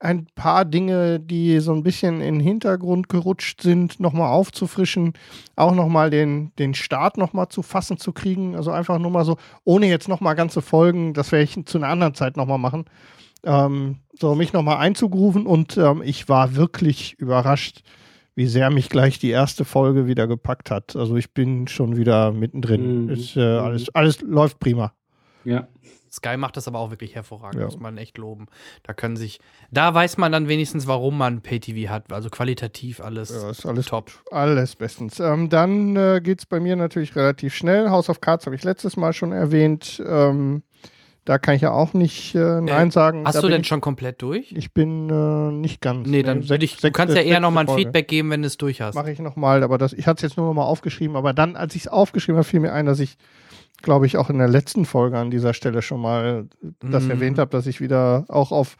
ein paar Dinge, die so ein bisschen in den Hintergrund gerutscht sind, nochmal aufzufrischen, auch nochmal den, den Start nochmal zu fassen zu kriegen. Also einfach nur mal so, ohne jetzt nochmal ganze Folgen, das werde ich zu einer anderen Zeit nochmal machen, ähm, so mich nochmal einzugrufen und ähm, ich war wirklich überrascht, wie sehr mich gleich die erste Folge wieder gepackt hat. Also ich bin schon wieder mittendrin. Mhm. Ist, äh, alles, alles läuft prima. Ja. Sky macht das aber auch wirklich hervorragend, ja. muss man echt loben. Da können sich, da weiß man dann wenigstens, warum man Pay-TV hat. Also qualitativ alles, ja, ist alles top. Alles bestens. Ähm, dann äh, geht es bei mir natürlich relativ schnell. House of Cards habe ich letztes Mal schon erwähnt. Ähm, da kann ich ja auch nicht äh, Nein äh, sagen. Hast da du denn ich, schon komplett durch? Ich bin äh, nicht ganz. Nee, dann würde ich, du kannst ja eher nochmal ein Feedback geben, wenn du es durch hast. Mache ich nochmal, aber das, ich hatte es jetzt nur nochmal aufgeschrieben, aber dann, als ich es aufgeschrieben habe, fiel mir ein, dass ich, glaube ich, auch in der letzten Folge an dieser Stelle schon mal das mhm. erwähnt habe, dass ich wieder auch auf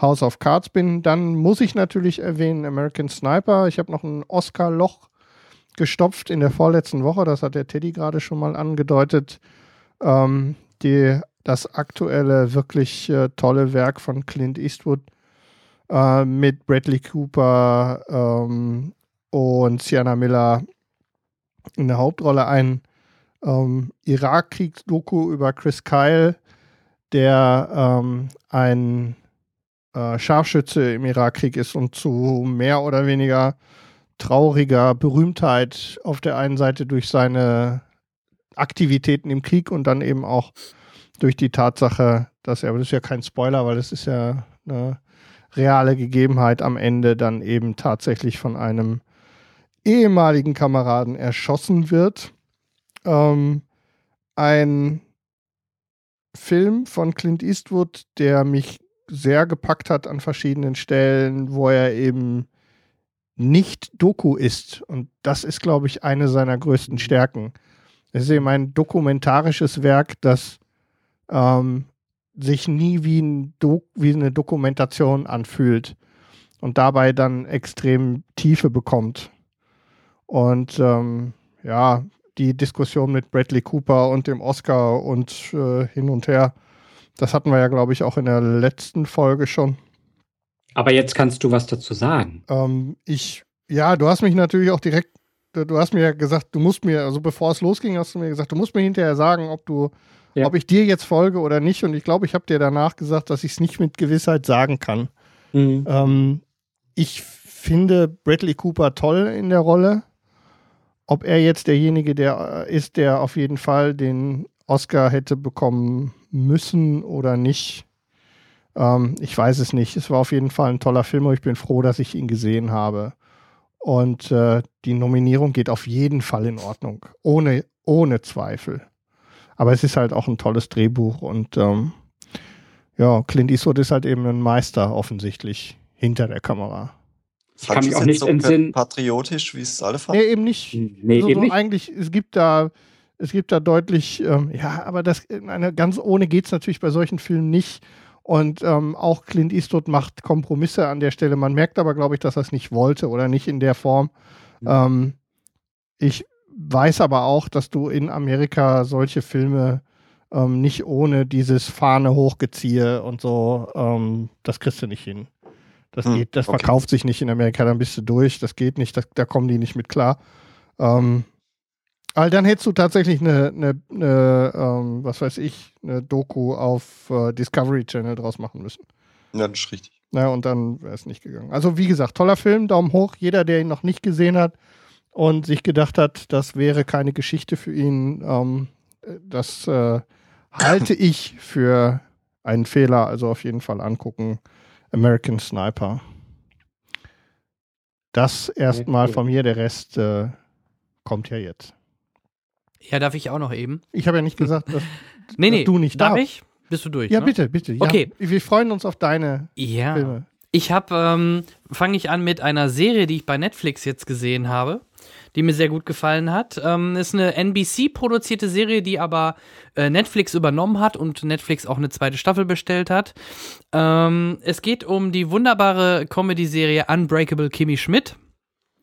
House of Cards bin. Dann muss ich natürlich erwähnen American Sniper. Ich habe noch ein Oscar-Loch gestopft in der vorletzten Woche. Das hat der Teddy gerade schon mal angedeutet. Ähm, die das aktuelle wirklich äh, tolle Werk von Clint Eastwood äh, mit Bradley Cooper ähm, und Sienna Miller in der Hauptrolle ein ähm, Irakkriegsdoku über Chris Kyle, der ähm, ein äh, Scharfschütze im Irakkrieg ist und zu mehr oder weniger trauriger Berühmtheit auf der einen Seite durch seine Aktivitäten im Krieg und dann eben auch durch die Tatsache, dass er, aber das ist ja kein Spoiler, weil das ist ja eine reale Gegebenheit am Ende dann eben tatsächlich von einem ehemaligen Kameraden erschossen wird. Ähm, ein Film von Clint Eastwood, der mich sehr gepackt hat an verschiedenen Stellen, wo er eben nicht Doku ist. Und das ist, glaube ich, eine seiner größten Stärken. Es ist eben ein dokumentarisches Werk, das ähm, sich nie wie, ein wie eine Dokumentation anfühlt und dabei dann extrem Tiefe bekommt. Und ähm, ja, die Diskussion mit Bradley Cooper und dem Oscar und äh, hin und her, das hatten wir ja, glaube ich, auch in der letzten Folge schon. Aber jetzt kannst du was dazu sagen. Ähm, ich, ja, du hast mich natürlich auch direkt, du hast mir ja gesagt, du musst mir, also bevor es losging, hast du mir gesagt, du musst mir hinterher sagen, ob du ja. ob ich dir jetzt folge oder nicht. Und ich glaube, ich habe dir danach gesagt, dass ich es nicht mit Gewissheit sagen kann. Mhm. Ähm, ich finde Bradley Cooper toll in der Rolle. Ob er jetzt derjenige der äh, ist, der auf jeden Fall den Oscar hätte bekommen müssen oder nicht, Ähm, ich weiß es nicht. Es war auf jeden Fall ein toller Film und ich bin froh, dass ich ihn gesehen habe. Und äh, die Nominierung geht auf jeden Fall in Ordnung. Ohne, ohne Zweifel. Aber es ist halt auch ein tolles Drehbuch und ähm, ja, Clint Eastwood ist halt eben ein Meister offensichtlich hinter der Kamera. Ich kann mich auch nicht so entsinnen. Patriotisch, wie es alle fanden? Nee, eben nicht. Nee, so, eben so nicht. Eigentlich, es gibt da, es gibt da deutlich, ähm, ja, aber das, eine, ganz ohne geht es natürlich bei solchen Filmen nicht. Und ähm, auch Clint Eastwood macht Kompromisse an der Stelle. Man merkt aber, glaube ich, dass er es nicht wollte oder nicht in der Form. Mhm. Ähm, ich weiß aber auch, dass du in Amerika solche Filme ähm, nicht ohne dieses Fahne hochgeziehe und so, ähm, das kriegst du nicht hin. Das hm, geht, das okay. verkauft sich nicht in Amerika, dann bist du durch, das geht nicht, das, da kommen die nicht mit klar. Ähm, aber dann hättest du tatsächlich eine, eine, eine ähm, was weiß ich, eine Doku auf äh, Discovery Channel draus machen müssen. Ja, das ist richtig. Na, und dann wäre es nicht gegangen. Also, wie gesagt, toller Film, Daumen hoch. Jeder, der ihn noch nicht gesehen hat und sich gedacht hat, das wäre keine Geschichte für ihn, ähm, das äh, halte [COUGHS] ich für einen Fehler. Also auf jeden Fall angucken. American Sniper. Das erstmal von mir, der Rest äh, kommt ja jetzt. Ja, darf ich auch noch eben? Ich habe ja nicht gesagt, dass, [LAUGHS] nee, nee, du nicht darf. Darf ich? Bist du durch? Ja, ne? bitte, bitte. Ja, okay. Wir freuen uns auf deine ja. Filme. Ich habe, ähm, fange ich an mit einer Serie, die ich bei Netflix jetzt gesehen habe die mir sehr gut gefallen hat. Ähm, ist eine NBC-produzierte Serie, die aber äh, Netflix übernommen hat und Netflix auch eine zweite Staffel bestellt hat. Ähm, es geht um die wunderbare Comedy-Serie Unbreakable Kimmy Schmidt,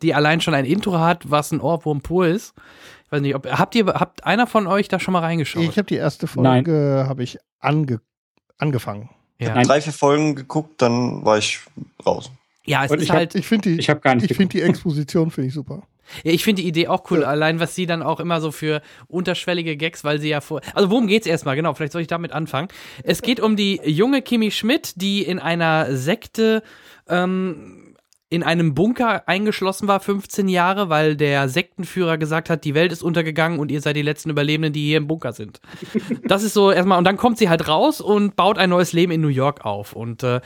die allein schon ein Intro hat, was ein Ohrwurm pur ist. Ich weiß nicht, ob habt ihr habt einer von euch da schon mal reingeschaut? Ich habe die erste Folge habe ich ange, angefangen. Ja. Ich drei, vier Folgen geguckt, dann war ich raus. Ja, es Und ist ich halt. Hab, ich finde die, ich, ich finde die Exposition finde ich super. Ja, ich finde die Idee auch cool, ja. allein was sie dann auch immer so für unterschwellige Gags, weil sie ja vor. Also worum geht's erstmal? Genau, vielleicht soll ich damit anfangen. Es geht um die junge Kimi Schmidt, die in einer Sekte ähm, in einem Bunker eingeschlossen war, 15 Jahre, weil der Sektenführer gesagt hat, die Welt ist untergegangen und ihr seid die letzten Überlebenden, die hier im Bunker sind. [LAUGHS] Das ist so erstmal, und dann kommt sie halt raus und baut ein neues Leben in New York auf und äh,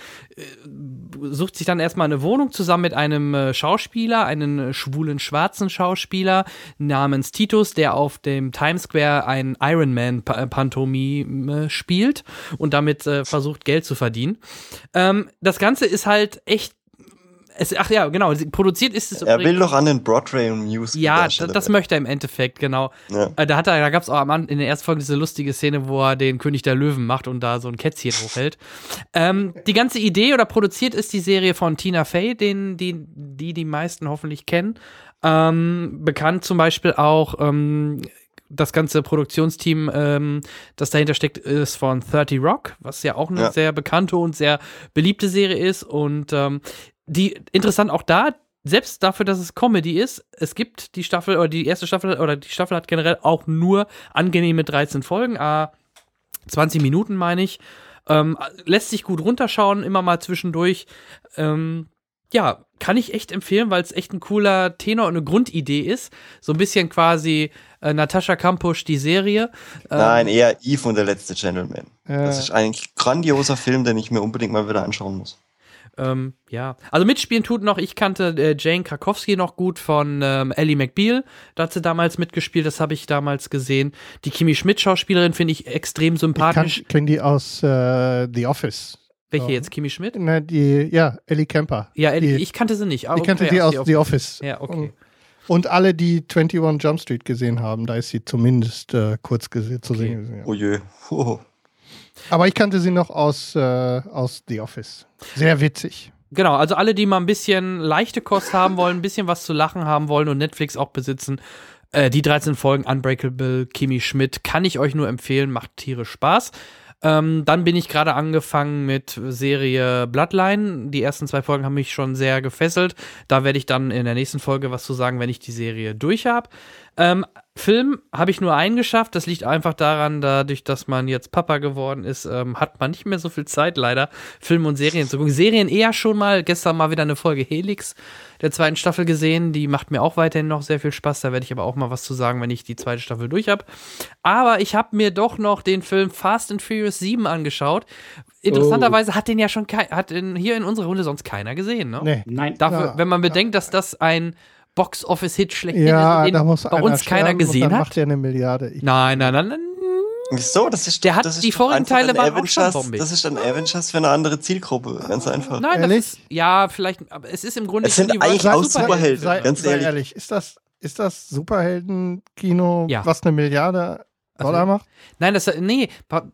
sucht sich dann erstmal eine Wohnung zusammen mit einem äh, Schauspieler, einen schwulen schwarzen Schauspieler namens Titus, der auf dem Times Square ein Iron Man Pantomime spielt und damit äh, versucht Geld zu verdienen. Ähm, das Ganze ist halt echt es, ach ja, genau. Produziert ist es. Er will doch an den Broadway Musical. Ja, das, das möchte er im Endeffekt, genau. Ja. Äh, da, hat er, da gab es auch am, in der ersten Folge diese lustige Szene, wo er den König der Löwen macht und da so ein Kätzchen hochhält. Ähm, die ganze Idee oder produziert ist die Serie von Tina Fey, den, die, die die meisten hoffentlich kennen. Ähm, bekannt zum Beispiel auch ähm, das ganze Produktionsteam, ähm, das dahinter steckt, ist von 30 Rock, was ja auch eine ja. sehr bekannte und sehr beliebte Serie ist. Und ähm, die interessant auch da, selbst dafür, dass es Comedy ist, es gibt die Staffel oder die erste Staffel oder die Staffel hat generell auch nur angenehme 13 Folgen, ah, 20 Minuten meine ich. Ähm, lässt sich gut runterschauen, immer mal zwischendurch. Ähm, ja, kann ich echt empfehlen, weil es echt ein cooler Tenor und eine Grundidee ist. So ein bisschen quasi äh, Natascha Kampusch, die Serie. Ähm, Nein, eher Eve und der letzte Gentleman. Äh. Das ist ein grandioser Film, den ich mir unbedingt mal wieder anschauen muss. Ähm, ja, also mitspielen tut noch, ich kannte äh, Jane Krakowski noch gut von ähm, Ellie McBeal. Da hat sie damals mitgespielt, das habe ich damals gesehen. Die Kimi Schmidt-Schauspielerin finde ich extrem sympathisch. Ich kenne die aus äh, The Office. Welche jetzt? Kimi Schmidt? Na, die, ja, Ellie Kemper. Ja, Ellie, die, ich kannte sie nicht. ich kannte sie aus The Office. Ja, okay. Und, und, alle, die 21 Jump Street gesehen haben, da ist sie zumindest äh, kurz zu okay. sehen. Ja. Oh je. [LAUGHS] Oh. Aber ich kannte sie noch aus, äh, aus The Office. Sehr witzig. Genau, also alle, die mal ein bisschen leichte Kost haben wollen, ein bisschen was zu lachen haben wollen und Netflix auch besitzen, äh, die 13 Folgen Unbreakable Kimi Schmidt kann ich euch nur empfehlen, macht tierisch Spaß. Ähm, dann bin ich gerade angefangen mit Serie Bloodline. Die ersten zwei Folgen haben mich schon sehr gefesselt. Da werde ich dann in der nächsten Folge was zu sagen, wenn ich die Serie durch habe. Ähm, Film habe ich nur einen geschafft. Das liegt einfach daran, dadurch, dass man jetzt Papa geworden ist, ähm, hat man nicht mehr so viel Zeit, leider, Filme und Serien zu gucken. Serien eher schon mal. Gestern mal wieder eine Folge Helix der zweiten Staffel gesehen. Die macht mir auch weiterhin noch sehr viel Spaß. Da werde ich aber auch mal was zu sagen, wenn ich die zweite Staffel durch habe. Aber ich habe mir doch noch den Film Fast and Furious 7 angeschaut. Interessanterweise oh. hat den ja schon hat in, hier in unserer Runde sonst keiner gesehen. Ne? Nee. Nein. Dafür, ja, wenn man bedenkt, dass das ein Box-Office-Hit schlechthin ja, ist, den bei uns keiner gesehen hat. macht ja eine Milliarde. Ich nein, nein, nein, nein. Wieso? Das ist Der hat das die vorigen Teile waren auch schon. Das ist ein Avengers für eine andere Zielgruppe, ganz einfach. Nein, das ist, ja, vielleicht, aber es ist im Grunde es sind eigentlich auch Superhelden, sei, ganz sei ehrlich. ehrlich. Ist das, ist das Superhelden-Kino, ja. was eine Milliarde Dollar also, macht? Nein, das, nee,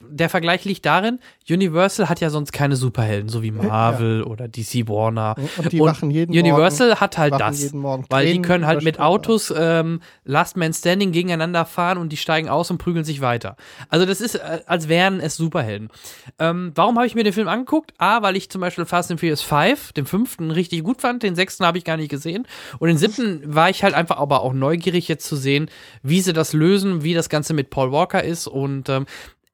der Vergleich liegt darin, Universal hat ja sonst keine Superhelden, so wie Marvel ja. oder DC Warner. Und die machen jeden Universal Morgen, hat halt das, weil die können halt mit Autos ähm, Last Man Standing gegeneinander fahren und die steigen aus und prügeln sich weiter. Also das ist, äh, als wären es Superhelden. Ähm, warum habe ich mir den Film angeguckt? A, weil ich zum Beispiel Fast and Furious 5, den fünften, richtig gut fand, den sechsten habe ich gar nicht gesehen und den siebten war ich halt einfach aber auch neugierig jetzt zu sehen, wie sie das lösen, wie das Ganze mit Paul Walker ist und ähm,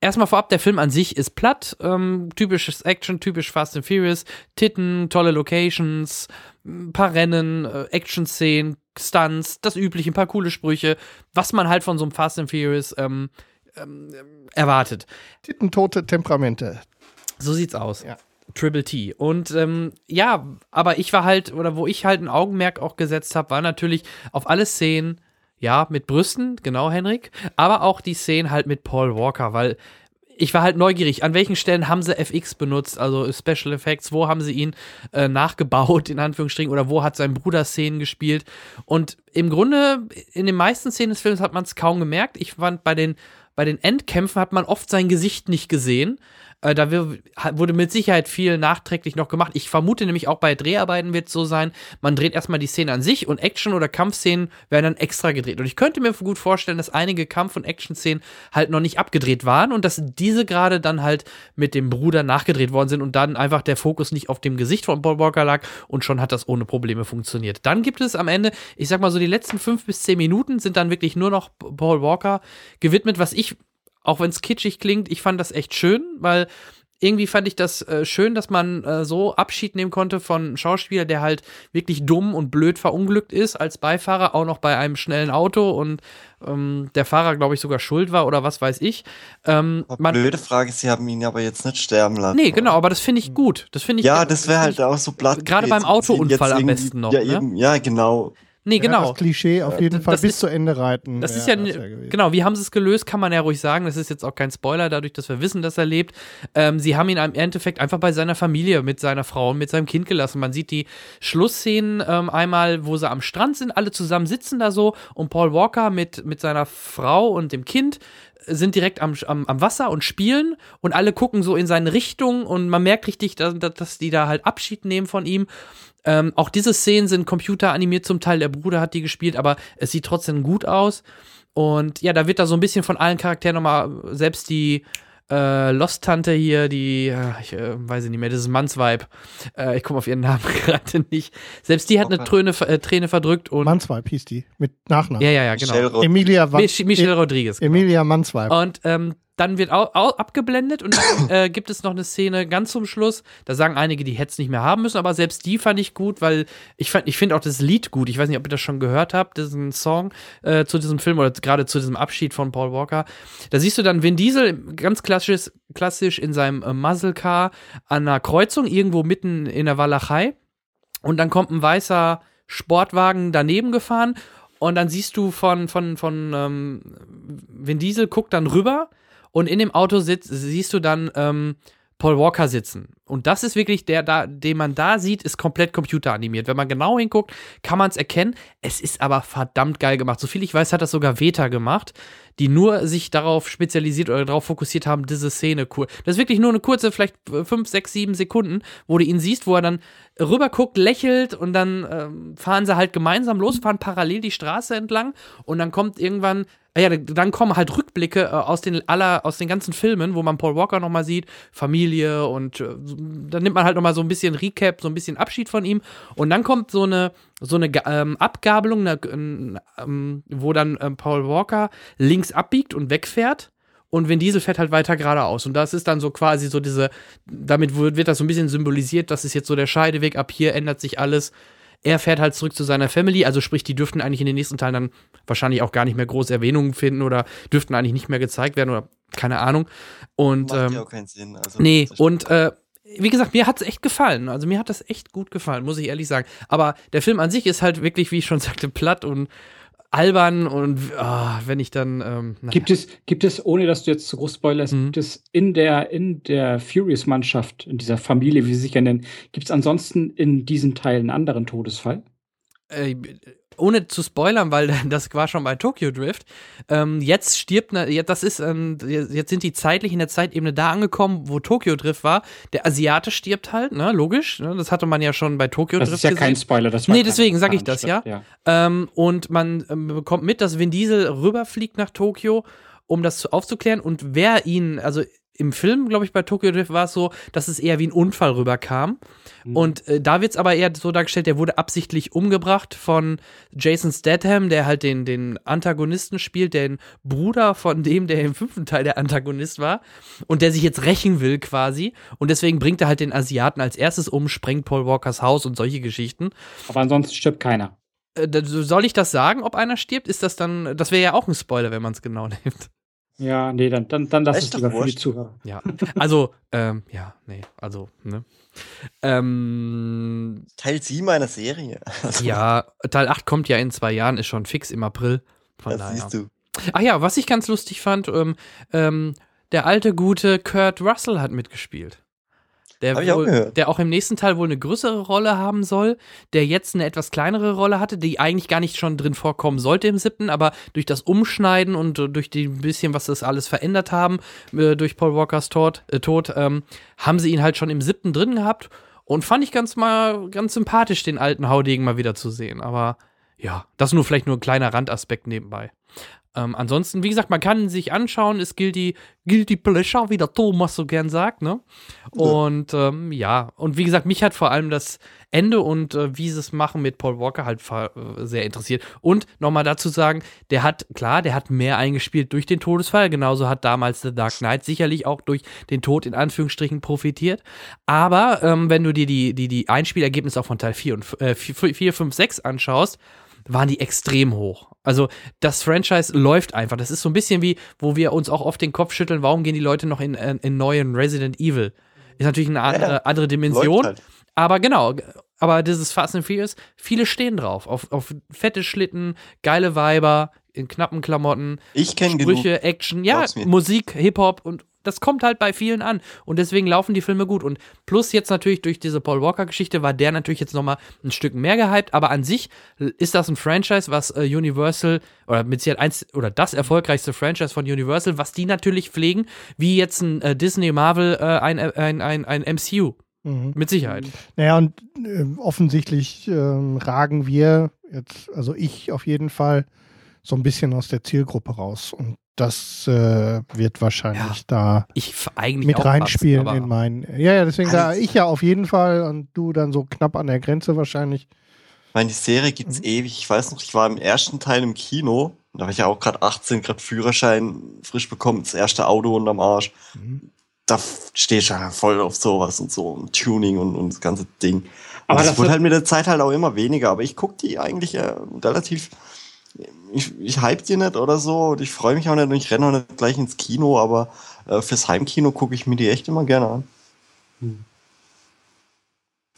Erstmal vorab, der Film an sich ist platt, ähm, typisches Action, typisch Fast and Furious, Titten, tolle Locations, ein paar Rennen, äh, Action-Szenen, Stunts, das übliche, ein paar coole Sprüche, was man halt von so einem Fast and Furious ähm, ähm, erwartet. Tittentote Temperamente. So sieht's aus. Ja. Triple T. Und ähm, ja, aber ich war halt, oder wo ich halt ein Augenmerk auch gesetzt habe, war natürlich auf alle Szenen, ja, mit Brüsten, genau, Henrik. Aber auch die Szenen halt mit Paul Walker, weil ich war halt neugierig, an welchen Stellen haben sie FX benutzt, also Special Effects, wo haben sie ihn äh, nachgebaut, in Anführungsstrichen, oder wo hat sein Bruder Szenen gespielt. Und im Grunde, in den meisten Szenen des Films hat man es kaum gemerkt. Ich fand, bei den, bei den Endkämpfen hat man oft sein Gesicht nicht gesehen. Äh, da wurde mit Sicherheit viel nachträglich noch gemacht. Ich vermute nämlich auch bei Dreharbeiten wird es so sein, man dreht erstmal die Szene an sich und Action- oder Kampfszenen werden dann extra gedreht. Und ich könnte mir gut vorstellen, dass einige Kampf- und Action-Szenen halt noch nicht abgedreht waren und dass diese gerade dann halt mit dem Bruder nachgedreht worden sind und dann einfach der Fokus nicht auf dem Gesicht von Paul Walker lag und schon hat das ohne Probleme funktioniert. Dann gibt es am Ende, ich sag mal so, die letzten fünf bis zehn Minuten sind dann wirklich nur noch Paul Walker gewidmet, was ich auch wenn es kitschig klingt, ich fand das echt schön, weil irgendwie fand ich das äh, schön, dass man äh, so Abschied nehmen konnte von einem Schauspieler, der halt wirklich dumm und blöd verunglückt ist als Beifahrer, auch noch bei einem schnellen Auto und ähm, der Fahrer, glaube ich, sogar schuld war oder was weiß ich. Ähm, man, blöde Frage, sie haben ihn aber jetzt nicht sterben lassen. Nee, genau, aber das finde ich gut. Das finde ich Ja, das wäre halt auch so platt. Gerade beim Autounfall am besten noch. Ja, ne? eben, ja, genau. Nee, genau. Ja, das Klischee auf jeden Fall bis ist, zu Ende reiten. Das ist ja, das genau, wie haben sie es gelöst, kann man ja ruhig sagen. Das ist jetzt auch kein Spoiler, dadurch, dass wir wissen, dass er lebt. Ähm, sie haben ihn im Endeffekt einfach bei seiner Familie, mit seiner Frau und mit seinem Kind gelassen. Man sieht die Schlussszenen ähm, einmal, wo sie am Strand sind, alle zusammen sitzen da so und Paul Walker mit, mit seiner Frau und dem Kind sind direkt am, am, am Wasser und spielen und alle gucken so in seine Richtung und man merkt richtig, dass, dass die da halt Abschied nehmen von ihm. Ähm, auch diese Szenen sind computeranimiert zum Teil. Der Bruder hat die gespielt, aber es sieht trotzdem gut aus. Und ja, da wird da so ein bisschen von allen Charakteren nochmal, selbst die äh, Lost-Tante hier, die, äh, ich äh, weiß nicht mehr, das ist Mannsweib. Äh, ich komme auf ihren Namen [LAUGHS] gerade nicht. Selbst die hat eine Träne, äh, Träne verdrückt und. Mannsweib hieß die, mit Nachnamen. Ja, ja, ja, genau. Emilia Michelle Rodriguez. Genau. Emilia Mannsweib. Und ähm, dann wird auch, auch abgeblendet und dann [COUGHS] äh, gibt es noch eine Szene ganz zum Schluss. Da sagen einige, die hätten es nicht mehr haben müssen, aber selbst die fand ich gut, weil ich fand, ich finde auch das Lied gut. Ich weiß nicht, ob ihr das schon gehört habt, diesen Song äh, zu diesem Film oder gerade zu diesem Abschied von Paul Walker. Da siehst du dann Vin Diesel ganz klassisch, klassisch in seinem äh, Muzzle Car an einer Kreuzung irgendwo mitten in der Walachei und dann kommt ein weißer Sportwagen daneben gefahren und dann siehst du von, von, von ähm, Vin Diesel guckt dann rüber und in dem Auto sitzt, siehst du dann ähm, Paul Walker sitzen. Und das ist wirklich der, da, den man da sieht, ist komplett computeranimiert. Wenn man genau hinguckt, kann man es erkennen. Es ist aber verdammt geil gemacht. Soviel ich weiß, hat das sogar Veta gemacht, die nur sich darauf spezialisiert oder darauf fokussiert haben, diese Szene cool. Das ist wirklich nur eine kurze, vielleicht fünf, sechs, sieben Sekunden, wo du ihn siehst, wo er dann rüber guckt, lächelt und dann ähm, fahren sie halt gemeinsam los, fahren parallel die Straße entlang und dann kommt irgendwann ja, dann kommen halt Rückblicke äh, aus den aller, aus den ganzen Filmen, wo man Paul Walker nochmal sieht, Familie und äh, dann nimmt man halt nochmal so ein bisschen Recap, so ein bisschen Abschied von ihm. Und dann kommt so eine, so eine ähm, Abgabelung, eine, ähm, wo dann ähm, Paul Walker links abbiegt und wegfährt. Und Vin Diesel fährt halt weiter geradeaus. Und das ist dann so quasi so diese, damit wird das so ein bisschen symbolisiert, das ist jetzt so der Scheideweg, ab hier ändert sich alles er fährt halt zurück zu seiner Family, also sprich, die dürften eigentlich in den nächsten Teilen dann wahrscheinlich auch gar nicht mehr große Erwähnungen finden oder dürften eigentlich nicht mehr gezeigt werden oder keine Ahnung. Und Macht ähm, ja auch keinen Sinn. Also, nee, und äh, wie gesagt, mir hat es echt gefallen. Also mir hat das echt gut gefallen, muss ich ehrlich sagen. Aber der Film an sich ist halt wirklich, wie ich schon sagte, platt und albern und oh, wenn ich dann. Ähm, gibt es, gibt es, ohne dass du jetzt zu groß spoilerst, mhm. gibt es in der, in der Furious-Mannschaft, in dieser Familie, wie sie sich ja nennen, gibt es ansonsten in diesem Teil einen anderen Todesfall? Äh, ohne zu spoilern, weil [LAUGHS] das war schon bei Tokyo Drift. Ähm, jetzt stirbt, das ist, ähm, jetzt sind die zeitlich in der Zeitebene da angekommen, wo Tokyo Drift war. Der Asiate stirbt halt, ne, logisch. Ne, das hatte man ja schon bei Tokyo das Drift. Das ist ja gesehen. kein Spoiler, das war Nee, deswegen sage ich das, ja. ja. Ähm, und man ähm, bekommt mit, dass Vin Diesel rüberfliegt nach Tokyo, um das aufzuklären. Und wer ihn, also im Film, glaube ich, bei Tokyo Drift war es so, dass es eher wie ein Unfall rüberkam. Mhm. Und äh, da wird es aber eher so dargestellt, der wurde absichtlich umgebracht von Jason Statham, der halt den, den Antagonisten spielt, den Bruder von dem, der im fünften Teil der Antagonist war und der sich jetzt rächen will quasi. Und deswegen bringt er halt den Asiaten als erstes um, sprengt Paul Walkers Haus und solche Geschichten. Aber ansonsten stirbt keiner. Äh, soll ich das sagen, ob einer stirbt? Ist das dann, das wäre ja auch ein Spoiler, wenn man es genau [LAUGHS] nimmt. Ja, nee, dann, dann, dann lass es lieber für die Zuhörer. Ja, also, ähm, ja, nee, also, ne. Ähm, Teil 7 einer Serie. Also. Ja, Teil 8 kommt ja in zwei Jahren, ist schon fix im April. Von das daher. siehst du. Ach ja, was ich ganz lustig fand, ähm, ähm, der alte gute Kurt Russell hat mitgespielt. Der, wohl, auch der auch im nächsten Teil wohl eine größere Rolle haben soll, der jetzt eine etwas kleinere Rolle hatte, die eigentlich gar nicht schon drin vorkommen sollte im siebten, aber durch das Umschneiden und durch die bisschen, was das alles verändert haben, äh, durch Paul Walkers Tod, äh, Tod ähm, haben sie ihn halt schon im siebten drin gehabt und fand ich ganz mal ganz sympathisch, den alten Haudegen mal wieder zu sehen. Aber ja, das nur vielleicht nur ein kleiner Randaspekt nebenbei. Ähm, ansonsten, wie gesagt, man kann sich anschauen, ist Guilty, Guilty Pleasure, wie der Thomas so gern sagt, ne? Und ähm, ja, und wie gesagt, mich hat vor allem das Ende und äh, wie sie es machen mit Paul Walker halt äh, sehr interessiert. Und nochmal dazu sagen, der hat, klar, der hat mehr eingespielt durch den Todesfall, genauso hat damals The Dark Knight sicherlich auch durch den Tod in Anführungsstrichen profitiert. Aber ähm, wenn du dir die, die, die Einspielergebnisse auch von Teil 4 und äh, 4, 4, 5, 6 anschaust, waren die extrem hoch. Also das Franchise läuft einfach. Das ist so ein bisschen wie, wo wir uns auch oft den Kopf schütteln, warum gehen die Leute noch in, in, in neuen Resident Evil? Ist natürlich eine andere, ja, andere Dimension. Halt. Aber genau, aber dieses Fast and Furious, viele stehen drauf. Auf, auf fette Schlitten, geile Weiber, in knappen Klamotten, ich Sprüche, genug. Action, ja, Musik, Hip-Hop und das kommt halt bei vielen an. Und deswegen laufen die Filme gut. Und plus jetzt natürlich durch diese Paul Walker-Geschichte war der natürlich jetzt nochmal ein Stück mehr gehypt. Aber an sich ist das ein Franchise, was äh, Universal oder mit Sicherheit eins oder das erfolgreichste Franchise von Universal, was die natürlich pflegen, wie jetzt ein äh, Disney Marvel, äh, ein, ein, ein, ein MCU. Mhm. Mit Sicherheit. Naja, und äh, offensichtlich ähm, ragen wir jetzt, also ich auf jeden Fall, so ein bisschen aus der Zielgruppe raus. Und das äh, wird wahrscheinlich ja, da ich eigentlich mit reinspielen passen, in meinen. Ja, ja, deswegen sage ich ja auf jeden Fall und du dann so knapp an der Grenze wahrscheinlich. Ich meine, die Serie gibt es mhm. ewig. Ich weiß noch, ich war im ersten Teil im Kino. Da war ich ja auch gerade 18, gerade Führerschein frisch bekommen, das erste Auto unterm Arsch. Mhm. Da stehe ich ja voll auf sowas und so, und Tuning und, und das ganze Ding. Aber das, das wird halt mit der Zeit halt auch immer weniger. Aber ich gucke die eigentlich äh, relativ ich, ich hype die nicht oder so und ich freue mich auch nicht und ich renne auch nicht gleich ins Kino, aber äh, fürs Heimkino gucke ich mir die echt immer gerne an. Hm.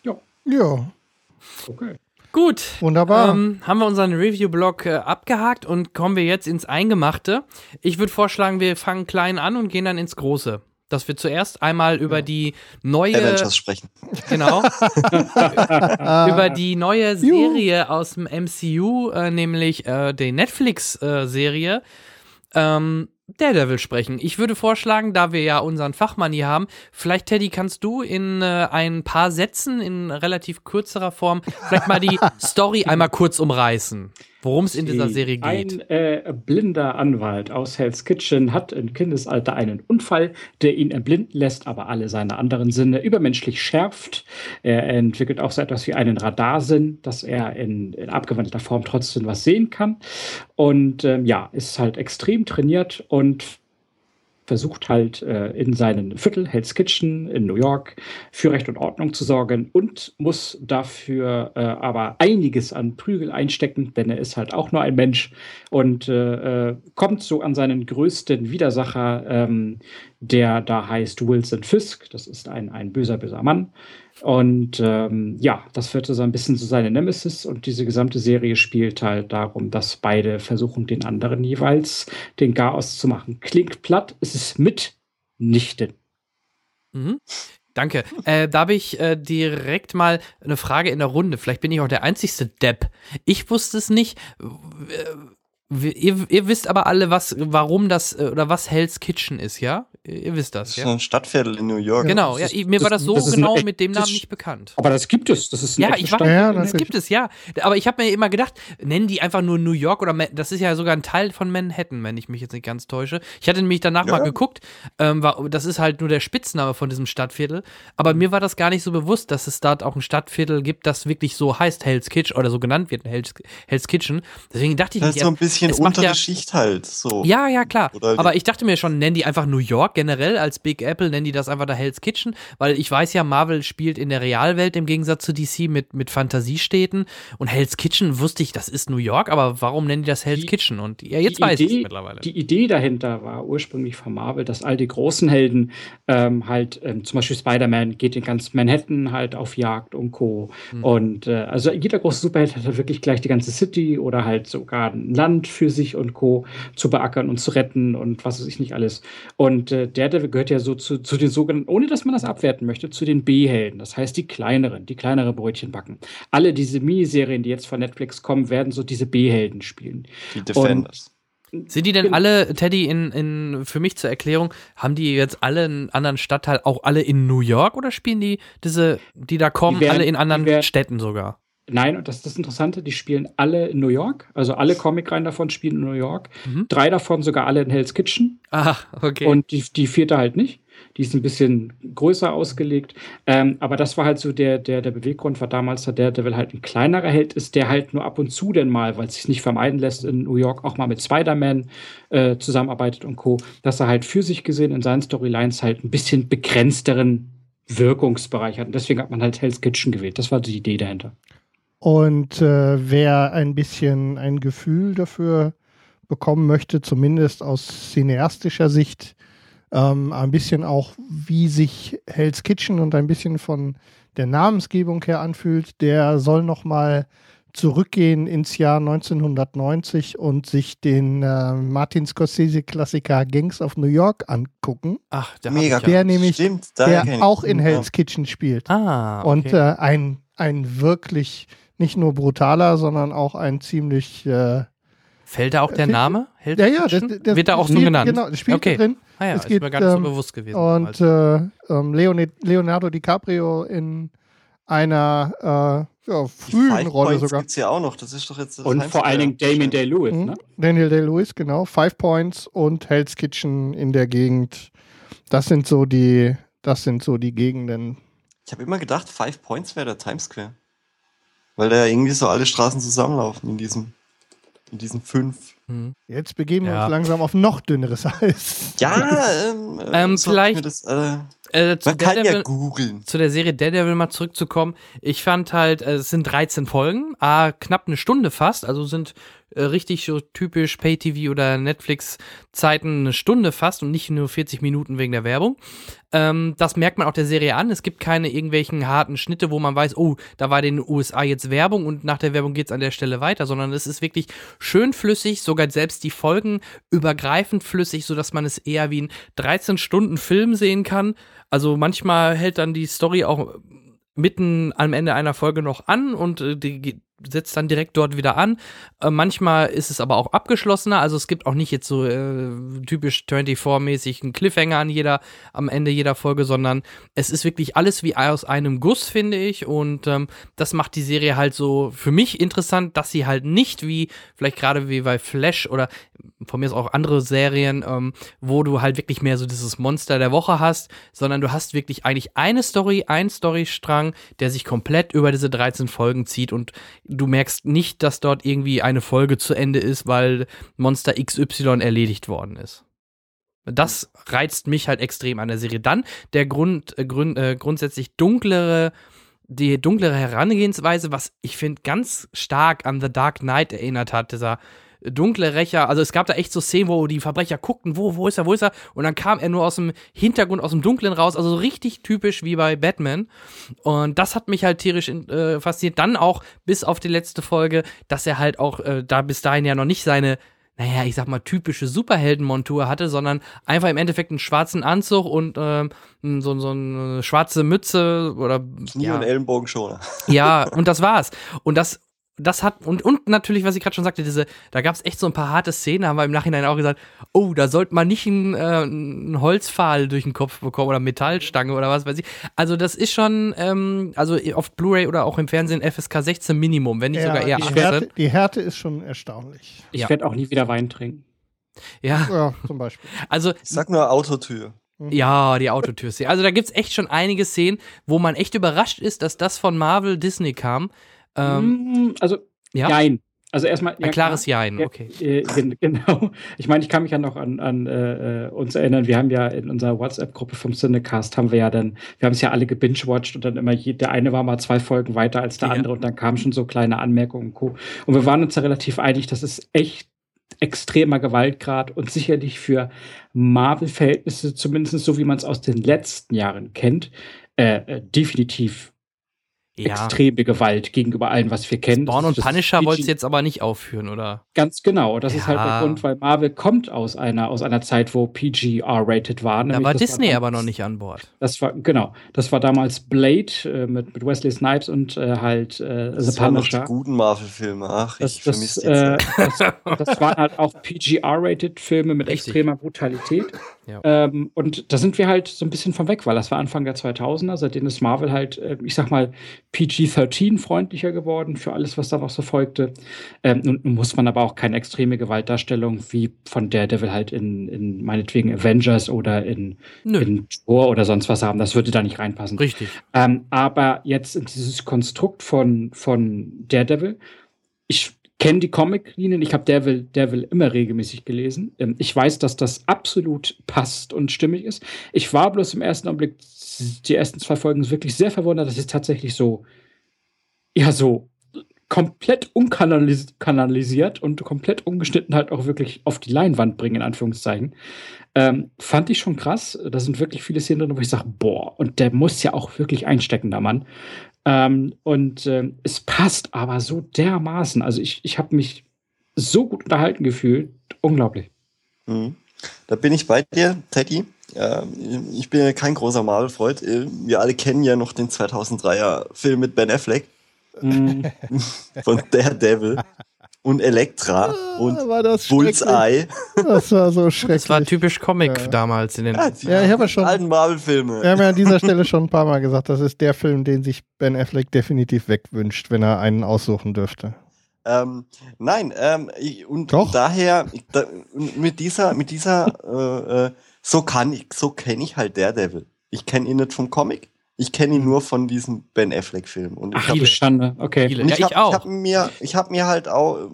Ja. Ja. Okay. Gut. Wunderbar. Ähm, haben wir unseren Review-Blog äh, abgehakt und kommen wir jetzt ins Eingemachte. Ich würde vorschlagen, wir fangen klein an und gehen dann ins Große dass wir zuerst einmal über die neue Avengers sprechen. Genau. [LAUGHS] [LAUGHS] über die neue Serie aus dem MCU, äh, nämlich äh, die Netflix-Serie äh, ähm, Daredevil sprechen. Ich würde vorschlagen, da wir ja unseren Fachmann hier haben, vielleicht Teddy, kannst du in äh, ein paar Sätzen in relativ kürzerer Form vielleicht mal die [LAUGHS] Story einmal kurz umreißen worum es in dieser Serie geht. Ein äh, blinder Anwalt aus Hell's Kitchen hat im Kindesalter einen Unfall, der ihn erblinden lässt, aber alle seine anderen Sinne übermenschlich schärft. Er entwickelt auch so etwas wie einen Radarsinn, dass er in, in abgewandelter Form trotzdem was sehen kann. Und ähm, ja, ist halt extrem trainiert und versucht halt äh, in seinem Viertel, Hell's Kitchen in New York, für Recht und Ordnung zu sorgen und muss dafür äh, aber einiges an Prügel einstecken, denn er ist halt auch nur ein Mensch und äh, äh kommt so an seinen größten Widersacher, ähm, der da heißt Wilson Fisk. Das ist ein, ein böser, böser Mann. Und ähm, ja, das führte so ein bisschen zu seiner Nemesis und diese gesamte Serie spielt halt darum, dass beide versuchen, den anderen jeweils den Chaos zu machen. Klingt platt, es ist mitnichten. Mhm. Danke. Äh, da habe ich äh, direkt mal eine Frage in der Runde. Vielleicht bin ich auch der einzigste Depp. Ich wusste es nicht. Ihr, ihr, wisst aber alle, was, warum das äh, oder was Hell's Kitchen ist, ja? Ihr wisst das, das ja? ist ein Stadtviertel in New York. Genau, ja, mir war das so das genau mit dem Namen nicht bekannt. Aber das gibt es, das ist ein Ja, ich weiß, ja, das gibt es, ja. Aber ich habe mir immer gedacht, nennen die einfach nur New York oder das ist ja sogar ein Teil von Manhattan, wenn ich mich jetzt nicht ganz täusche. Ich hatte nämlich danach ja. mal geguckt, ähm, war, das ist halt nur der Spitzname von diesem Stadtviertel. Aber mir war das gar nicht so bewusst, dass es dort auch ein Stadtviertel gibt, das wirklich so heißt Hell's Kitchen oder so genannt wird, Hell's, Hell's Kitchen. Deswegen dachte ich das ist so ein bisschen untere ja, Schicht halt, so. Ja, ja, klar. Oder aber ich dachte mir schon, nennen die einfach New York generell als Big Big Apple nennen die das einfach da Hell's Kitchen, weil ich weiß ja, Marvel spielt in der Realwelt im Gegensatz zu DC mit, mit Fantasiestädten und Hell's Kitchen wusste ich, das ist New York, aber warum nennen die das Hell's die, Kitchen? Und ja, jetzt weiß ich es mittlerweile. Die Idee dahinter war ursprünglich von Marvel, dass all die großen Helden ähm, halt, ähm, zum Beispiel Spider-Man geht in ganz Manhattan halt auf Jagd und Co. Mhm. Und äh, also jeder große Superheld hat halt wirklich gleich die ganze City oder halt sogar ein Land für sich und Co. zu beackern und zu retten und was weiß ich nicht alles. Und äh, Daredevil gehört ja so so zu, zu den sogenannten, ohne dass man das abwerten möchte, zu den B-Helden. Das heißt, die kleineren, die kleinere Brötchen backen. Alle diese Miniserien, die jetzt von Netflix kommen, werden so diese B-Helden spielen. Die Defenders. Und sind die denn alle, Teddy, in, in, für mich zur Erklärung, haben die jetzt alle einen anderen Stadtteil, auch alle in New York oder spielen die diese, die da kommen, die werden, alle in anderen werden, Städten sogar? Nein, und das ist das Interessante, die spielen alle in New York. Also alle Comic-Reihen davon spielen in New York. Mhm. Drei davon sogar alle in Hell's Kitchen. Ah, okay. Und die, die vierte halt nicht. Die ist ein bisschen größer ausgelegt. Ähm, aber das war halt so der, der, der Beweggrund, war damals der Daredevil halt ein kleinerer Held ist, der halt nur ab und zu denn mal, weil es sich nicht vermeiden lässt, in New York auch mal mit Spider-Man äh, zusammenarbeitet und Co., dass er halt für sich gesehen in seinen Storylines halt ein bisschen begrenzteren Wirkungsbereich hat. Und deswegen hat man halt Hell's Kitchen gewählt. Das war die Idee dahinter. Und äh, wer ein bisschen ein Gefühl dafür bekommen möchte, zumindest aus cineastischer Sicht, ähm, ein bisschen auch, wie sich Hell's Kitchen und ein bisschen von der Namensgebung her anfühlt, der soll noch mal zurückgehen ins Jahr 1990 und sich den äh, Martin Scorsese-Klassiker Gangs of New York angucken. Ach, der Mega. Der nämlich, Stimmt, der auch in Hell's Kitchen spielt. Ah, okay. Und äh, ein, ein wirklich nicht nur brutaler, sondern auch ein ziemlich. Äh, Fällt da auch der Name? Hell's ja, ja. Das, das Wird da auch so genannt? Genau, das spielt okay. drin. Ah ja, es ist geht, mir gar nicht so ähm, bewusst gewesen. Und äh, ähm, Leonardo DiCaprio in einer äh, ja, frühen Rolle Points sogar. gibt's ja auch noch, das ist doch jetzt Und vor allen Dingen Damien Day-Lewis, mhm. ne? Daniel Day-Lewis, genau. Five Points und Hell's Kitchen in der Gegend. Das sind so die, das sind so die Gegenden. Ich habe immer gedacht, Five Points wäre der Times Square. Weil da irgendwie so alle Straßen zusammenlaufen in diesem, in diesen fünf. Hm. Jetzt begeben wir ja. uns langsam auf noch dünneres Eis. Ja, [LAUGHS] ähm, ähm, vielleicht. Das, äh, äh, Man kann Daredevil, ja googeln. Zu der Serie Daredevil mal zurückzukommen. Ich fand halt, äh, es sind 13 Folgen, ah, knapp eine Stunde fast, also sind äh, richtig so typisch Pay-TV oder Netflix-Zeiten eine Stunde fast und nicht nur 40 Minuten wegen der Werbung. Ähm, das merkt man auch der Serie an. Es gibt keine irgendwelchen harten Schnitte, wo man weiß, oh, da war in den USA jetzt Werbung und nach der Werbung geht es an der Stelle weiter, sondern es ist wirklich schön flüssig, sogar selbst die Folgen übergreifend flüssig, sodass man es eher wie ein 13 Stunden Film sehen kann. Also manchmal hält dann die Story auch mitten am Ende einer Folge noch an und äh, die, setzt dann direkt dort wieder an. Äh, manchmal ist es aber auch abgeschlossener, also es gibt auch nicht jetzt so äh, typisch 24-mäßig einen Cliffhanger an jeder, am Ende jeder Folge, sondern es ist wirklich alles wie aus einem Guss, finde ich. Und ähm, das macht die Serie halt so für mich interessant, dass sie halt nicht wie, vielleicht gerade wie bei Flash oder von mir ist auch andere Serien, ähm, wo du halt wirklich mehr so dieses Monster der Woche hast, sondern du hast wirklich eigentlich eine Story, ein Storystrang, der sich komplett über diese 13 Folgen zieht und du merkst nicht, dass dort irgendwie eine Folge zu Ende ist, weil Monster XY erledigt worden ist. Das reizt mich halt extrem an der Serie. Dann der Grund, äh, Grund äh, grundsätzlich dunklere, die dunklere Herangehensweise, was ich finde ganz stark an The Dark Knight erinnert hat, dieser dunkle Rächer. Also es gab da echt so Szenen, wo die Verbrecher guckten, wo, wo ist er, wo ist er? Und dann kam er nur aus dem Hintergrund, aus dem Dunklen raus. Also so richtig typisch wie bei Batman. Und das hat mich halt tierisch äh, fasziniert. Dann auch bis auf die letzte Folge, dass er halt auch äh, da bis dahin ja noch nicht seine naja, ich sag mal, typische Superheldenmontur hatte, sondern einfach im Endeffekt einen schwarzen Anzug und ähm, so, so eine schwarze Mütze oder. Knie ja. und Ellenbogenschoner. Ja, und das war's. Und das das hat, und, und natürlich, was ich gerade schon sagte, diese, da gab es echt so ein paar harte Szenen, haben wir im Nachhinein auch gesagt, oh, da sollte man nicht einen, äh, einen Holzpfahl durch den Kopf bekommen oder Metallstange oder was weiß ich. Also das ist schon, ähm, also auf Blu-ray oder auch im Fernsehen FSK 16 Minimum, wenn nicht ja, sogar eher die Härte, die Härte ist schon erstaunlich. Ich ja. werde auch nie wieder Wein trinken. Ja. ja, zum Beispiel. Also, ich sag nur Autotür. Mhm. Ja, die Autotür. Also da gibt es echt schon einige Szenen, wo man echt überrascht ist, dass das von Marvel Disney kam. Ähm, mm, also, ja. nein. Also erstmal. Ja, Ein klares Jein, okay. Äh, [LAUGHS] genau. Ich meine, ich kann mich ja noch an, an äh, uns erinnern. Wir haben ja in unserer WhatsApp-Gruppe vom Cinecast haben wir ja dann, wir haben es ja alle gebingewatcht und dann immer, je, der eine war mal zwei Folgen weiter als der ja. andere und dann kamen schon so kleine Anmerkungen und Co. Und wir waren uns ja relativ einig, dass es echt extremer Gewaltgrad und sicherlich für Marvel-Verhältnisse, zumindest so wie man es aus den letzten Jahren kennt, äh, äh definitiv ja. extreme Gewalt gegenüber allem, was wir kennen. Spawn und Punisher wolltest du jetzt aber nicht aufführen, oder? Ganz genau. Das ja. ist halt der Grund, weil Marvel kommt aus einer, aus einer Zeit, wo PG R-rated war. Da war Disney war aber noch nicht an Bord. Das war, genau. Das war damals Blade äh, mit, mit Wesley Snipes und äh, halt äh, The Punisher. die guten Marvel-Filme. Ach, das, ich vermisse äh, das, das waren halt auch PG R-rated Filme mit Richtig. extremer Brutalität. Ja. Ähm, und da sind wir halt so ein bisschen von weg, weil das war Anfang der 2000er. Seitdem ist Marvel halt, äh, ich sag mal, PG-13 freundlicher geworden für alles, was da noch so folgte. Ähm, nun muss man aber auch keine extreme Gewaltdarstellung wie von Daredevil halt in, in meinetwegen Avengers oder in, in Thor oder sonst was haben. Das würde da nicht reinpassen. Richtig. Ähm, aber jetzt in dieses Konstrukt von, von Daredevil, ich kenne die Comic-Linien. Ich habe Devil, Devil immer regelmäßig gelesen. Ähm, ich weiß, dass das absolut passt und stimmig ist. Ich war bloß im ersten Augenblick, die ersten zwei Folgen wirklich sehr verwundert, dass es tatsächlich so, ja, so komplett unkanalisiert und komplett ungeschnitten halt auch wirklich auf die Leinwand bringen, in Anführungszeichen. Ähm, fand ich schon krass. Da sind wirklich viele Szenen drin, wo ich sage, boah, und der muss ja auch wirklich einstecken, der Mann. Ähm, und äh, es passt aber so dermaßen. Also ich, ich habe mich so gut unterhalten gefühlt. Unglaublich. Mhm. Da bin ich bei dir, Teddy. Äh, ich bin ja kein großer Marvel-Freund. Äh, wir alle kennen ja noch den 2003er Film mit Ben Affleck. Mhm. [LAUGHS] Von Daredevil und Elektra ah, und Bullseye. Das war so schrecklich. Das war typisch Comic ja. damals in den ja, ja ich habe ja schon alten Marvel-Filme. Wir haben ja an dieser Stelle schon ein paar Mal gesagt, das ist der Film, den sich Ben Affleck definitiv wegwünscht, wenn er einen aussuchen dürfte. Ähm, nein, ähm, und Doch. daher da, mit dieser, mit dieser, äh, äh, so kann ich, so kenne ich halt Daredevil. Ich kenne ihn nicht vom Comic. Ich kenne ihn nur von diesem Ben Affleck-Film. Und Ach, ich Schande, okay. Und ich, ja, ich hab, auch. Ich habe mir, ich hab mir halt auch,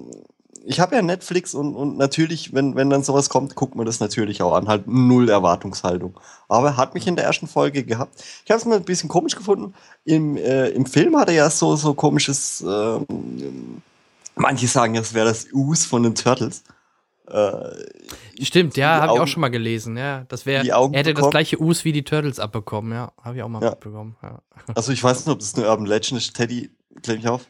ich habe ja Netflix und, und natürlich, wenn, wenn dann sowas kommt, guckt man das natürlich auch an. Halt null Erwartungshaltung. Aber hat mich in der ersten Folge gehabt. Ich habe es mir ein bisschen komisch gefunden. Im, äh, Im Film hat er ja so, so komisches, äh, manche sagen, das wäre das Us von den Turtles. Äh, Stimmt, ja, habe ich auch schon mal gelesen. Ja, das wäre, er hätte bekommen. das gleiche Us wie die Turtles abbekommen. Ja, habe ich auch mal ja. mitbekommen. Ja. Also ich weiß nicht, ob das eine Urban Legend ist. Teddy, klär mich auf.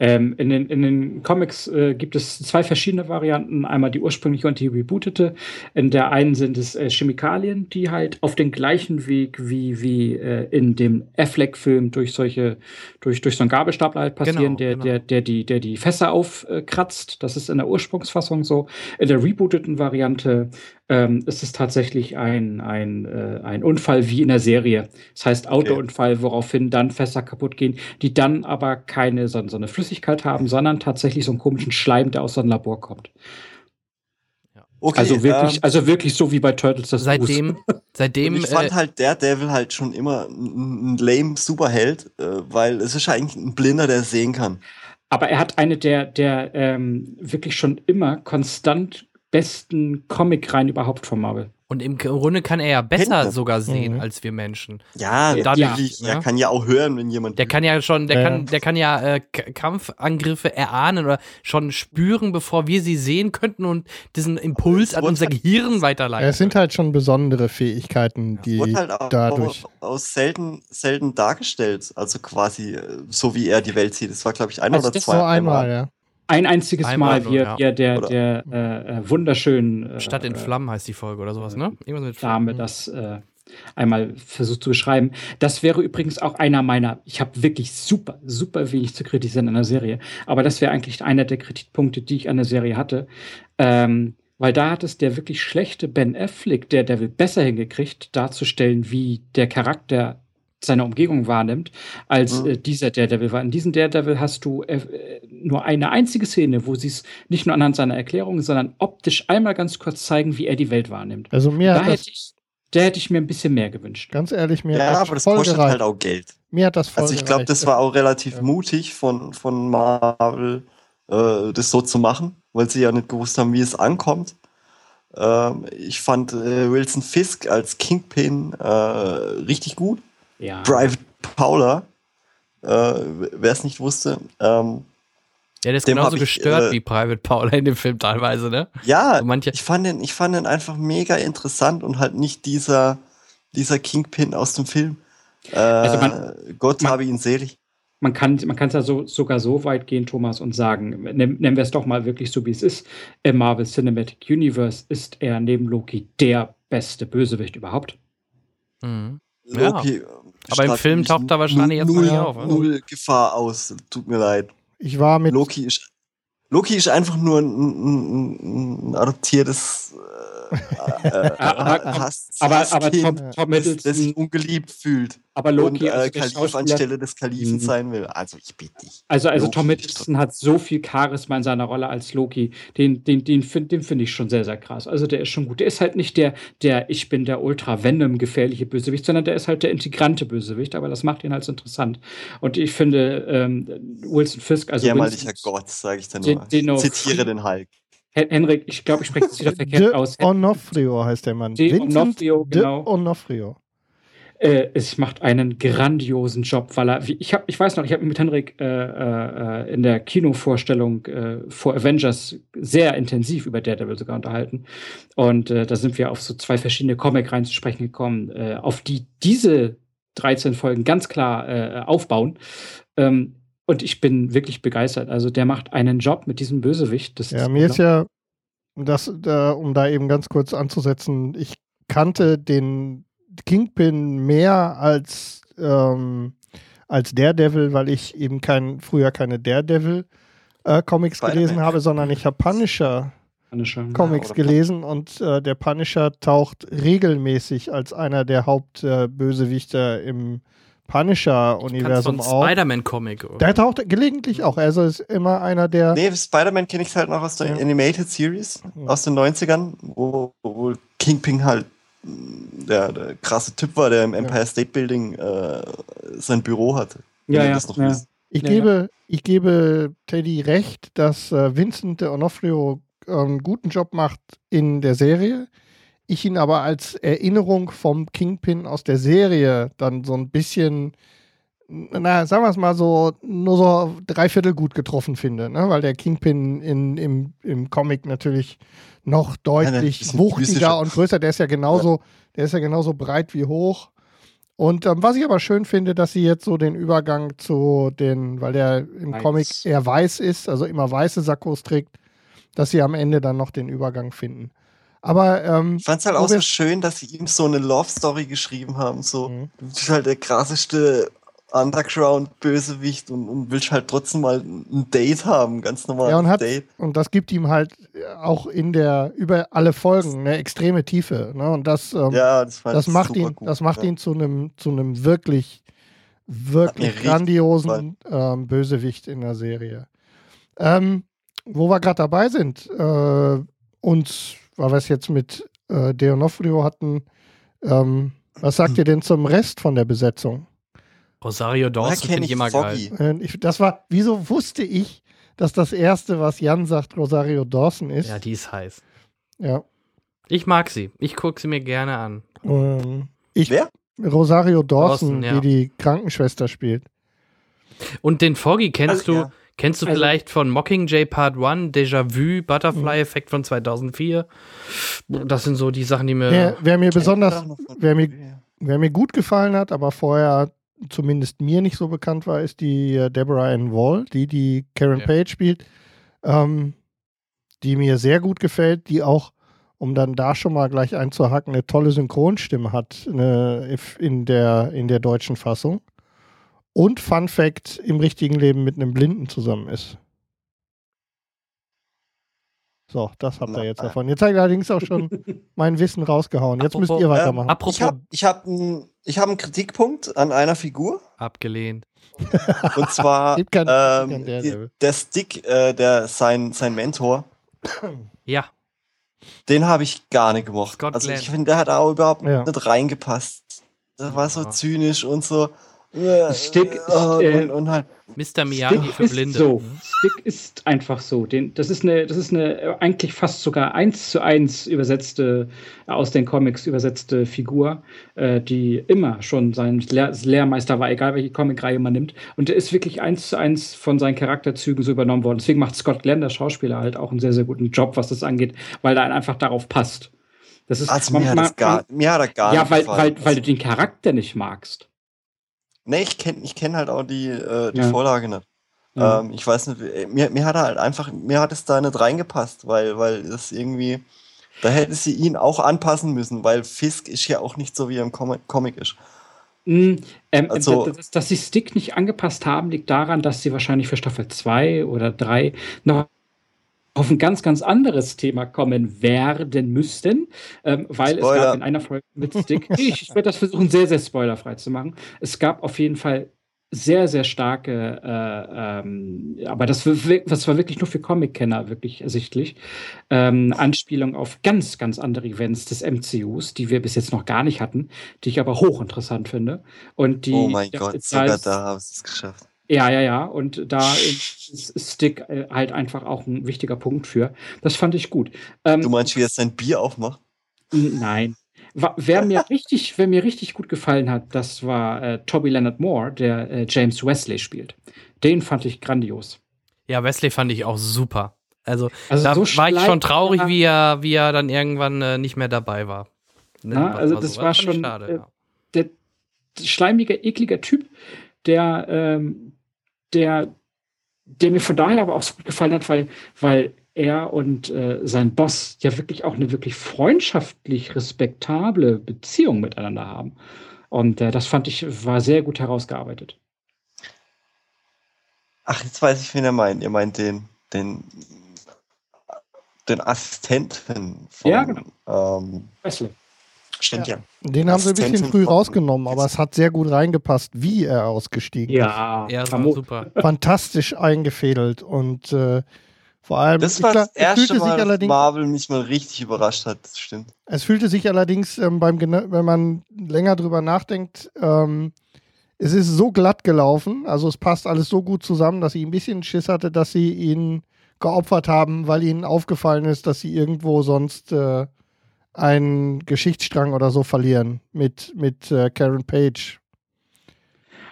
Ähm, in, den, in den Comics äh, gibt es zwei verschiedene Varianten. Einmal die ursprüngliche und die rebootete. In der einen sind es äh, Chemikalien, die halt auf den gleichen Weg wie, wie äh, in dem Affleck-Film durch solche, durch, durch so einen Gabelstapler halt passieren, genau, der, genau. Der, der, die, der die Fässer aufkratzt. Das ist in der Ursprungsfassung so. In der rebooteten Variante ähm, ist es tatsächlich ein, ein, äh, ein Unfall wie in der Serie. Das heißt Autounfall, okay. woraufhin dann Fässer kaputt gehen, die dann aber keine so, so eine Flüssigkeit haben, sondern tatsächlich so einen komischen Schleim, der aus so einem Labor kommt. Okay, also wirklich, ähm, also wirklich so wie bei Turtles das Seitdem, [LAUGHS] seitdem. ich fand äh, halt der Devil halt schon immer ein lame Superheld, äh, weil es ist eigentlich ein Blinder, der sehen kann. Aber er hat eine der, der ähm, wirklich schon immer konstant besten Comic-Reihen überhaupt von Marvel. Und im Grunde kann er ja besser sogar sehen mhm. als wir Menschen. Ja, dadurch, ja. Er kann ja auch hören, wenn jemand. Der kann ja schon, der ja. kann, der kann ja äh, Kampfangriffe erahnen oder schon spüren, bevor wir sie sehen könnten und diesen Impuls an unser halt Gehirn weiterleiten. Es sind halt schon besondere Fähigkeiten, die ja. halt auch dadurch aus selten, selten dargestellt. Also quasi äh, so wie er die Welt sieht. Das war, glaube ich, ein also oder zwei. So einmal, ja ein einziges Einmal Mal, wie er, ja. der, der äh, äh, wunderschönen äh, Stadt in Flammen heißt die Folge oder sowas, ne? Irgendwas mit Dame das äh, einmal versucht zu beschreiben. Das wäre übrigens auch einer meiner, ich habe wirklich super, super wenig zu kritisieren an der Serie, aber das wäre eigentlich einer der Kritikpunkte, die ich an der Serie hatte. Ähm, weil da hat es der wirklich schlechte Ben Affleck, der Devil, besser hingekriegt, darzustellen, wie der Charakter seine Umgebung wahrnimmt, als mhm. äh, dieser Daredevil war. In diesem Daredevil hast du äh, nur eine einzige Szene, wo sie es nicht nur anhand seiner Erklärungen, sondern optisch einmal ganz kurz zeigen, wie er die Welt wahrnimmt. Also mir da hätte ich, da hätte ich mir ein bisschen mehr gewünscht. Ganz ehrlich, mir ja, aber das kostet gereicht. halt auch Geld. Mir hat das voll Also ich glaube, das war auch relativ ja. mutig von, von Marvel, äh, das so zu machen, weil sie ja nicht gewusst haben, wie es ankommt. Ähm, ich fand äh, Wilson Fisk als Kingpin äh, richtig gut. Ja. Private Paula, äh, wer es nicht wusste. Ähm, ja, der ist genauso ich, gestört äh, wie Private Paula in dem Film teilweise, ne? Ja, manche ich, fand den, ich fand den einfach mega interessant und halt nicht dieser, dieser Kingpin aus dem Film. Äh, also man, Gott man, habe ihn selig. Man kann man es ja so, sogar so weit gehen, Thomas, und sagen, nennen, nennen wir es doch mal wirklich so, wie es ist. Im Marvel Cinematic Universe ist er neben Loki der beste Bösewicht überhaupt. Mhm. Loki, ja. Aber im Film taucht er wahrscheinlich jetzt null, nicht auf. Oder? Null Gefahr aus. Tut mir leid. Ich war mit. Loki ist, Loki ist einfach nur ein, ein, ein adoptiertes äh, äh, aber, aber Tom, Tom das, das sich ungeliebt fühlt aber Loki und, äh, Kalif anstelle des Kalifen mhm. sein will. Also ich bitte dich. Also, also Tom Hiddleston hat so viel Charisma in seiner Rolle als Loki. Den, den, den finde find ich schon sehr, sehr krass. Also der ist schon gut. Der ist halt nicht der, der ich bin der ultra Venom gefährliche Bösewicht, sondern der ist halt der integrante Bösewicht. Aber das macht ihn halt so interessant. Und ich finde ähm, Wilson Fisk, also Jämmerlicher Gott, sage ich dann nur. Den, den Zitiere den Hulk. Henrik, ich glaube, ich spreche es wieder [LAUGHS] verkehrt De aus. Onofrio heißt der Mann. De Onofrio, genau. De Onofrio. Äh, es macht einen grandiosen Job, weil er, ich, hab, ich weiß noch, ich habe mit Henrik äh, äh, in der Kinovorstellung äh, vor Avengers sehr intensiv über Daredevil sogar unterhalten. Und äh, da sind wir auf so zwei verschiedene Comic-Reihen zu sprechen gekommen, äh, auf die diese 13 Folgen ganz klar aufbauen. Ähm, und ich bin wirklich begeistert. Also der macht einen Job mit diesem Bösewicht. Das ja, ist mir ist ja, das, da, um da eben ganz kurz anzusetzen, ich kannte den Kingpin mehr als, ähm, als Daredevil, weil ich eben kein, früher keine Daredevil-Comics äh, gelesen habe, sondern ich habe Punisher. Punisher. Comics ja, gelesen und äh, der Punisher taucht regelmäßig als einer der Hauptbösewichter äh, im Punisher-Universum auf. Spider-Man-Comic. Der taucht gelegentlich auch. Also ist immer einer der. Nee, Spider-Man kenne ich halt noch aus der ja. Animated Series aus den 90ern, wo, wo Kingpin halt der, der krasse Typ war, der im Empire State Building äh, sein Büro hatte. Ja, ja, ja. Ich, ja, gebe, ja. ich gebe Teddy recht, dass äh, Vincent de Onofrio einen guten Job macht in der Serie. Ich ihn aber als Erinnerung vom Kingpin aus der Serie dann so ein bisschen, na, sagen wir es mal so, nur so dreiviertel gut getroffen finde, ne? weil der Kingpin in, im, im Comic natürlich noch deutlich wuchtiger und größer. Der ist ja genauso, ja. der ist ja genauso breit wie hoch. Und ähm, was ich aber schön finde, dass sie jetzt so den Übergang zu den, weil der im weiß. Comic eher weiß ist, also immer weiße Sakkos trägt, dass sie am Ende dann noch den Übergang finden. Aber ähm, ich fand es halt auch so schön, dass sie ihm so eine Love Story geschrieben haben. So, mhm. du bist halt der krasseste Underground-Bösewicht und, und willst halt trotzdem mal ein Date haben, ganz normal. Ja, und, hat, Date. und das gibt ihm halt auch in der, über alle Folgen eine extreme Tiefe. Ne? Und das, ähm, ja, das, das macht ihn, gut, das macht ja. ihn zu einem zu einem wirklich, wirklich grandiosen ähm, Bösewicht in der Serie. Ähm, wo wir gerade dabei sind, äh, uns, weil wir es jetzt mit äh, Deonofrio hatten, ähm, was sagt ihr denn zum Rest von der Besetzung? Rosario Dawson finde ich immer Foggy. geil. Ich, das war, wieso wusste ich, dass das erste, was Jan sagt, Rosario Dawson ist? Ja, die ist heiß. Ja. Ich mag sie. Ich gucke sie mir gerne an. Ähm, ich, Wer? Rosario Dawson, Dawson ja. die die Krankenschwester spielt. Und den Foggy kennst also, du, ja. Kennst du also, vielleicht von Mockingjay Part 1, Déjà Vu, Butterfly Effekt von 2004? Das sind so die Sachen, die mir. Wer, wer mir besonders, wer mir, wer mir gut gefallen hat, aber vorher zumindest mir nicht so bekannt war, ist die äh, Deborah Ann Wall, die die Karen ja. Page spielt, ähm, die mir sehr gut gefällt, die auch, um dann da schon mal gleich einzuhaken, eine tolle Synchronstimme hat eine, in, der, in der deutschen Fassung. Und Fun Fact, im richtigen Leben mit einem Blinden zusammen ist. So, das habt ihr jetzt davon. Jetzt habe ich allerdings auch schon [LAUGHS] mein Wissen rausgehauen. Jetzt apropos, müsst ihr weitermachen. Ähm, ich habe ich hab einen hab Kritikpunkt an einer Figur. Abgelehnt. Und zwar [LAUGHS] ähm, die, der Stick, äh, der sein, sein Mentor. [CLEARS THROAT] Ja. Den habe ich gar nicht gemocht. Scott also ich finde, der hat auch überhaupt ja. nicht reingepasst. Der war so zynisch und so. Stick ist, äh, und, und halt. Mr. Miyagi für Blinde. So. Stick ist einfach so. Den, das, ist eine, das ist eine eigentlich fast sogar eins zu eins übersetzte, aus den Comics übersetzte Figur, äh, die immer schon sein Lehr Lehrmeister war, egal welche Comicreihe man nimmt. Und der ist wirklich eins zu eins von seinen Charakterzügen so übernommen worden. Deswegen macht Scott Glenn, der Schauspieler, halt auch einen sehr, sehr guten Job, was das angeht, weil er einfach darauf passt. Das ist also mir, hat das gar, mir hat er gar ja, nicht weil, weil, weil du den Charakter nicht magst. Nee, ich kenne ich kenn halt auch die, äh, die ja. Vorlage nicht. Ja. Ähm, ich weiß nicht, äh, mir, mir hat er halt einfach, mir hat es da nicht reingepasst, weil, weil das irgendwie, da hätte sie ihn auch anpassen müssen, weil Fisk ist ja auch nicht so, wie er im Com Comic ist. Mm, ähm, also, dass, dass, sie Stick nicht angepasst haben, liegt daran, dass sie wahrscheinlich für Staffel 2 oder 3 noch auf ein ganz, ganz anderes Thema kommen werden müssten, ähm, weil Spoiler. es gab in einer Folge mit [LAUGHS] Stick, ich, werde das versuchen, sehr, sehr spoilerfrei zu machen. Es gab auf jeden Fall sehr, sehr starke, äh, ähm, aber das, das war wirklich nur für Comic-Kenner wirklich ersichtlich, ähm, Anspielung auf ganz, ganz andere Events des MCUs, die wir bis jetzt noch gar nicht hatten, die ich aber hochinteressant finde. Und die, oh mein Gott, sogar da haben sie es geschafft. Ja, ja, ja. Und da ist Stick äh, halt einfach auch ein wichtiger Punkt für. Das fand ich gut. Ähm, du meinst, wie er sein Bier aufmacht? Nein. Wer mir [LAUGHS] richtig, wer mir richtig gut gefallen hat, das war äh, Toby Leonard Moore, der äh, James Wesley spielt. Den fand ich grandios. Ja, Wesley fand ich auch super. Also, also da so war ich schon traurig, wie er, wie er dann irgendwann äh, nicht mehr dabei war. Ne? Na, also das so. war schon schade, äh, ja. der schleimige, ekliger Typ, der ähm, der, der mir von daher aber auch so gut gefallen hat, weil, weil er und äh, sein Boss ja wirklich auch eine wirklich freundschaftlich respektable Beziehung miteinander haben. Und äh, das fand ich, war sehr gut herausgearbeitet. Ach, jetzt weiß ich, wen ihr meint. Ihr meint den, den, den Assistenten von ja, genau. ähm, Wesley. Stimmt ja. ja. Den haben sie ein bisschen früh rausgenommen, aber es hat sehr gut reingepasst, wie er ausgestiegen ist. Ja, ja das war super. Fantastisch eingefädelt und äh, vor allem. Das war das erste Mal, dass Marvel mich mal richtig überrascht hat, das stimmt. Es fühlte sich allerdings ähm, beim, wenn man länger drüber nachdenkt, ähm, es ist so glatt gelaufen, also es passt alles so gut zusammen, dass ich ein bisschen Schiss hatte, dass sie ihn geopfert haben, weil ihnen aufgefallen ist, dass sie irgendwo sonst äh, einen Geschichtsstrang oder so verlieren mit, mit äh, Karen Page.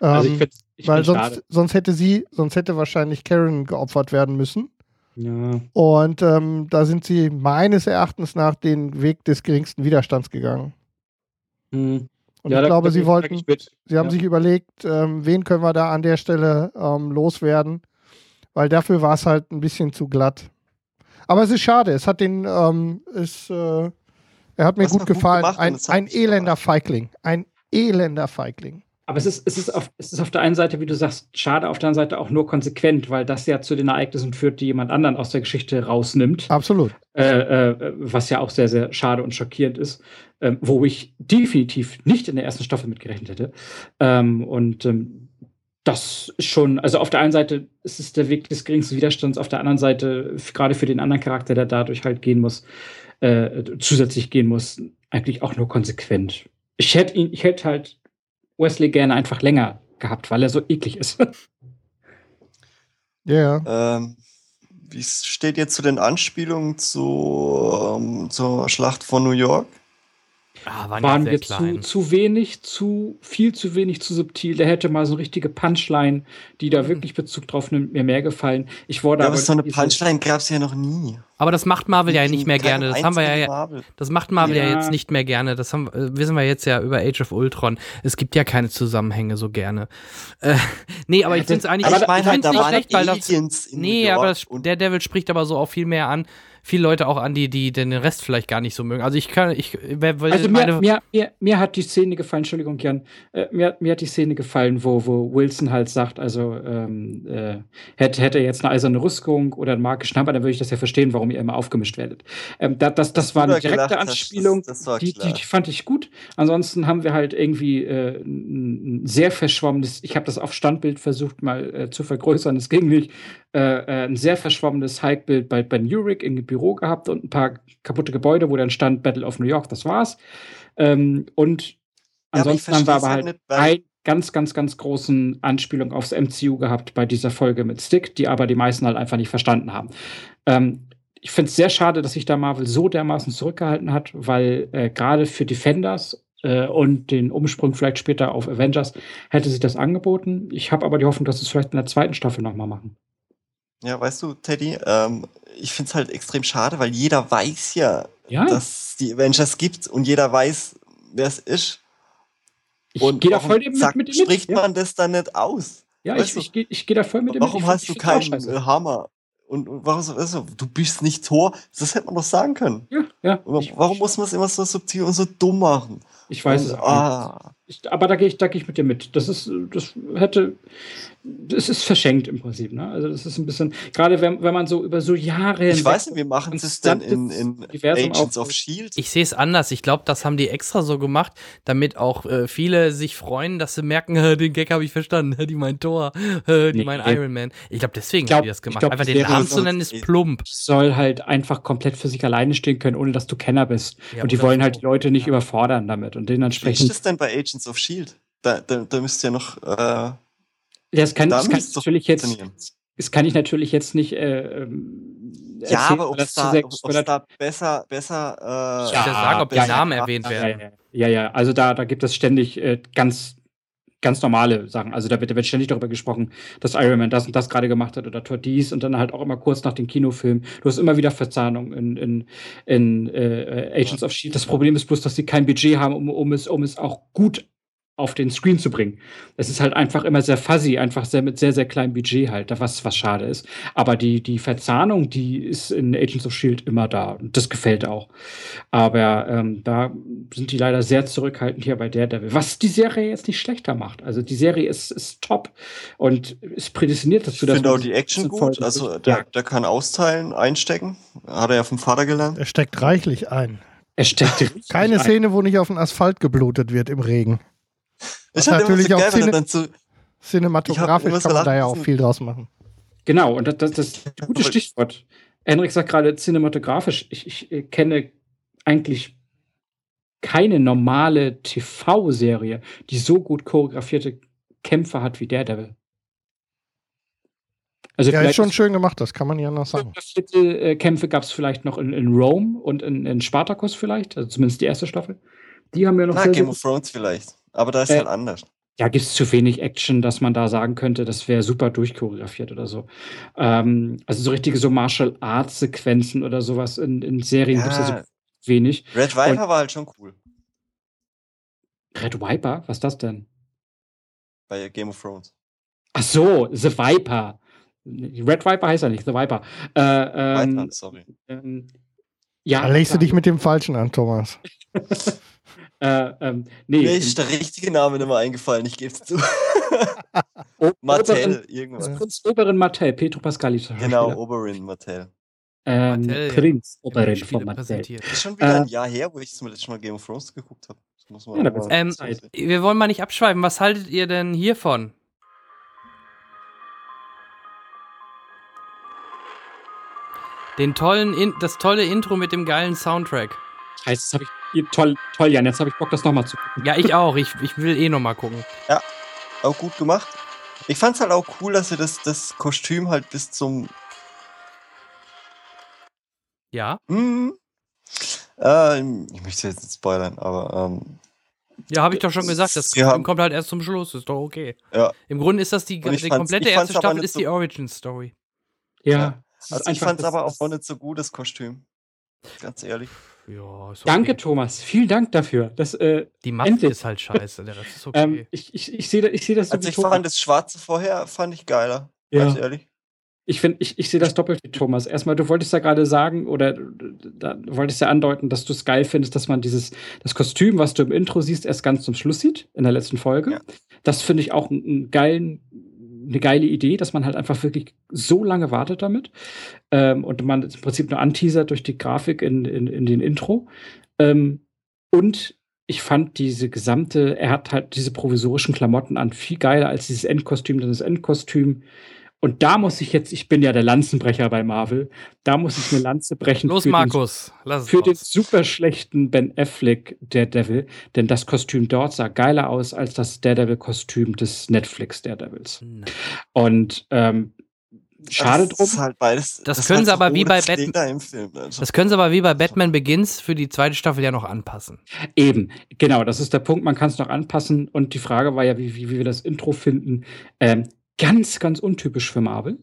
Ähm, also ich find's, ich weil sonst, sonst hätte sie, sonst hätte wahrscheinlich Karen geopfert werden müssen. Ja. Und ähm, da sind sie meines Erachtens nach den Weg des geringsten Widerstands gegangen. Mhm. Und ja, ich glaube, sie wollten, sie haben ja. sich überlegt, ähm, wen können wir da an der Stelle ähm, loswerden, weil dafür war es halt ein bisschen zu glatt. Aber es ist schade, es hat den, ähm, es, äh, er hat mir gut gefallen. Gut ein, ein elender Feigling, ein elender Feigling. Aber es ist, es, ist auf, es ist auf der einen Seite, wie du sagst, schade, auf der anderen Seite auch nur konsequent, weil das ja zu den Ereignissen führt, die jemand anderen aus der Geschichte rausnimmt. Absolut. Äh, äh, was ja auch sehr, sehr schade und schockierend ist ähm, wo ich definitiv nicht in der ersten Staffel mitgerechnet hätte. Ähm, und ähm, das ist schon, also auf der einen Seite ist es der Weg des geringsten Widerstands, auf der anderen Seite, gerade für den anderen Charakter, der dadurch halt gehen muss, äh, zusätzlich gehen muss, eigentlich auch nur konsequent. Ich hätte ihn, ich hätte halt Wesley gerne einfach länger gehabt, weil er so eklig ist. [LAUGHS] Ja. Yeah. Ähm, wie steht ihr zu den Anspielungen zu, ähm, zur Schlacht von New York? Ah, waren, waren wir zu, zu wenig, zu viel zu wenig, zu subtil. Der hätte mal so eine richtige Punchline, die da mhm. wirklich Bezug drauf nimmt, mir mehr gefallen. Ich wurde ja, aber, aber so eine Punchline gab es ja noch nie. Aber das macht Marvel ja nicht mehr gerne. Das haben wir ja, Marvel. das macht Marvel ja. ja. jetzt nicht mehr gerne. Das haben, äh, wissen wir jetzt ja über Age of Ultron. Es gibt ja keine Zusammenhänge so gerne. Äh, [LAUGHS] nee, aber ich finde es eigentlich, ich, ich finde es nicht schlecht, weil das, nee, aber das, der Devil spricht aber so auch viel mehr an viele Leute auch an, die, die den Rest vielleicht gar nicht so mögen. Also ich kann, ich, weil also mir, mir, mir, mir, hat die Szene gefallen, Entschuldigung, Jan, äh, mir, mir hat die Szene gefallen, wo, wo Wilson halt sagt, also ähm, äh, hätte, hätte er jetzt eine eiserne Rüstung oder einen magischen Hammer, dann würde ich das ja verstehen, warum ihr immer aufgemischt werdet. Ähm, das, das, das war eine direkte gelacht, Anspielung, das, das die, die, die, fand ich gut. Ansonsten haben wir halt irgendwie äh, ein sehr verschwommenes, ich habe das auf Standbild versucht mal äh, zu vergrößern, es ging nicht, äh, äh, ein sehr verschwommenes Hike-Bild bei Ben Urich im Büro gehabt und ein paar kaputte Gebäude, wo dann stand Battle of New York, das war's. Ähm, und ansonsten ja, haben wir aber halt, halt ein ganz, ganz, ganz großen Anspielung aufs MCU gehabt bei dieser Folge mit Stick, die aber die meisten halt einfach nicht verstanden haben. Ähm, ich finde es sehr schade, dass sich da Marvel so dermaßen zurückgehalten hat, weil äh, gerade für Defenders äh, und den Umsprung vielleicht später auf Avengers hätte sich das angeboten. Ich habe aber die Hoffnung, dass sie es vielleicht in der zweiten Staffel nochmal machen. Ja, weißt du, Teddy, ähm, ich finde es halt extrem schade, weil jeder weiß ja, ja. dass es die Avengers gibt und jeder weiß, wer es ist. Ich und gehe da voll mit, zack, mit, mit spricht ja. man das dann nicht aus? Ja, ich, ich, ich, ich gehe da voll mit dem Warum mit. hast du keinen Hammer? Und, und warum also, du bist nicht Tor? Das hätte man doch sagen können. Ja, ja. warum muss man es immer so subtil und so dumm machen? Ich weiß und, es auch ah. Ich, aber da gehe ich, geh ich mit dir mit. Das ist, das hätte, das ist verschenkt im Prinzip. Ne? Also das ist ein bisschen, gerade wenn, wenn man so über so Jahre. Ich weiß nicht, wie machen es denn in, in Agents of Shield? Ich sehe es anders. Ich glaube, das haben die extra so gemacht, damit auch äh, viele sich freuen, dass sie merken, [LAUGHS] den Gag habe ich verstanden, [LAUGHS] die mein Tor, [LAUGHS] die nee, mein Iron Man. Ich glaube, deswegen glaub, haben die das gemacht. Glaub, einfach den Namen zu nennen ist plump. Soll halt einfach komplett für sich alleine stehen können, ohne dass du Kenner bist. Ja, und die wollen halt die Leute nicht ja. überfordern damit und dementsprechend. Wie ist das denn bei Agents of Shield? Da, da, da müsst ihr noch äh, das kann, das kann natürlich jetzt. Das kann ich natürlich jetzt nicht. Äh, ähm, ja, aber ob es da, da, besser, besser. Äh, ja, sagen, ob die ja, Namen ja, erwähnt werden. Ja, ja, also da, da gibt es ständig äh, ganz, ganz normale Sachen. Also da wird, da wird ständig darüber gesprochen, dass Iron Man das und das gerade gemacht hat oder Tor dies und dann halt auch immer kurz nach dem Kinofilm. Du hast immer wieder Verzahnung in, in, in äh, Agents of Shield. Das Problem ist bloß, dass sie kein Budget haben, um, um, es, um es auch gut auf den Screen zu bringen. Es ist halt einfach immer sehr fuzzy, einfach sehr mit sehr, sehr kleinem Budget halt, was, was schade ist. Aber die, die Verzahnung, die ist in Agents of Shield immer da. Das gefällt auch. Aber ähm, da sind die leider sehr zurückhaltend hier bei Daredevil. Was die Serie jetzt nicht schlechter macht. Also die Serie ist, ist top und ist prädestiniert dazu, ich dass. Ich finde auch die Action gut. Also der, der kann austeilen, einstecken. Hat er ja vom Vater gelernt. Er steckt reichlich ein. Er steckt [LAUGHS] Keine Szene, wo nicht auf den Asphalt geblutet wird im Regen. Ich natürlich so auch geil, Cine zu, cinematografisch kann man da ja auch viel draus machen. Genau, und das, das, das ist ein gutes Stichwort. Henrik sagt gerade cinematografisch. Ich, ich äh, kenne eigentlich keine normale TV-Serie, die so gut choreografierte Kämpfe hat wie Daredevil. Also ja, ist schon schön gemacht, das kann man ja noch sagen. Äh, Kämpfe gab es vielleicht noch in, in Rome und in, in, Spartacus vielleicht, also zumindest die erste Staffel. Die haben ja noch Na, sehr, Game of Thrones vielleicht. Aber da ist äh, halt anders. Ja, gibt es zu wenig Action, dass man da sagen könnte, das wäre super durchchoreografiert oder so. Ähm, also so richtige so Martial Arts Sequenzen oder sowas in, in Serien ja. gibt es ja so wenig. Red Viper Und, war halt schon cool. Red Viper? Was ist das denn? Bei Game of Thrones. Ach so, The Viper. Red Viper heißt er nicht, The Viper. Äh, ähm, Weiter, sorry. ähm, ja, Da legst du dich mit dem Falschen an, Thomas. [LAUGHS] äh, ähm, nee, Mir ist der richtige Name nicht mehr eingefallen, ich gebe es zu. [LAUGHS] Martell, irgendwas. Prinz Oberin Martell, Petro der Genau. Oberyn Martell. Ähm, Martell, ja. Prinz Im Oberin von Martell. Ist schon wieder Äh, ein Jahr her, wo ich zum letzten Mal Game of Thrones geguckt habe. Das muss man Ja, Ähm, wir wollen mal nicht abschweifen. Was haltet ihr denn hiervon? Den tollen, In das tolle Intro mit dem geilen Soundtrack. Heißt, das habe ich toll, toll, Jan. Jetzt habe ich Bock, das nochmal zu gucken. Ja, ich auch. Ich, ich will eh noch mal gucken. Auch gut gemacht. Ich fand's halt auch cool, dass sie das, das Kostüm halt bis zum. Ja? Hm, äh, ich möchte jetzt nicht spoilern, aber ähm, Ja, habe ich doch schon gesagt. Das haben- kommt halt erst zum Schluss. Ist doch okay. Ja. Im Grunde ist das die, die komplette erste Staffel ist die so- Origin Story. Ja. es ist also ich fand's aber auch nicht so gut, das Kostüm. Ganz ehrlich. Ja, okay. Danke, Thomas. Vielen Dank dafür. Das, äh, Die Maske Endlich. ist halt scheiße. Der Rest ist [LAUGHS] okay. ähm, ich ich, ich sehe ich seh das so Also ich Thomas. fand das Schwarze vorher, fand ich geiler. Ja. Ganz ehrlich. Ich finde, ich, ich sehe das doppelt wie Thomas. Erstmal, du wolltest ja gerade sagen oder da, du wolltest ja andeuten, dass du es geil findest, dass man dieses das Kostüm, was du im Intro siehst, erst ganz zum Schluss sieht, in der letzten Folge. Ja. Das finde ich auch einen, einen geilen, eine geile Idee, dass man halt einfach wirklich so lange wartet damit ähm, und man im Prinzip nur anteasert durch die Grafik in, in, in den Intro. Ähm, und ich fand diese gesamte, er hat halt diese provisorischen Klamotten an, viel geiler als dieses Endkostüm, denn das Endkostüm und da muss ich jetzt, ich bin ja der Lanzenbrecher bei Marvel, da muss ich eine Lanze brechen. Los, für Markus. Lass Den, es für den raus. super schlechten Ben Affleck Daredevil, denn das Kostüm dort sah geiler aus als das Daredevil-Kostüm des Netflix Daredevils. Nein. Und ähm, schade das drum. Halt beides, Das können sie so aber wie bei Batman-. Das können sie aber wie bei Batman Begins für die zweite Staffel ja noch anpassen. Eben, genau, das ist der Punkt. Man kann es noch anpassen. Und die Frage war ja, wie, wie, wie wir das Intro finden. Ähm, ganz, ganz untypisch für Marvel,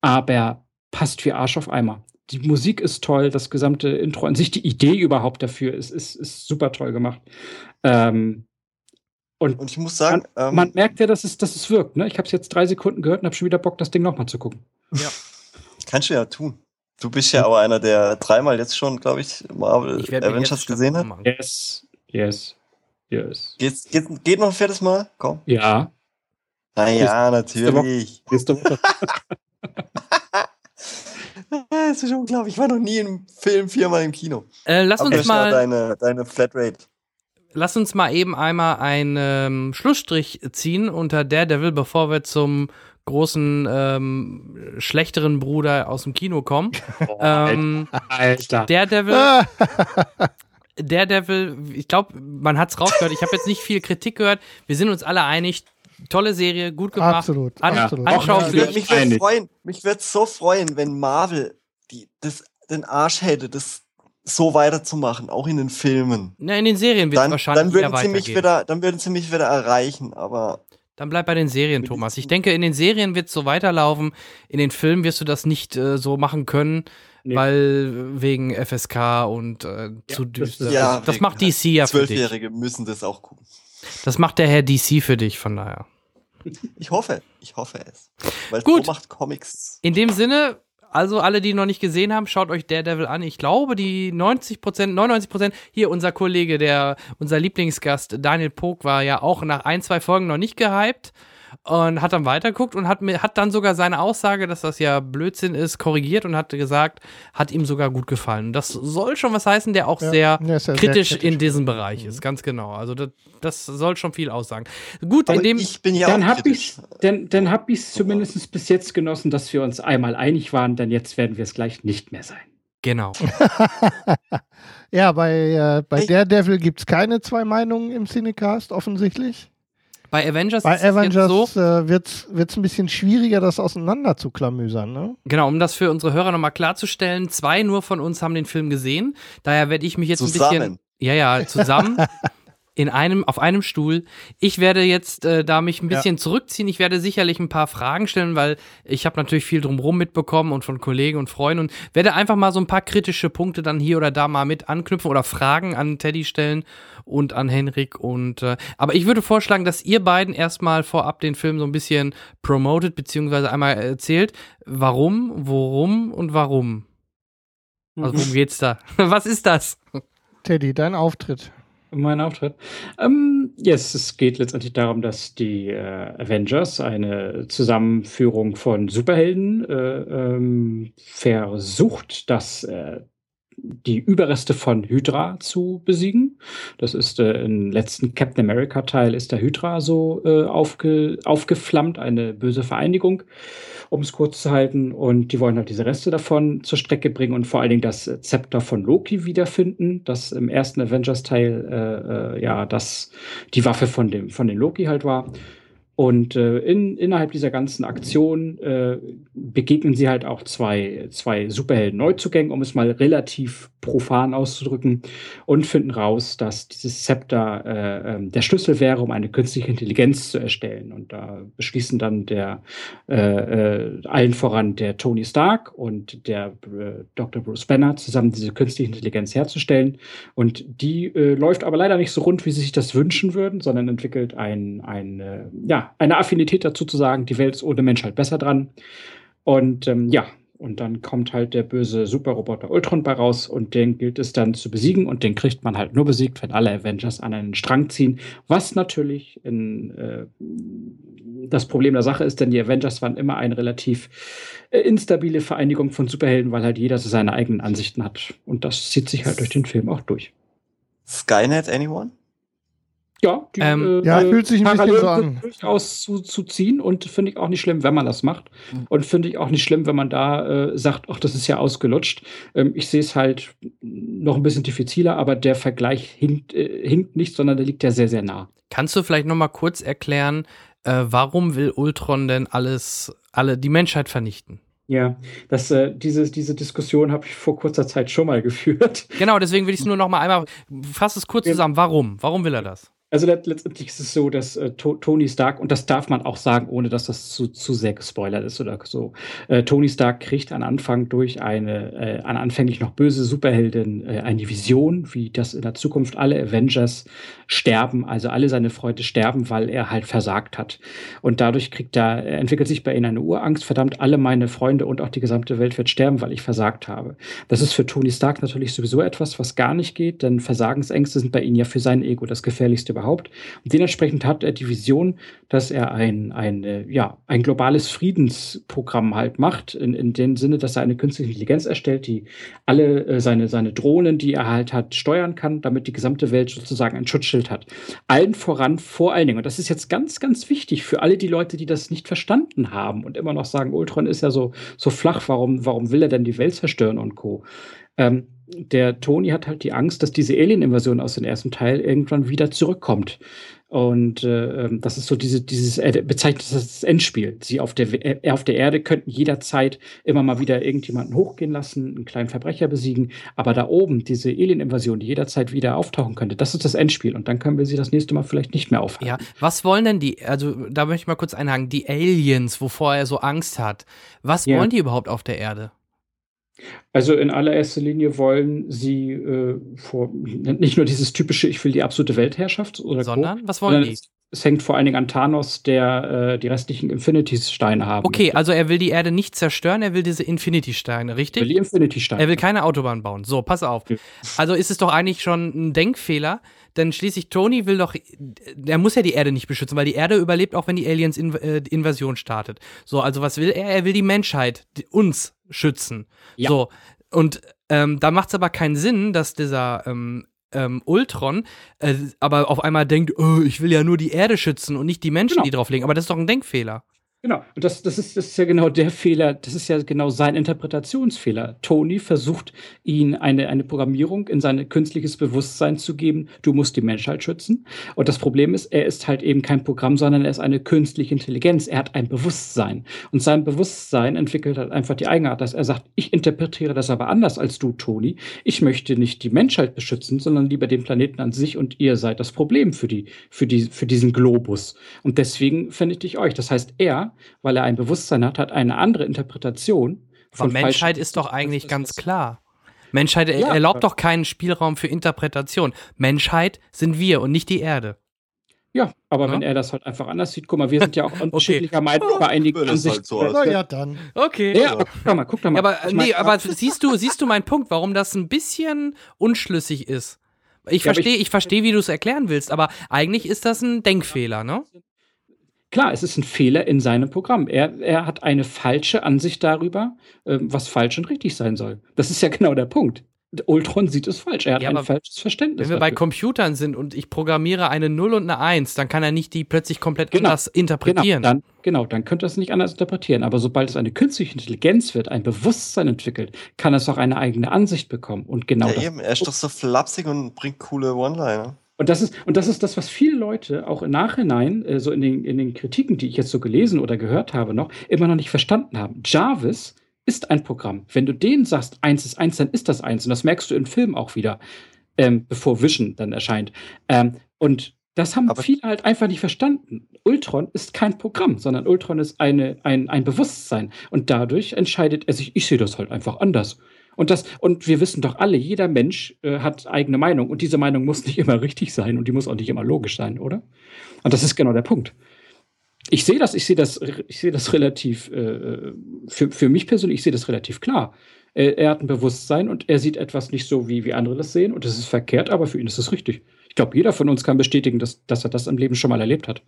aber passt wie Arsch auf Eimer. Die Musik ist toll, das gesamte Intro an sich, die Idee überhaupt dafür ist, ist, ist super toll gemacht. Ähm, und Und ich muss sagen, ähm, man merkt ja, dass es, dass es wirkt. Ne? Ich habe es jetzt drei Sekunden gehört und habe schon wieder Bock, das Ding nochmal zu gucken. kannst du ja tun. Du bist ja aber einer, der dreimal jetzt schon, glaube ich, Marvel Ich Avengers gesehen hat. machen. Yes, yes, yes. Geht, geht, geht noch ein viertes Mal? Komm. Ja, Naja, natürlich. nächste Woche. Das [LAUGHS] ist unglaublich. Ich war noch nie im Film viermal im Kino. Äh, lass uns ja mal. deine, deine Flatrate. Lass uns mal eben einmal einen ähm, Schlussstrich ziehen unter Daredevil, bevor wir zum großen, ähm, schlechteren Bruder aus dem Kino kommen. ähm, Alter. Daredevil, [LAUGHS] Daredevil, ich glaube, man hat es rausgehört. Ich habe jetzt nicht viel Kritik gehört. Wir sind uns alle einig. Tolle Serie, gut gemacht. absolut, An, absolut. Anschaulich. Mich, mich würde freuen, mich würde so freuen, wenn Marvel die, das, den Arsch hätte, das so weiterzumachen, auch in den Filmen. Na, in den Serien wird es Dann, wahrscheinlich dann, würden sie mich wieder, dann würden sie mich wieder erreichen, aber Dann bleib bei den Serien, Thomas. Ich denke, in den Serien wird es so weiterlaufen. In den Filmen wirst du das nicht äh, so machen können, Nee. weil wegen FSK und äh, zu das düster. ja, das wegen macht DC ja für dich. Zwölfjährige müssen das auch gucken. Das macht der Herr DC für dich, von daher. Ich hoffe, ich hoffe es. Weil Gut. so macht Comics. In dem Sinne, also alle, die noch nicht gesehen haben, schaut euch Daredevil an. Ich glaube, die 90% 99% hier unser Kollege, der, unser Lieblingsgast Daniel Pog war ja auch nach ein, zwei Folgen noch nicht gehypt und hat dann weitergeguckt und hat, mir, hat dann sogar seine Aussage, dass das ja Blödsinn ist, korrigiert und hat gesagt, hat ihm sogar gut gefallen. Und das soll schon was heißen, der auch Ja, sehr, ja, ja sehr kritisch, kritisch. in diesem Bereich ist, ganz genau. Also das, das soll schon viel aussagen. Gut, in dem, ich bin ja Dann habe kritisch. ich dann, dann hab ich's zumindest bis jetzt genossen, dass wir uns einmal einig waren, denn jetzt werden wir es gleich nicht mehr sein. genau. [LAUGHS] ja, bei, äh, bei. Daredevil gibt es keine zwei Meinungen im Cinecast, offensichtlich. Bei Avengers Bei ist jetzt Avengers so, äh, wird es ein bisschen schwieriger, das auseinander zu klamüsern. Ne? Genau, um das für unsere Hörer nochmal klarzustellen, zwei nur von uns haben den Film gesehen. Daher werde ich mich jetzt ein bisschen. Zusammen. Ja, ja, zusammen. [LAUGHS] in einem, auf einem Stuhl. Ich werde jetzt äh, da mich ein bisschen ja. zurückziehen. Ich werde sicherlich ein paar Fragen stellen, weil ich habe natürlich viel drumherum mitbekommen und von Kollegen und Freunden und werde einfach mal so ein paar kritische Punkte dann hier oder da mal mit anknüpfen oder Fragen an Teddy stellen und an Henrik und äh, aber ich würde vorschlagen, dass ihr beiden erstmal vorab den Film so ein bisschen promotet beziehungsweise einmal erzählt, warum, worum und warum. Also worum [LAUGHS] geht's da? [LAUGHS] Was ist das? Teddy, dein Auftritt mein Auftritt. Ähm, yes, es geht letztendlich darum, dass die äh, Avengers, eine Zusammenführung von Superhelden, äh, ähm, versucht, das äh, die Überreste von Hydra zu besiegen. Das ist äh, im letzten Captain America Teil ist der Hydra so äh, aufge, aufgeflammt, eine böse Vereinigung um es kurz zu halten. Und die wollen halt diese Reste davon zur Strecke bringen und vor allen Dingen das Zepter von Loki wiederfinden, das im ersten Avengers-Teil äh, äh, ja das die Waffe von dem von den Loki halt war. Und äh, in, innerhalb dieser ganzen Aktion äh, begegnen sie halt auch zwei, zwei Superhelden-Neuzugängen, um es mal relativ profan auszudrücken, und finden raus, dass dieses Zepter äh, ähm, der Schlüssel wäre, um eine künstliche Intelligenz zu erstellen. Und da beschließen dann der äh, äh, allen voran der Tony Stark und der äh, Dr. Bruce Banner zusammen diese künstliche Intelligenz herzustellen. Und die äh, läuft aber leider nicht so rund, wie sie sich das wünschen würden, sondern entwickelt ein, ein äh, eine Affinität dazu zu sagen, die Welt ist ohne Mensch halt besser dran. Und ähm, ja, und dann kommt halt der böse Superroboter Ultron bei raus und den gilt es dann zu besiegen und den kriegt man halt nur besiegt, wenn alle Avengers an einen Strang ziehen. Was natürlich in, äh, das Problem der Sache ist, denn die Avengers waren immer eine relativ äh, instabile Vereinigung von Superhelden, weil halt jeder so seine eigenen Ansichten hat. Und das zieht sich halt durch den Film auch durch. Skynet, anyone? Ja, die, ähm, äh, ja, fühlt sich ein bisschen so an. durchaus zu, zu ziehen und finde ich auch nicht schlimm, wenn man das macht. Mhm. Und finde ich auch nicht schlimm, wenn man da äh, sagt, ach, das ist ja ausgelutscht. Ähm, ich sehe es halt noch ein bisschen diffiziler, aber der Vergleich hinkt, äh, hinkt nicht, sondern der liegt ja sehr, sehr nah. Kannst du vielleicht noch mal kurz erklären, äh, warum will Ultron denn alles, alle die Menschheit vernichten? Ja, das, äh, diese, diese Diskussion habe ich vor kurzer Zeit schon mal [LAUGHS] geführt. Genau, deswegen will ich es nur noch mal einmal, fass es kurz zusammen. Warum? Warum will er das? Also letztendlich ist es so, dass äh, Tony Stark, und das darf man auch sagen, ohne dass das zu, zu sehr gespoilert ist oder so, äh, Tony Stark kriegt am Anfang durch eine, äh, eine anfänglich noch böse Superheldin äh, eine Vision, wie das in der Zukunft alle Avengers sterben, also alle seine Freunde sterben, weil er halt versagt hat. Und dadurch kriegt er, entwickelt sich bei ihm eine Urangst, verdammt, alle meine Freunde und auch die gesamte Welt wird sterben, weil ich versagt habe. Das ist für Tony Stark natürlich sowieso etwas, was gar nicht geht, denn Versagensängste sind bei ihm ja für sein Ego das gefährlichste überhaupt. Und dementsprechend hat er die Vision, dass er ein, ein, äh, ja, ein globales Friedensprogramm halt macht, in, in dem Sinne, dass er eine künstliche Intelligenz erstellt, die alle äh, seine, seine Drohnen, die er halt hat, steuern kann, damit die gesamte Welt sozusagen ein Schutzschild hat. Allen voran, vor allen Dingen, und das ist jetzt ganz, ganz wichtig für alle die Leute, die das nicht verstanden haben und immer noch sagen, Ultron ist ja so, so flach, warum, warum will er denn die Welt zerstören und Co. Ähm, der Tony hat halt die Angst, dass diese Alien-Invasion aus dem ersten Teil irgendwann wieder zurückkommt. Und äh, ähm, das ist so diese, dieses, er bezeichnet das Endspiel. Sie auf der, äh, auf der Erde könnten jederzeit immer mal wieder irgendjemanden hochgehen lassen, einen kleinen Verbrecher besiegen. Aber da oben, diese Alien-Invasion, die jederzeit wieder auftauchen könnte, das ist das Endspiel. Und dann können wir sie das nächste Mal vielleicht nicht mehr aufhalten. Ja, was wollen denn die, also da möchte ich mal kurz einhaken, die Aliens, wovor er so Angst hat, was ja. wollen die überhaupt auf der Erde? Also in allererster Linie wollen sie äh, vor, nicht nur dieses typische, ich will die absolute Weltherrschaft oder sondern Co, was wollen die? Es, es, hängt vor allen Dingen an Thanos, der äh, die restlichen Infinity-Steine haben. Okay, möchte. also er will die Erde nicht zerstören, er will diese Infinity-Steine, richtig? Er will die Infinity-Steine. Er will keine Autobahn bauen. So, pass auf. Also ist es doch eigentlich schon ein Denkfehler, denn schließlich Tony will doch, er muss ja die Erde nicht beschützen, weil die Erde überlebt auch, wenn die Aliens in, äh, die Invasion startet. So, also was will er? Er will die Menschheit, die, uns schützen. Ja. So, und ähm, da macht es aber keinen Sinn, dass dieser ähm, ähm, Ultron äh, aber auf einmal denkt, oh, ich will ja nur die Erde schützen und nicht die Menschen, genau. die drauf liegen. Aber das ist doch ein Denkfehler. Genau, und das, das, ist, das ist ja genau der Fehler, das ist ja genau sein Interpretationsfehler. Tony versucht, ihn eine, eine Programmierung in sein künstliches Bewusstsein zu geben, du musst die Menschheit schützen. Und das Problem ist, er ist halt eben kein Programm, sondern er ist eine künstliche Intelligenz. Er hat ein Bewusstsein. Und sein Bewusstsein entwickelt halt einfach die Eigenart, dass er sagt, ich interpretiere das aber anders als du, Tony. Ich möchte nicht die Menschheit beschützen, sondern lieber den Planeten an sich und ihr seid das Problem für, die, für, die, für diesen Globus. Und deswegen vernichte ich euch. Das heißt, er weil er ein Bewusstsein hat, hat eine andere Interpretation. Von Aber Menschheit ist doch eigentlich ganz klar. Menschheit ja, erlaubt doch keinen Spielraum für Interpretation. Menschheit sind wir und nicht die Erde. Ja, aber ja? wenn er das halt einfach anders sieht, guck mal, wir sind ja auch [LAUGHS] unterschiedlicher okay. Meinung [LAUGHS] bei einigen halt Ansichten. Halt so ja, dann. Okay. Ja, aber guck doch mal, guck doch mal. Ja, aber, nee, aber [LAUGHS] siehst du, siehst du meinen Punkt, warum das ein bisschen unschlüssig ist? Ich ja, verstehe, ich, ich verstehe, wie du es erklären willst, aber eigentlich ist das ein Denkfehler, ne? Klar, es ist ein Fehler in seinem Programm. Er, er hat eine falsche Ansicht darüber, äh, was falsch und richtig sein soll. Das ist ja genau der Punkt. Ultron sieht es falsch. Er hat ja, ein falsches Verständnis. Wenn wir dafür. bei Computern sind und ich programmiere eine 0 und eine 1, dann kann er nicht die plötzlich komplett genau. anders interpretieren. Genau dann, genau, dann könnte er es nicht anders interpretieren. Aber sobald es eine künstliche Intelligenz wird, ein Bewusstsein entwickelt, kann es auch eine eigene Ansicht bekommen. Und genau ja, eben, er ist doch so flapsig und bringt coole One-Liner. Und das ist, und das ist das, was viele Leute auch im Nachhinein, äh, so in den, in den Kritiken, die ich jetzt so gelesen oder gehört habe, noch, immer noch nicht verstanden haben. Jarvis ist ein Programm. Wenn du denen sagst, eins ist eins, dann ist das eins. Und das merkst du im Film auch wieder, ähm, bevor Vision dann erscheint. Ähm, und das haben Aber viele halt einfach nicht verstanden. Ultron ist kein Programm, sondern Ultron ist eine, ein, ein Bewusstsein. Und dadurch entscheidet er sich, ich sehe das halt einfach anders. Und das, und wir wissen doch alle, jeder Mensch äh, hat eigene Meinung und diese Meinung muss nicht immer richtig sein und die muss auch nicht immer logisch sein, oder? Und das ist genau der Punkt. Ich sehe das, ich sehe das, ich sehe das relativ, äh, für, für mich persönlich, ich sehe das relativ klar. Er, er, hat ein Bewusstsein und er sieht etwas nicht so, wie, wie andere das sehen und das ist verkehrt, aber für ihn ist es richtig. Ich glaube, jeder von uns kann bestätigen, dass, dass er das im Leben schon mal erlebt hat.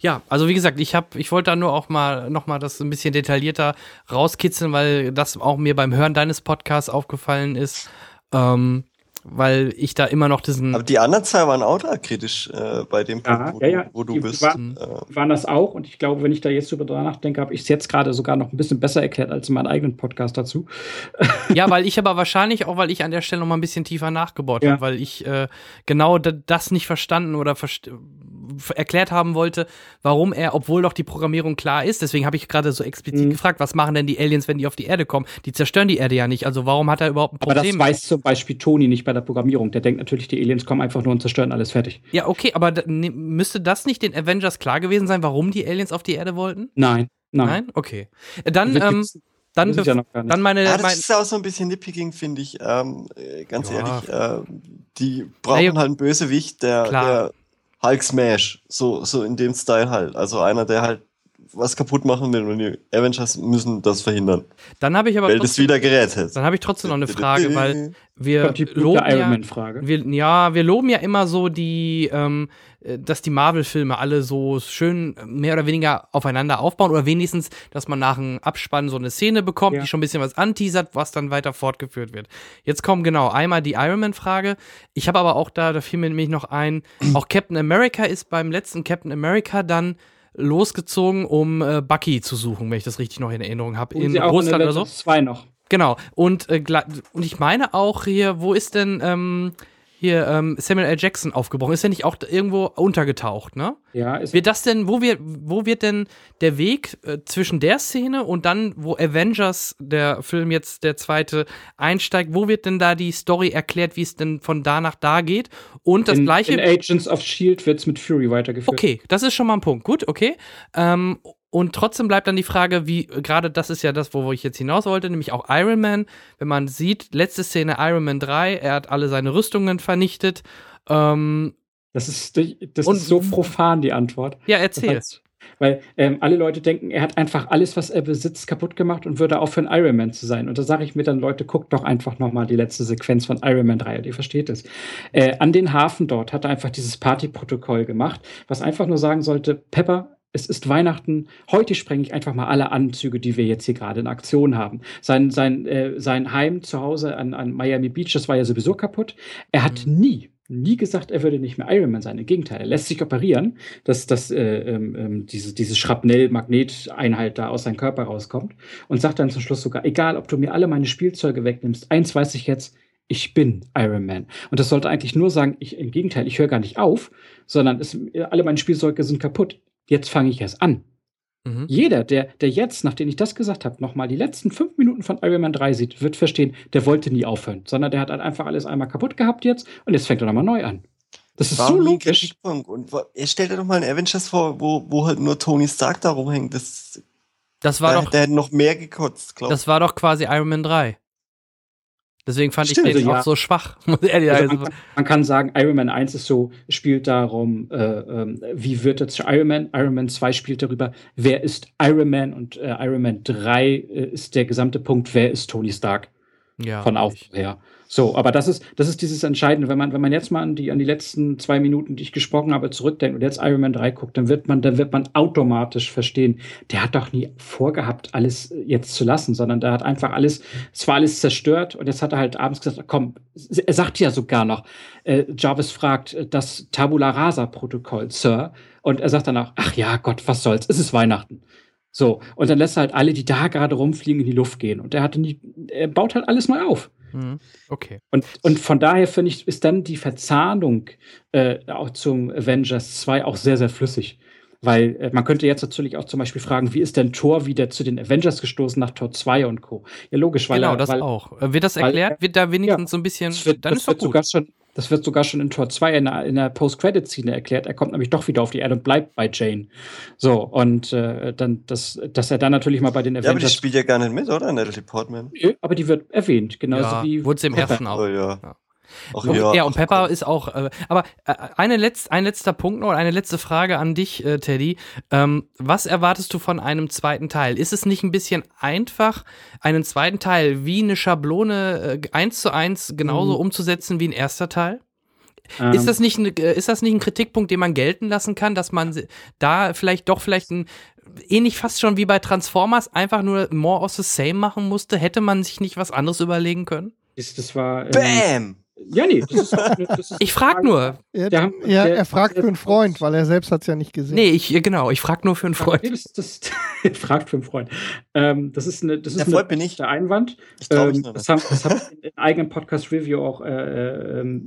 Ja, also wie gesagt, ich habe, ich wollte da nur auch mal noch mal das ein bisschen detaillierter rauskitzeln, weil das auch mir beim Hören deines Podcasts aufgefallen ist. Ähm, weil ich da immer noch diesen. Aber die anderen zwei waren auch da kritisch äh, bei dem Punkt, wo, ja, ja. wo, du die bist. War, äh. Waren das auch und ich glaube, wenn ich da jetzt drüber nachdenke, habe ich es jetzt gerade sogar noch ein bisschen besser erklärt als in meinem eigenen Podcast dazu. [LAUGHS] Ja, weil ich aber wahrscheinlich auch, weil ich an der Stelle noch mal ein bisschen tiefer nachgebohrt ja. habe, weil ich äh, genau das nicht verstanden oder verst erklärt haben wollte, warum er, obwohl doch die Programmierung klar ist, deswegen habe ich gerade so explizit mhm. gefragt, was machen denn die Aliens, wenn die auf die Erde kommen? Die zerstören die Erde ja nicht. Also warum hat er überhaupt ein Problem? Aber das weiß zum Beispiel Toni nicht bei der Programmierung. Der denkt natürlich, die Aliens kommen einfach nur und zerstören alles fertig. Ja, okay, aber ne, müsste das nicht den Avengers klar gewesen sein, warum die Aliens auf die Erde wollten? Nein. Nein. Nein? Okay. Dann, ähm, dann, ja dann meine. Ja, das mein ist auch so ein bisschen nitpicking, finde ich. Ähm, äh, ganz ja. ehrlich, äh, die brauchen hey, halt einen Bösewicht, der, der Hulk Smash, so, so in dem Style halt. Also einer, der halt was kaputt machen will und die Avengers müssen das verhindern. Dann habe ich aber Welt trotzdem, wieder gerettet. Dann habe ich trotzdem noch eine Frage, weil wir loben ja, wir, ja, wir loben ja immer so die, ähm, äh, dass die Marvel-Filme alle so schön mehr oder weniger aufeinander aufbauen oder wenigstens, dass man nach einem Abspann so eine Szene bekommt, ja. die schon ein bisschen was anteasert, was dann weiter fortgeführt wird. Jetzt kommen genau einmal die Iron Man-Frage. Ich habe aber auch da, da fiel mir nämlich noch ein, [CLEARS THROAT] auch Captain America ist beim letzten Captain America dann losgezogen, um äh, Bucky zu suchen, wenn ich das richtig noch in Erinnerung habe. In Russland oder so. Zwei noch. Genau. Und, äh, und ich meine auch hier, wo ist denn ähm, hier ähm, Samuel L. Jackson aufgebrochen? Ist er nicht auch irgendwo untergetaucht, ne? Ja, ist Wird das denn, wo wird, wo wird denn der Weg äh, zwischen der Szene und dann, wo Avengers, der Film jetzt der zweite, einsteigt, wo wird denn da die Story erklärt, wie es denn von da nach da geht? Und das in, gleiche. In Agents of Shield wird es mit Fury weitergeführt. Okay, das ist schon mal ein Punkt. Gut, okay. Ähm, und trotzdem bleibt dann die Frage, wie, gerade das ist ja das, wo ich jetzt hinaus wollte, nämlich auch Iron Man. Wenn man sieht, letzte Szene Iron Man 3, er hat alle seine Rüstungen vernichtet. Ähm, das ist, das und, ist so profan, die Antwort. Ja, erzähl. Das weil ähm, alle Leute denken, er hat einfach alles, was er besitzt, kaputt gemacht und würde aufhören, Iron Man zu sein. Und da sage ich mir dann, Leute, guckt doch einfach nochmal die letzte Sequenz von Iron Man 3, ihr versteht es. Äh, an den Hafen dort hat er einfach dieses Partyprotokoll gemacht, was einfach nur sagen sollte, Pepper, es ist Weihnachten, heute sprenge ich einfach mal alle Anzüge, die wir jetzt hier gerade in Aktion haben. Sein, sein, äh, sein Heim zu Hause an, an Miami Beach, das war ja sowieso kaputt. Er hat mhm. nie nie gesagt, er würde nicht mehr Iron Man sein. Im Gegenteil, er lässt sich operieren, dass, dass äh, ähm, ähm diese, diese Schrapnell-Magneteinheit da aus seinem Körper rauskommt und sagt dann zum Schluss sogar, egal, ob du mir alle meine Spielzeuge wegnimmst, eins weiß ich jetzt, ich bin Iron Man. Und das sollte eigentlich nur sagen, ich, im Gegenteil, ich höre gar nicht auf, sondern es, alle meine Spielzeuge sind kaputt. Jetzt fange ich erst an. Mhm. Jeder, der, der jetzt, nachdem ich das gesagt habe, nochmal die letzten fünf Minuten von Iron Man 3 sieht, wird verstehen, der wollte nie aufhören, sondern der hat halt einfach alles einmal kaputt gehabt jetzt und jetzt fängt er nochmal neu an. Das ist War so logisch. Und er stellt dir doch mal einen Avengers vor, wo, wo halt nur Tony Stark da rumhängt. Das, das war der, doch. Der hätte noch mehr gekotzt, glaube ich. Das war doch quasi Iron Man 3. Deswegen fand Stimmt, ich den also, auch so schwach. [LAUGHS] also man, kann, man, kann, sagen, Iron Man 1 ist so, spielt darum, äh, äh, wie wird er zu Iron Man. Iron Man 2 spielt darüber, wer ist Iron Man und äh, Iron Man 3 äh, ist der gesamte Punkt, wer ist Tony Stark. Ja, von Aufbau her. So, aber das ist, das ist dieses Entscheidende. Wenn man, wenn man jetzt mal an die, an die letzten zwei Minuten, die ich gesprochen habe, zurückdenkt und jetzt Iron Man 3 guckt, dann wird man, dann wird man automatisch verstehen, der hat doch nie vorgehabt, alles jetzt zu lassen, sondern der hat einfach alles, es war alles zerstört und jetzt hat er halt abends gesagt, komm, er sagt ja sogar noch, äh, Jarvis fragt, äh, das Tabula Rasa Protokoll, Sir, und er sagt danach, ach ja, Gott, was soll's, es ist Weihnachten. So, und dann lässt er halt alle, die da gerade rumfliegen, in die Luft gehen. Und er hatte nie, er baut halt alles neu auf. Mhm. Okay. Und, und von daher finde ich, ist dann die Verzahnung äh, auch zum Avengers 2 auch sehr, sehr flüssig. Weil äh, man könnte jetzt natürlich auch zum Beispiel fragen, wie ist denn Thor wieder zu den Avengers gestoßen nach Tor 2 und Co. Ja, logisch, weil Genau, er, das weil, auch. Äh, wird das erklärt? Weil, wird da wenigstens ja, so ein bisschen. Das wird, dann das ist wird sogar schon, das wird sogar schon in Tor 2 in der, Post-Credit-Szene erklärt. Er kommt nämlich doch wieder auf die Erde und bleibt bei Jane. So, und äh, dann, das, dass er dann natürlich mal bei den Avengers. Ja, aber die spielt ja gar nicht mit, oder? Natalie Portman. Aber die wird erwähnt, genauso ja, wie. Wurde sie im ersten auch. Oh, ja. ja. Ach, ja. ja, und Pepper ist auch. Äh, aber äh, eine letz, ein letzter Punkt noch, eine letzte Frage an dich, äh, Teddy. Ähm, was erwartest du von einem zweiten Teil? Ist es nicht ein bisschen einfach, einen zweiten Teil wie eine Schablone äh, eins zu eins genauso mhm. umzusetzen wie ein erster Teil? Ähm. Ist, das nicht ein, äh, ist das nicht ein Kritikpunkt, den man gelten lassen kann, dass man da vielleicht doch vielleicht ein ähnlich fast schon wie bei Transformers einfach nur more of the same machen musste? Hätte man sich nicht was anderes überlegen können? Das war. Ähm, Bam! Ja, nee, das ist, das ist [LAUGHS] Ich frag nur. Er, der, ja, der, er fragt für einen Freund, weil er selbst hat es ja nicht gesehen. Nee, ich, genau, ich frag nur für einen Freund. Das, das, [LAUGHS] fragt für einen Freund. Ähm, das ist, eine, das ist der Freund bin ich. der Einwand. Ich ähm, das haben, das haben wir in eigenen Podcast-Review auch äh, äh,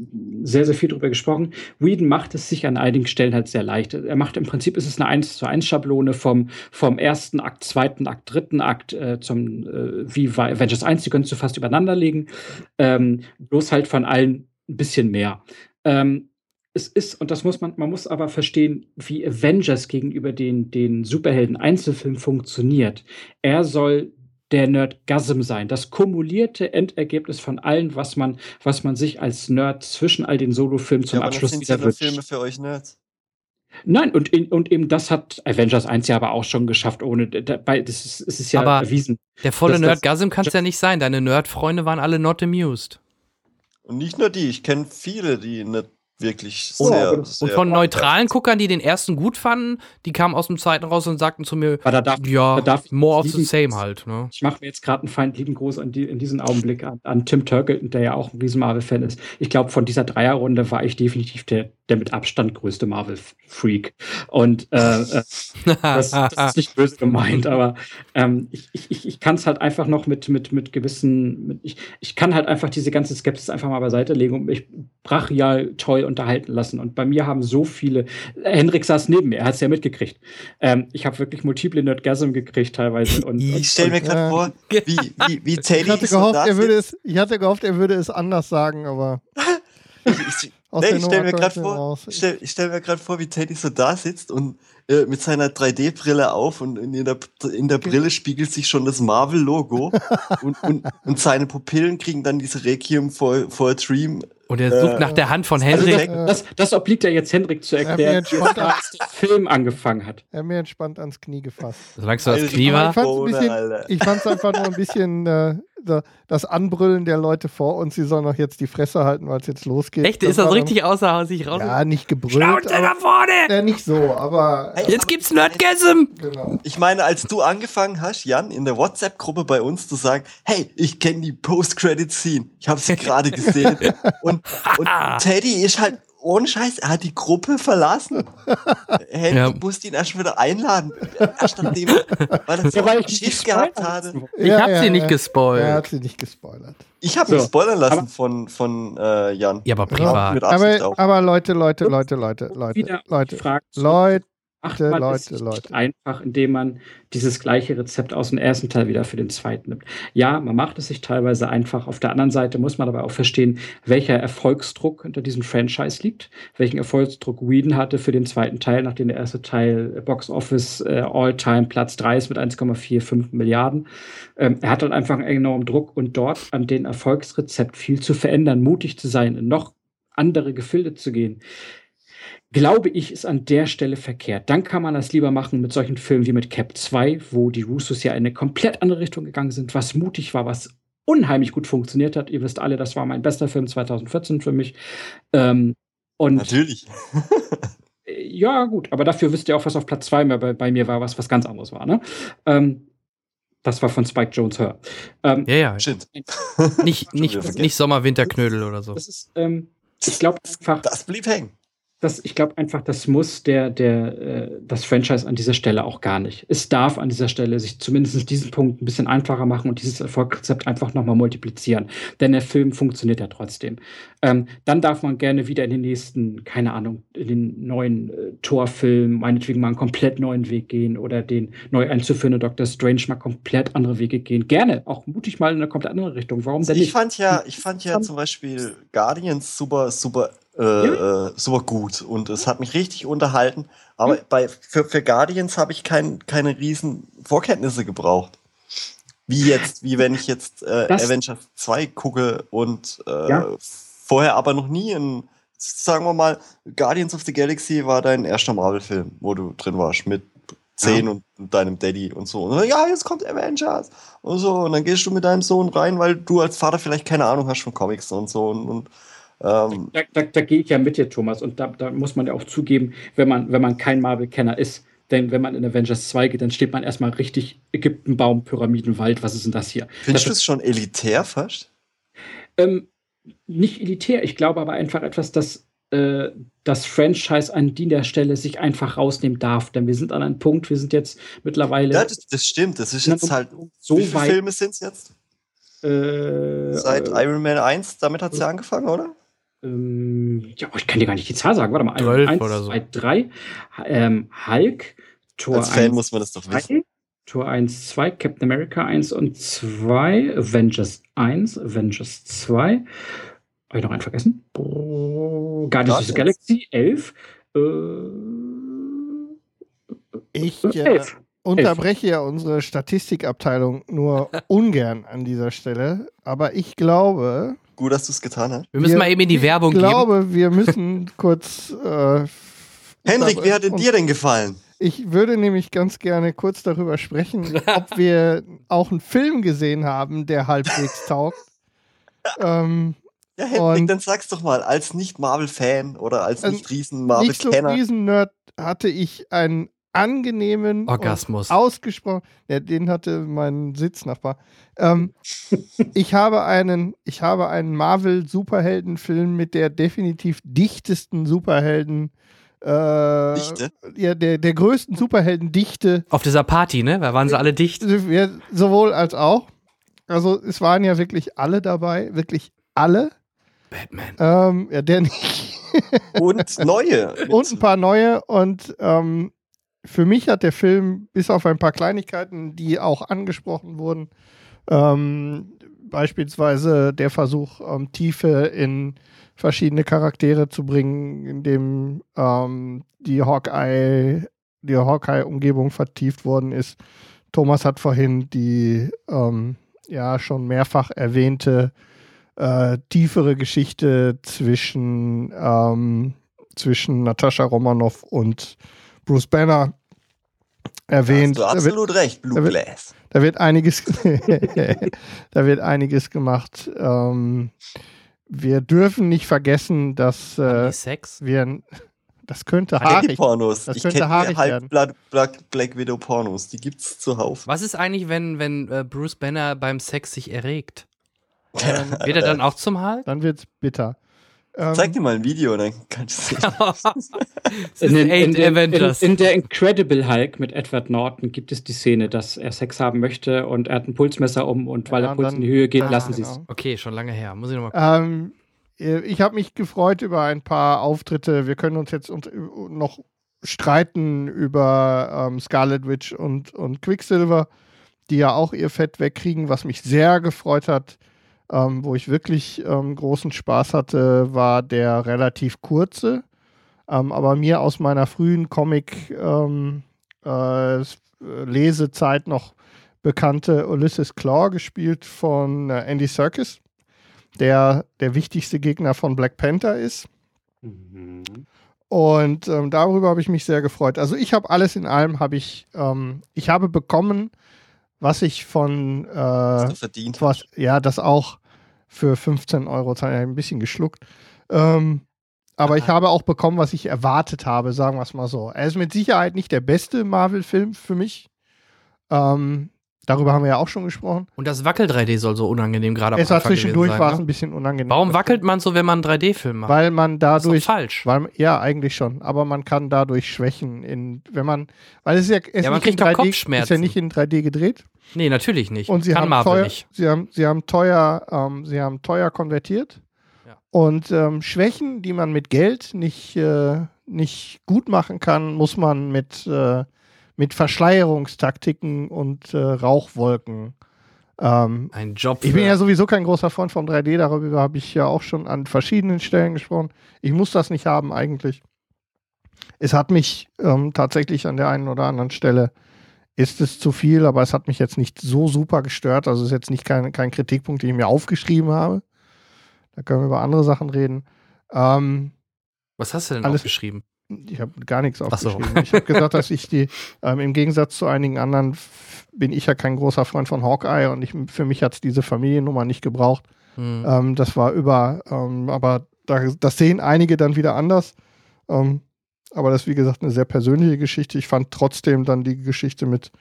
sehr, sehr viel drüber gesprochen. Whedon macht es sich an einigen Stellen halt sehr leicht. Er macht im Prinzip ist es eine 1 zu 1 Schablone vom, vom ersten Akt, zweiten Akt, dritten Akt äh, zum, äh, wie war Avengers 1, die könntest du fast übereinander legen. Ähm, bloß halt von allen ein bisschen mehr. Ähm, es ist, und das muss man, man muss aber verstehen, wie Avengers gegenüber den, den Superhelden-Einzelfilm funktioniert. Er soll der Nerdgasm sein, das kumulierte Endergebnis von allem, was man, was man sich als Nerd zwischen all den Solofilmen zum ja, Abschluss das sind wieder wünscht. Filme für euch Nerds. Nein, und, und eben das hat Avengers 1 ja aber auch schon geschafft, ohne, dabei, das ist, es ist ja aber erwiesen. Der volle Nerdgasm kann es ja nicht sein. Deine Nerdfreunde waren alle not amused. Und nicht nur die, ich kenne viele, die nicht wirklich oh, sehr, und sehr von neutralen Guckern, die den ersten gut fanden, die kamen aus dem zweiten raus und sagten zu mir, da darf, ja, da darf more of the same halt. Ne? Ich mache mir jetzt gerade einen feindlichen Gruß an die, in diesem Augenblick an, an Tim Turkleton, der ja auch ein riesen Marvel-Fan ist. Ich glaube, von dieser Dreierrunde war ich definitiv der, der mit Abstand größte Marvel-Freak. Und äh, äh das, das, ist nicht böse gemeint, aber ähm, ich, ich, ich kann es halt einfach noch mit, mit, mit gewissen, mit, ich, ich kann halt einfach diese ganze Skepsis einfach mal beiseite legen und mich brachial toll unterhalten lassen. Und bei mir haben so viele, Henrik saß neben mir, er hat es ja mitgekriegt. Ähm, ich habe wirklich multiple Nerdgasm gekriegt teilweise. Und, ich stelle mir gerade äh, vor, wie, wie, wie Teddy ich hatte, gehofft, er würde es, ich hatte gehofft, er würde es anders sagen, aber [LAUGHS] ich, nee, ich stelle mir gerade vor, ich stell, stell mir gerade vor, wie Teddy so da sitzt und äh, mit seiner 3D-Brille auf und in der, in der Brille spiegelt sich schon das Marvel-Logo [LAUGHS] und, und, und seine Pupillen kriegen dann diese Requiem for, for a Dream. Und er sucht äh, nach der Hand von also Henrik. Also das, das, das, obliegt ja jetzt Henrik zu erklären, wie der Film angefangen hat. Er hat mir entspannt ans Knie gefasst. Solange du das Knie war. Ich fand es einfach nur ein bisschen äh, das Anbrüllen der Leute vor uns, sie sollen doch jetzt die Fresse halten, weil es jetzt losgeht. Echt? Das ist das richtig außer sich raus? Ja, nicht gebrüllt. Schnauze da vorne! Ja, nicht so, aber. Jetzt gibt's Nerdgasm! Genau. Ich meine, als du angefangen hast, Jan, in der WhatsApp-Gruppe bei uns zu sagen, hey, ich kenne die Post-Credit-Scene, ich habe sie [LAUGHS] gerade gesehen. und, und Teddy ist halt ohne Scheiß, er hat die Gruppe verlassen. [LAUGHS] hey, ja. du musst ihn erst wieder einladen. Erst nachdem, weil er so ja, weil Schiff gehabt hatte. Ich ja, hab ja, sie nicht gespoilert. Er hat sie nicht gespoilert. Ich habe so. mich spoilern lassen aber, von, von äh, Jan. Ja, aber privat. Aber, aber, Leute, Leute, Leute, Leute, Leute, Leute, Leute, macht man Leute, es Leute. einfach, indem man dieses gleiche Rezept aus dem ersten Teil wieder für den zweiten nimmt. Ja, man macht es sich teilweise einfach. Auf der anderen Seite muss man aber auch verstehen, welcher Erfolgsdruck hinter diesem Franchise liegt, welchen Erfolgsdruck Whedon hatte für den zweiten Teil, nachdem der erste Teil Box Office äh, All-Time Platz 3 ist mit 1,45 Milliarden. Ähm, er hat dann einfach einen enormen Druck und dort an den Erfolgsrezept viel zu verändern, mutig zu sein, noch andere Gefilde zu gehen glaube ich, ist an der Stelle verkehrt. Dann kann man das lieber machen mit solchen Filmen wie mit Cap 2, wo die Russos ja in eine komplett andere Richtung gegangen sind, was mutig war, was unheimlich gut funktioniert hat. Ihr wisst alle, das war mein bester Film 2014 für mich. Ähm, und Natürlich. ja, gut, aber dafür wisst ihr auch, was auf Platz 2 bei, bei mir war, was was ganz anderes war. Ne? Ähm, das war von Spike Jones Hör. Ähm, ja, ja. Shit. [LAUGHS] nicht, nicht, nicht Sommer-Winterknödel oder so. Das ist, ähm, ich glaube einfach. Das blieb hängen das, ich glaube einfach, das muss der, der, äh, das Franchise an dieser Stelle auch gar nicht. Es darf an dieser Stelle sich zumindest diesen Punkt ein bisschen einfacher machen und dieses Erfolgsrezept einfach nochmal multiplizieren. Denn der Film funktioniert ja trotzdem. Ähm, dann darf man gerne wieder in den nächsten, keine Ahnung, in den neuen äh, Torfilm, meinetwegen mal einen komplett neuen Weg gehen oder den neu einzuführenden Dr. Strange mal komplett andere Wege gehen. Gerne, auch mutig mal in eine komplett andere Richtung. Warum denn nicht? Ich fand ja, ich fand ja zum Beispiel Guardians super, super äh, ja. äh, super gut und es hat mich richtig unterhalten. Aber ja. bei, für, für Guardians habe ich kein, keine riesen Vorkenntnisse gebraucht. Wie jetzt, wie wenn ich jetzt äh, Avengers 2 gucke und äh, ja. vorher aber noch nie in, sagen wir mal, Guardians of the Galaxy war dein erster Marvel-Film, wo du drin warst, mit 10 und deinem Daddy und so. Und dann, ja, jetzt kommt Avengers und so. Und dann gehst du mit deinem Sohn rein, weil du als Vater vielleicht keine Ahnung hast von Comics und so. Und, und ähm, da, da, da gehe ich ja mit dir, Thomas. Und da, da, muss man ja auch zugeben, wenn man, wenn man kein Marvel-Kenner ist, denn wenn man in Avengers 2 geht, dann steht man erstmal richtig Ägyptenbaum, Pyramidenwald. Was ist denn das hier? Findest du es schon elitär fast? Ähm, nicht elitär. Ich glaube aber einfach etwas, das äh, das Franchise an der Stelle sich einfach rausnehmen darf. Denn wir sind an einem Punkt, wir sind jetzt mittlerweile. Ja, das, das stimmt. Das ist jetzt halt. So wie viele weit, Filme sind es jetzt? Äh, Seit äh, Iron Man 1, damit hat es ja angefangen, oder? Ähm, ja, ich kann dir gar nicht die Zahl sagen. Warte mal. 12 1, oder so. 2, 3. Ähm, Hulk, Tor Als Fan 1, muss man das doch wissen. Tor 1, 2, Captain America 1 und 2, Avengers 1, Avengers 2. Habe ich noch einen vergessen? Oh, Guardians of the Galaxy 11. Äh, ich äh, unterbreche ja unsere Statistikabteilung nur [LAUGHS] ungern an dieser Stelle, aber ich glaube, Gut, dass du es getan hast. Wir müssen wir, mal eben in die Werbung gehen. Ich glaube, geben. wir müssen [LAUGHS] kurz. Äh, Henrik, wie hat es dir denn gefallen? Ich würde nämlich ganz gerne kurz darüber sprechen, [LAUGHS] ob wir auch einen Film gesehen haben, der halbwegs [LAUGHS] taugt. ähm, ja, Henrik, dann sag's doch mal, als Nicht-Marvel-Fan oder als Nicht-Riesen-Marvel-Kenner. Nicht so Riesen-Nerd hatte ich einen angenehmen Orgasmus. Ausgesprochen. Ja, den hatte mein Sitznachbar. Ähm, [LAUGHS] ich habe einen, ich habe einen Marvel-Superheldenfilm mit der definitiv dichtesten Superhelden. Äh, Dichte? Ja, der, der größten Superheldendichte. Auf dieser Party, ne? Da waren sie alle dicht. Ja, sowohl als auch. Also es waren ja wirklich alle dabei, wirklich alle. Batman. Ähm, ja, der nicht. Und neue. [LAUGHS] und ein paar neue. Und ähm, für mich hat der Film bis auf ein paar Kleinigkeiten, die auch angesprochen wurden, ähm, beispielsweise der Versuch, ähm, Tiefe in verschiedene Charaktere zu bringen, indem ähm, die Hawkeye, die Hawkeye-Umgebung vertieft worden ist. Thomas hat vorhin die ähm, ja schon mehrfach erwähnte äh, tiefere Geschichte zwischen, ähm, zwischen Natascha Romanoff und Bruce Banner erwähnt. Da hast du absolut wird, recht, Blue da wird, Glass. Da wird einiges, [LAUGHS] da wird einiges gemacht. Ähm, wir dürfen nicht vergessen, dass äh, Sex? wir das könnte haarig, Pornos. das ich könnte haarig halb Black, Black, Black, Widow Pornos. Die gibt's zuhauf. Was ist eigentlich, wenn, wenn äh, Bruce Banner beim Sex sich erregt? [LAUGHS] Ähm, wird er dann auch zum Hulk? Dann wird's bitter. Ähm, Zeig dir mal ein Video, dann kannst du sehen. [LAUGHS] in, in, in, in, in, der Incredible Hulk mit Edward Norton gibt es die Szene, dass er Sex haben möchte und er hat ein Pulsmesser um und weil ja, der Puls dann, in die Höhe geht, ah, lassen genau. sie es. Okay, schon lange her. Muss ich nochmal ähm, Ich habe mich gefreut über ein paar Auftritte. Wir können uns jetzt noch streiten über ähm, Scarlet Witch und, und Quicksilver, die ja auch ihr Fett wegkriegen, was mich sehr gefreut hat. Ähm, wo ich wirklich ähm, großen Spaß hatte, war der relativ kurze, ähm, aber mir aus meiner frühen Comic-Lesezeit ähm, äh, noch bekannte Ulysses Claw, gespielt von äh, Andy Serkis, der der wichtigste Gegner von Black Panther ist. Mhm. Und ähm, darüber habe ich mich sehr gefreut. Also ich habe alles in allem, habe ich, ähm, ich habe bekommen, was ich von äh, was verdient was, ja, das auch für 15 Euro. Ein bisschen geschluckt. Ähm, aber ich habe auch bekommen, was ich erwartet habe, sagen wir es mal so. Er ist mit Sicherheit nicht der beste Marvel-Film für mich. Ähm, darüber haben wir ja auch schon gesprochen. Und das Wackel-3D soll so unangenehm gerade Es war zwischendurch war es ne? ein bisschen unangenehm. Warum wackelt man so, wenn man einen 3D-Film macht? Weil man dadurch. Das ist falsch. Weil, ja, eigentlich schon. Aber man kann dadurch schwächen, in, wenn man. Weil es ist ja, es ja man kriegt 3D, Kopfschmerzen. ist ja nicht in 3D gedreht. Nee, natürlich nicht. Und sie Kann haben Marvel teuer, nicht. Sie haben, sie haben teuer, ähm, sie haben teuer konvertiert. Ja. Und ähm, Schwächen, die man mit Geld nicht, äh, nicht gut machen kann, muss man mit, äh, mit Verschleierungstaktiken und äh, Rauchwolken. Ähm, Ein Job. ich bin ja sowieso kein großer Freund von 3D, darüber habe ich ja auch schon an verschiedenen Stellen gesprochen. Ich muss das nicht haben eigentlich. Es hat mich ähm, tatsächlich an der einen oder anderen Stelle ist es zu viel, aber es hat mich jetzt nicht so super gestört. Also es ist jetzt nicht kein, kein Kritikpunkt, den ich mir aufgeschrieben habe. Da können wir über andere Sachen reden. Ähm, Was hast du denn alles, aufgeschrieben? Ich habe gar nichts aufgeschrieben. So. Ich habe gesagt, dass ich die, ähm, im Gegensatz zu einigen anderen, bin ich ja kein großer Freund von Hawkeye und ich, für mich hat es diese Familiennummer nicht gebraucht. Hm. Ähm, das war über, ähm, aber da, das sehen einige dann wieder anders. Ähm, aber das ist, wie gesagt, eine sehr persönliche Geschichte. Ich fand trotzdem dann die Geschichte mit,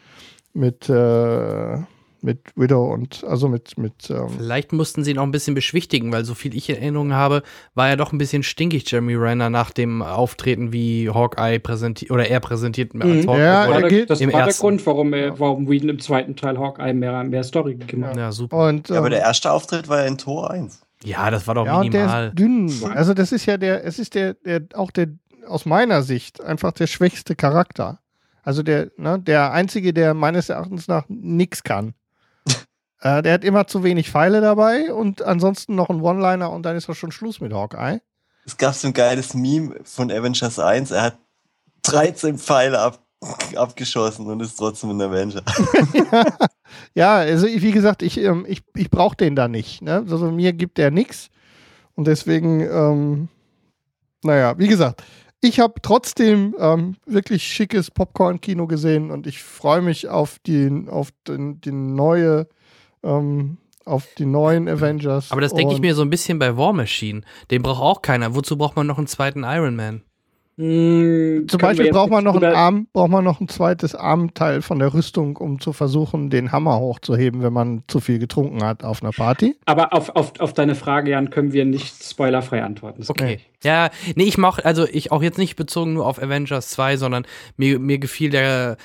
mit, äh, mit Widow und also mit. mit ähm Vielleicht mussten sie ihn auch ein bisschen beschwichtigen, weil so viel ich in Erinnerung habe, war er doch ein bisschen stinkig, Jeremy Renner, nach dem Auftreten, wie Hawkeye präsentiert oder er präsentiert mhm. als Hawkeye. Ja, das, das war ersten. der Grund, warum, er, warum Whedon im zweiten Teil Hawkeye mehr, mehr Story gegeben hat. Ja, super. Und, ja, aber der ähm, erste Auftritt war ja in Tor 1. Ja, das war doch ja, minimal. Und der ist dünn. Also das ist ja der, es ist der, der auch der aus meiner Sicht einfach der schwächste Charakter. Also der, ne, der einzige, der meines Erachtens nach nichts kann. Äh, der hat immer zu wenig Pfeile dabei und ansonsten noch ein One-Liner und dann ist auch schon Schluss mit Hawkeye. Es gab so ein geiles Meme von Avengers 1. Er hat 13 Pfeile ab, abgeschossen und ist trotzdem ein Avenger. [LAUGHS] ja, also wie gesagt, ich, ähm, ich, ich brauche den da nicht. Ne? Also mir gibt der nichts. Und deswegen, ähm, naja, wie gesagt, ich habe trotzdem ähm, wirklich schickes Popcorn-Kino gesehen und ich freue mich auf die, auf den, die neue, ähm, auf die neuen Avengers. Aber das denke ich mir so ein bisschen bei War Machine. Den braucht auch keiner. Wozu braucht man noch einen zweiten Iron Man? Hm, Zum Beispiel braucht man noch einen Arm, braucht man noch ein zweites Armteil von der Rüstung, um zu versuchen, den Hammer hochzuheben, wenn man zu viel getrunken hat auf einer Party. Aber auf, auf, auf deine Frage, Jan, können wir nicht spoilerfrei antworten. Das okay. Ja, nee, ich mach, also ich auch jetzt nicht bezogen nur auf Avengers 2, sondern mir, mir gefiel der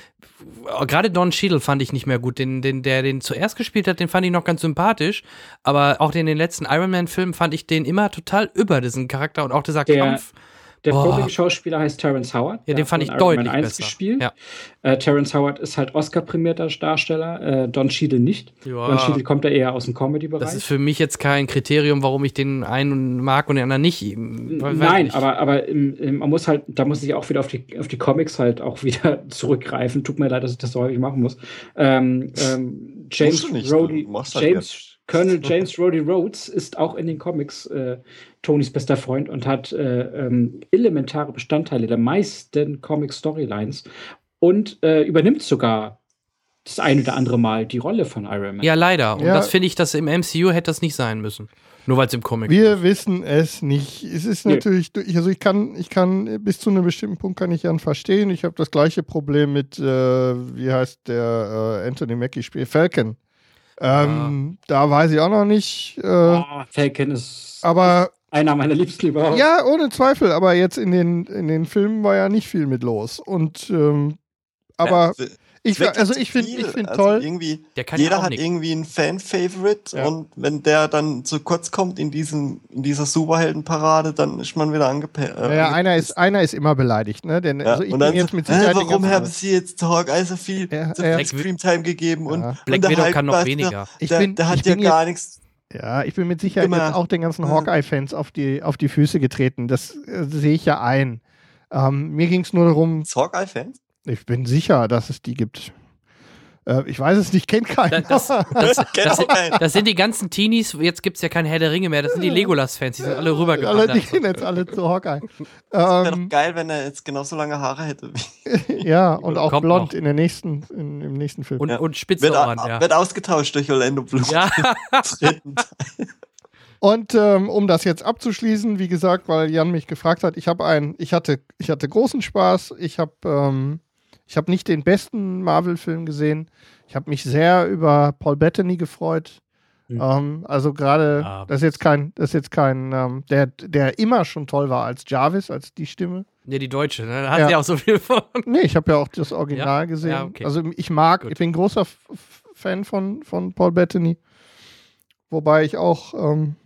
gerade Don Cheadle fand ich nicht mehr gut. Den, den, der den zuerst gespielt hat, den fand ich noch ganz sympathisch. Aber auch in den letzten Iron Man-Filmen fand ich den immer total über diesen Charakter und auch dieser der, Kampf. Der Profi-Schauspieler heißt Terrence Howard. Ja, den fand ich deutlich besser. Gespielt. Ja. Äh, Terrence Howard ist halt Oscar-prämierter Darsteller, äh, Don Cheadle nicht. Ja. Don Cheadle kommt da eher aus dem Comedy-Bereich. Das ist für mich jetzt kein Kriterium, warum ich den einen mag und den anderen nicht. Nein, nicht. aber, aber im, im, man muss halt, da muss ich auch wieder auf die, auf die Comics halt auch [LAUGHS] wieder zurückgreifen. Tut mir leid, dass ich das so häufig machen muss. Ähm, ähm, James halt James Colonel James Rhodey Rhodes ist auch in den Comics äh, Tonys bester Freund und hat äh, ähm, elementare Bestandteile der meisten Comic-Storylines. und äh, übernimmt sogar das ein oder andere Mal die Rolle von Iron Man. Ja, leider. Und Ja. das finde ich, dass im MCU hätte das nicht sein müssen. Nur weil es im Comic Wir wissen es nicht. Es ist Nee. natürlich, ich- also ich kann, ich kann bis zu einem bestimmten Punkt kann ich Jan verstehen. Ich habe das gleiche Problem mit, äh, wie heißt der äh, Anthony Mackie Spiel Falcon. Ähm, Da weiß ich auch noch nicht. Äh, Oh, Falcon ist aber einer meiner liebsten überhaupt. ja, ohne Zweifel. Aber jetzt in den in den Filmen war ja nicht viel mit los. Und ähm, aber Ja, ich, also ich finde, ich finde Also toll. Irgendwie, Der kann ja jeder hat nix. irgendwie einen Fan-Favorite Ja. und wenn der dann zu kurz kommt in, diesem, in dieser Superheldenparade, dann ist man wieder angepasst. Äh, Naja, einer ist, einer ist immer beleidigt, ne? Denn ja. also ich und bin jetzt mit äh, Sicherheit die warum haben sie jetzt Hawkeye so viel, Ja, so ja. Screamtime gegeben und, Ja. Black und der Widow kann noch weniger. Ich Der, bin- der hat ich ja gar nichts. Ja, ich bin mit Sicherheit Immer. jetzt auch den ganzen. Hawkeye-Fans auf die, auf die Füße getreten. Das äh, sehe ich ja ein. Ähm, mir ging es nur darum, Hawkeye-Fans? Ich bin sicher, dass es die gibt. Äh, ich weiß es nicht, kennt keiner. Das, das, [LAUGHS] das, Kennt das, das sind die ganzen Teenies, jetzt gibt es ja kein Herr der Ringe mehr, das sind die Legolas-Fans, die sind alle rübergewandert. alle, die gehen jetzt alle zu Hawkeye. Wäre Ähm, doch geil, wenn er jetzt genauso lange Haare hätte. wie- [LAUGHS] ja, und auch Kommt blond noch. in der nächsten, in, im nächsten Film. Und, Ja. und spitze Wird, Ohren, ja. wird ausgetauscht durch Orlando Bloom. Ja. [LAUGHS] Und ähm, um das jetzt abzuschließen, wie gesagt, weil Jan mich gefragt hat, ich habe ein, ich hatte, ich hatte großen Spaß. Ich habe, ähm, ich habe nicht den besten Marvel-Film gesehen. Ich habe mich sehr über Paul Bettany gefreut. Mhm. Ähm, also gerade, Ah. das ist jetzt kein, das ist jetzt kein, ähm, der, der immer schon toll war als Jarvis, als die Stimme. nee, die Deutsche, ne? da hast Ja. ja auch so viel von. Nee, ich habe ja auch das Original Ja? gesehen. Ja, okay. Also ich mag, Gut. ich bin großer Fan von, von Paul Bettany. Wobei ich auch ähm,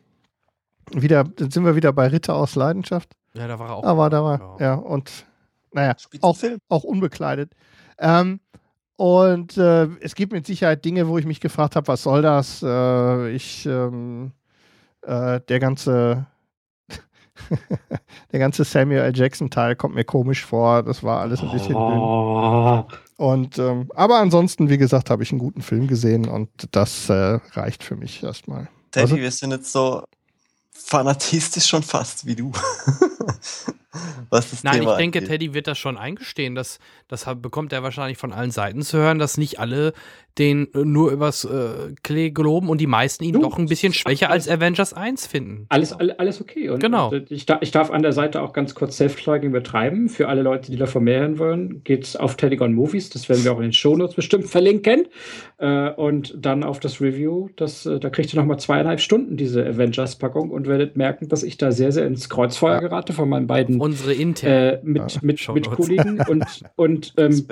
wieder, dann sind wir wieder bei Ritter aus Leidenschaft. Ja, da war er auch. Aber da war, ja, und naja, auch, auch unbekleidet. Ähm, und äh, es gibt mit Sicherheit Dinge, wo ich mich gefragt habe, was soll das? Äh, ich, ähm, äh, der ganze, [LAUGHS] der ganze Samuel L. Jackson Teil kommt mir komisch vor. Das war alles ein bisschen dünn. Oh. Und ähm, aber ansonsten, wie gesagt, habe ich einen guten Film gesehen und das äh, reicht für mich erstmal. Teddy, Also- wir sind jetzt so fanatistisch schon fast wie du. [LAUGHS] [LAUGHS] Was das Nein, Thema ich denke, angeht. Teddy wird das schon eingestehen. Das, das bekommt er wahrscheinlich von allen Seiten zu hören, dass nicht alle den äh, nur übers äh, Klee geloben und die meisten ihn Du, doch ein bisschen schwächer als Avengers 1 finden. Alles, all- alles okay. Und, Genau. Und, äh, ich, darf, ich darf an der Seite auch ganz kurz Self-Plugging betreiben. Für alle Leute, die davon mehr hören wollen, geht's auf Telegon Movies. Das werden wir auch in den Shownotes bestimmt verlinken. Äh, und dann auf das Review. Das, äh, da kriegt ihr nochmal zweieinhalb Stunden diese Avengers-Packung und werdet merken, dass ich da sehr, sehr ins Kreuzfeuer gerate von meinen beiden Unsere intern. äh, mit, Ja, mit, mit Kollegen. Und, und [LAUGHS] ähm.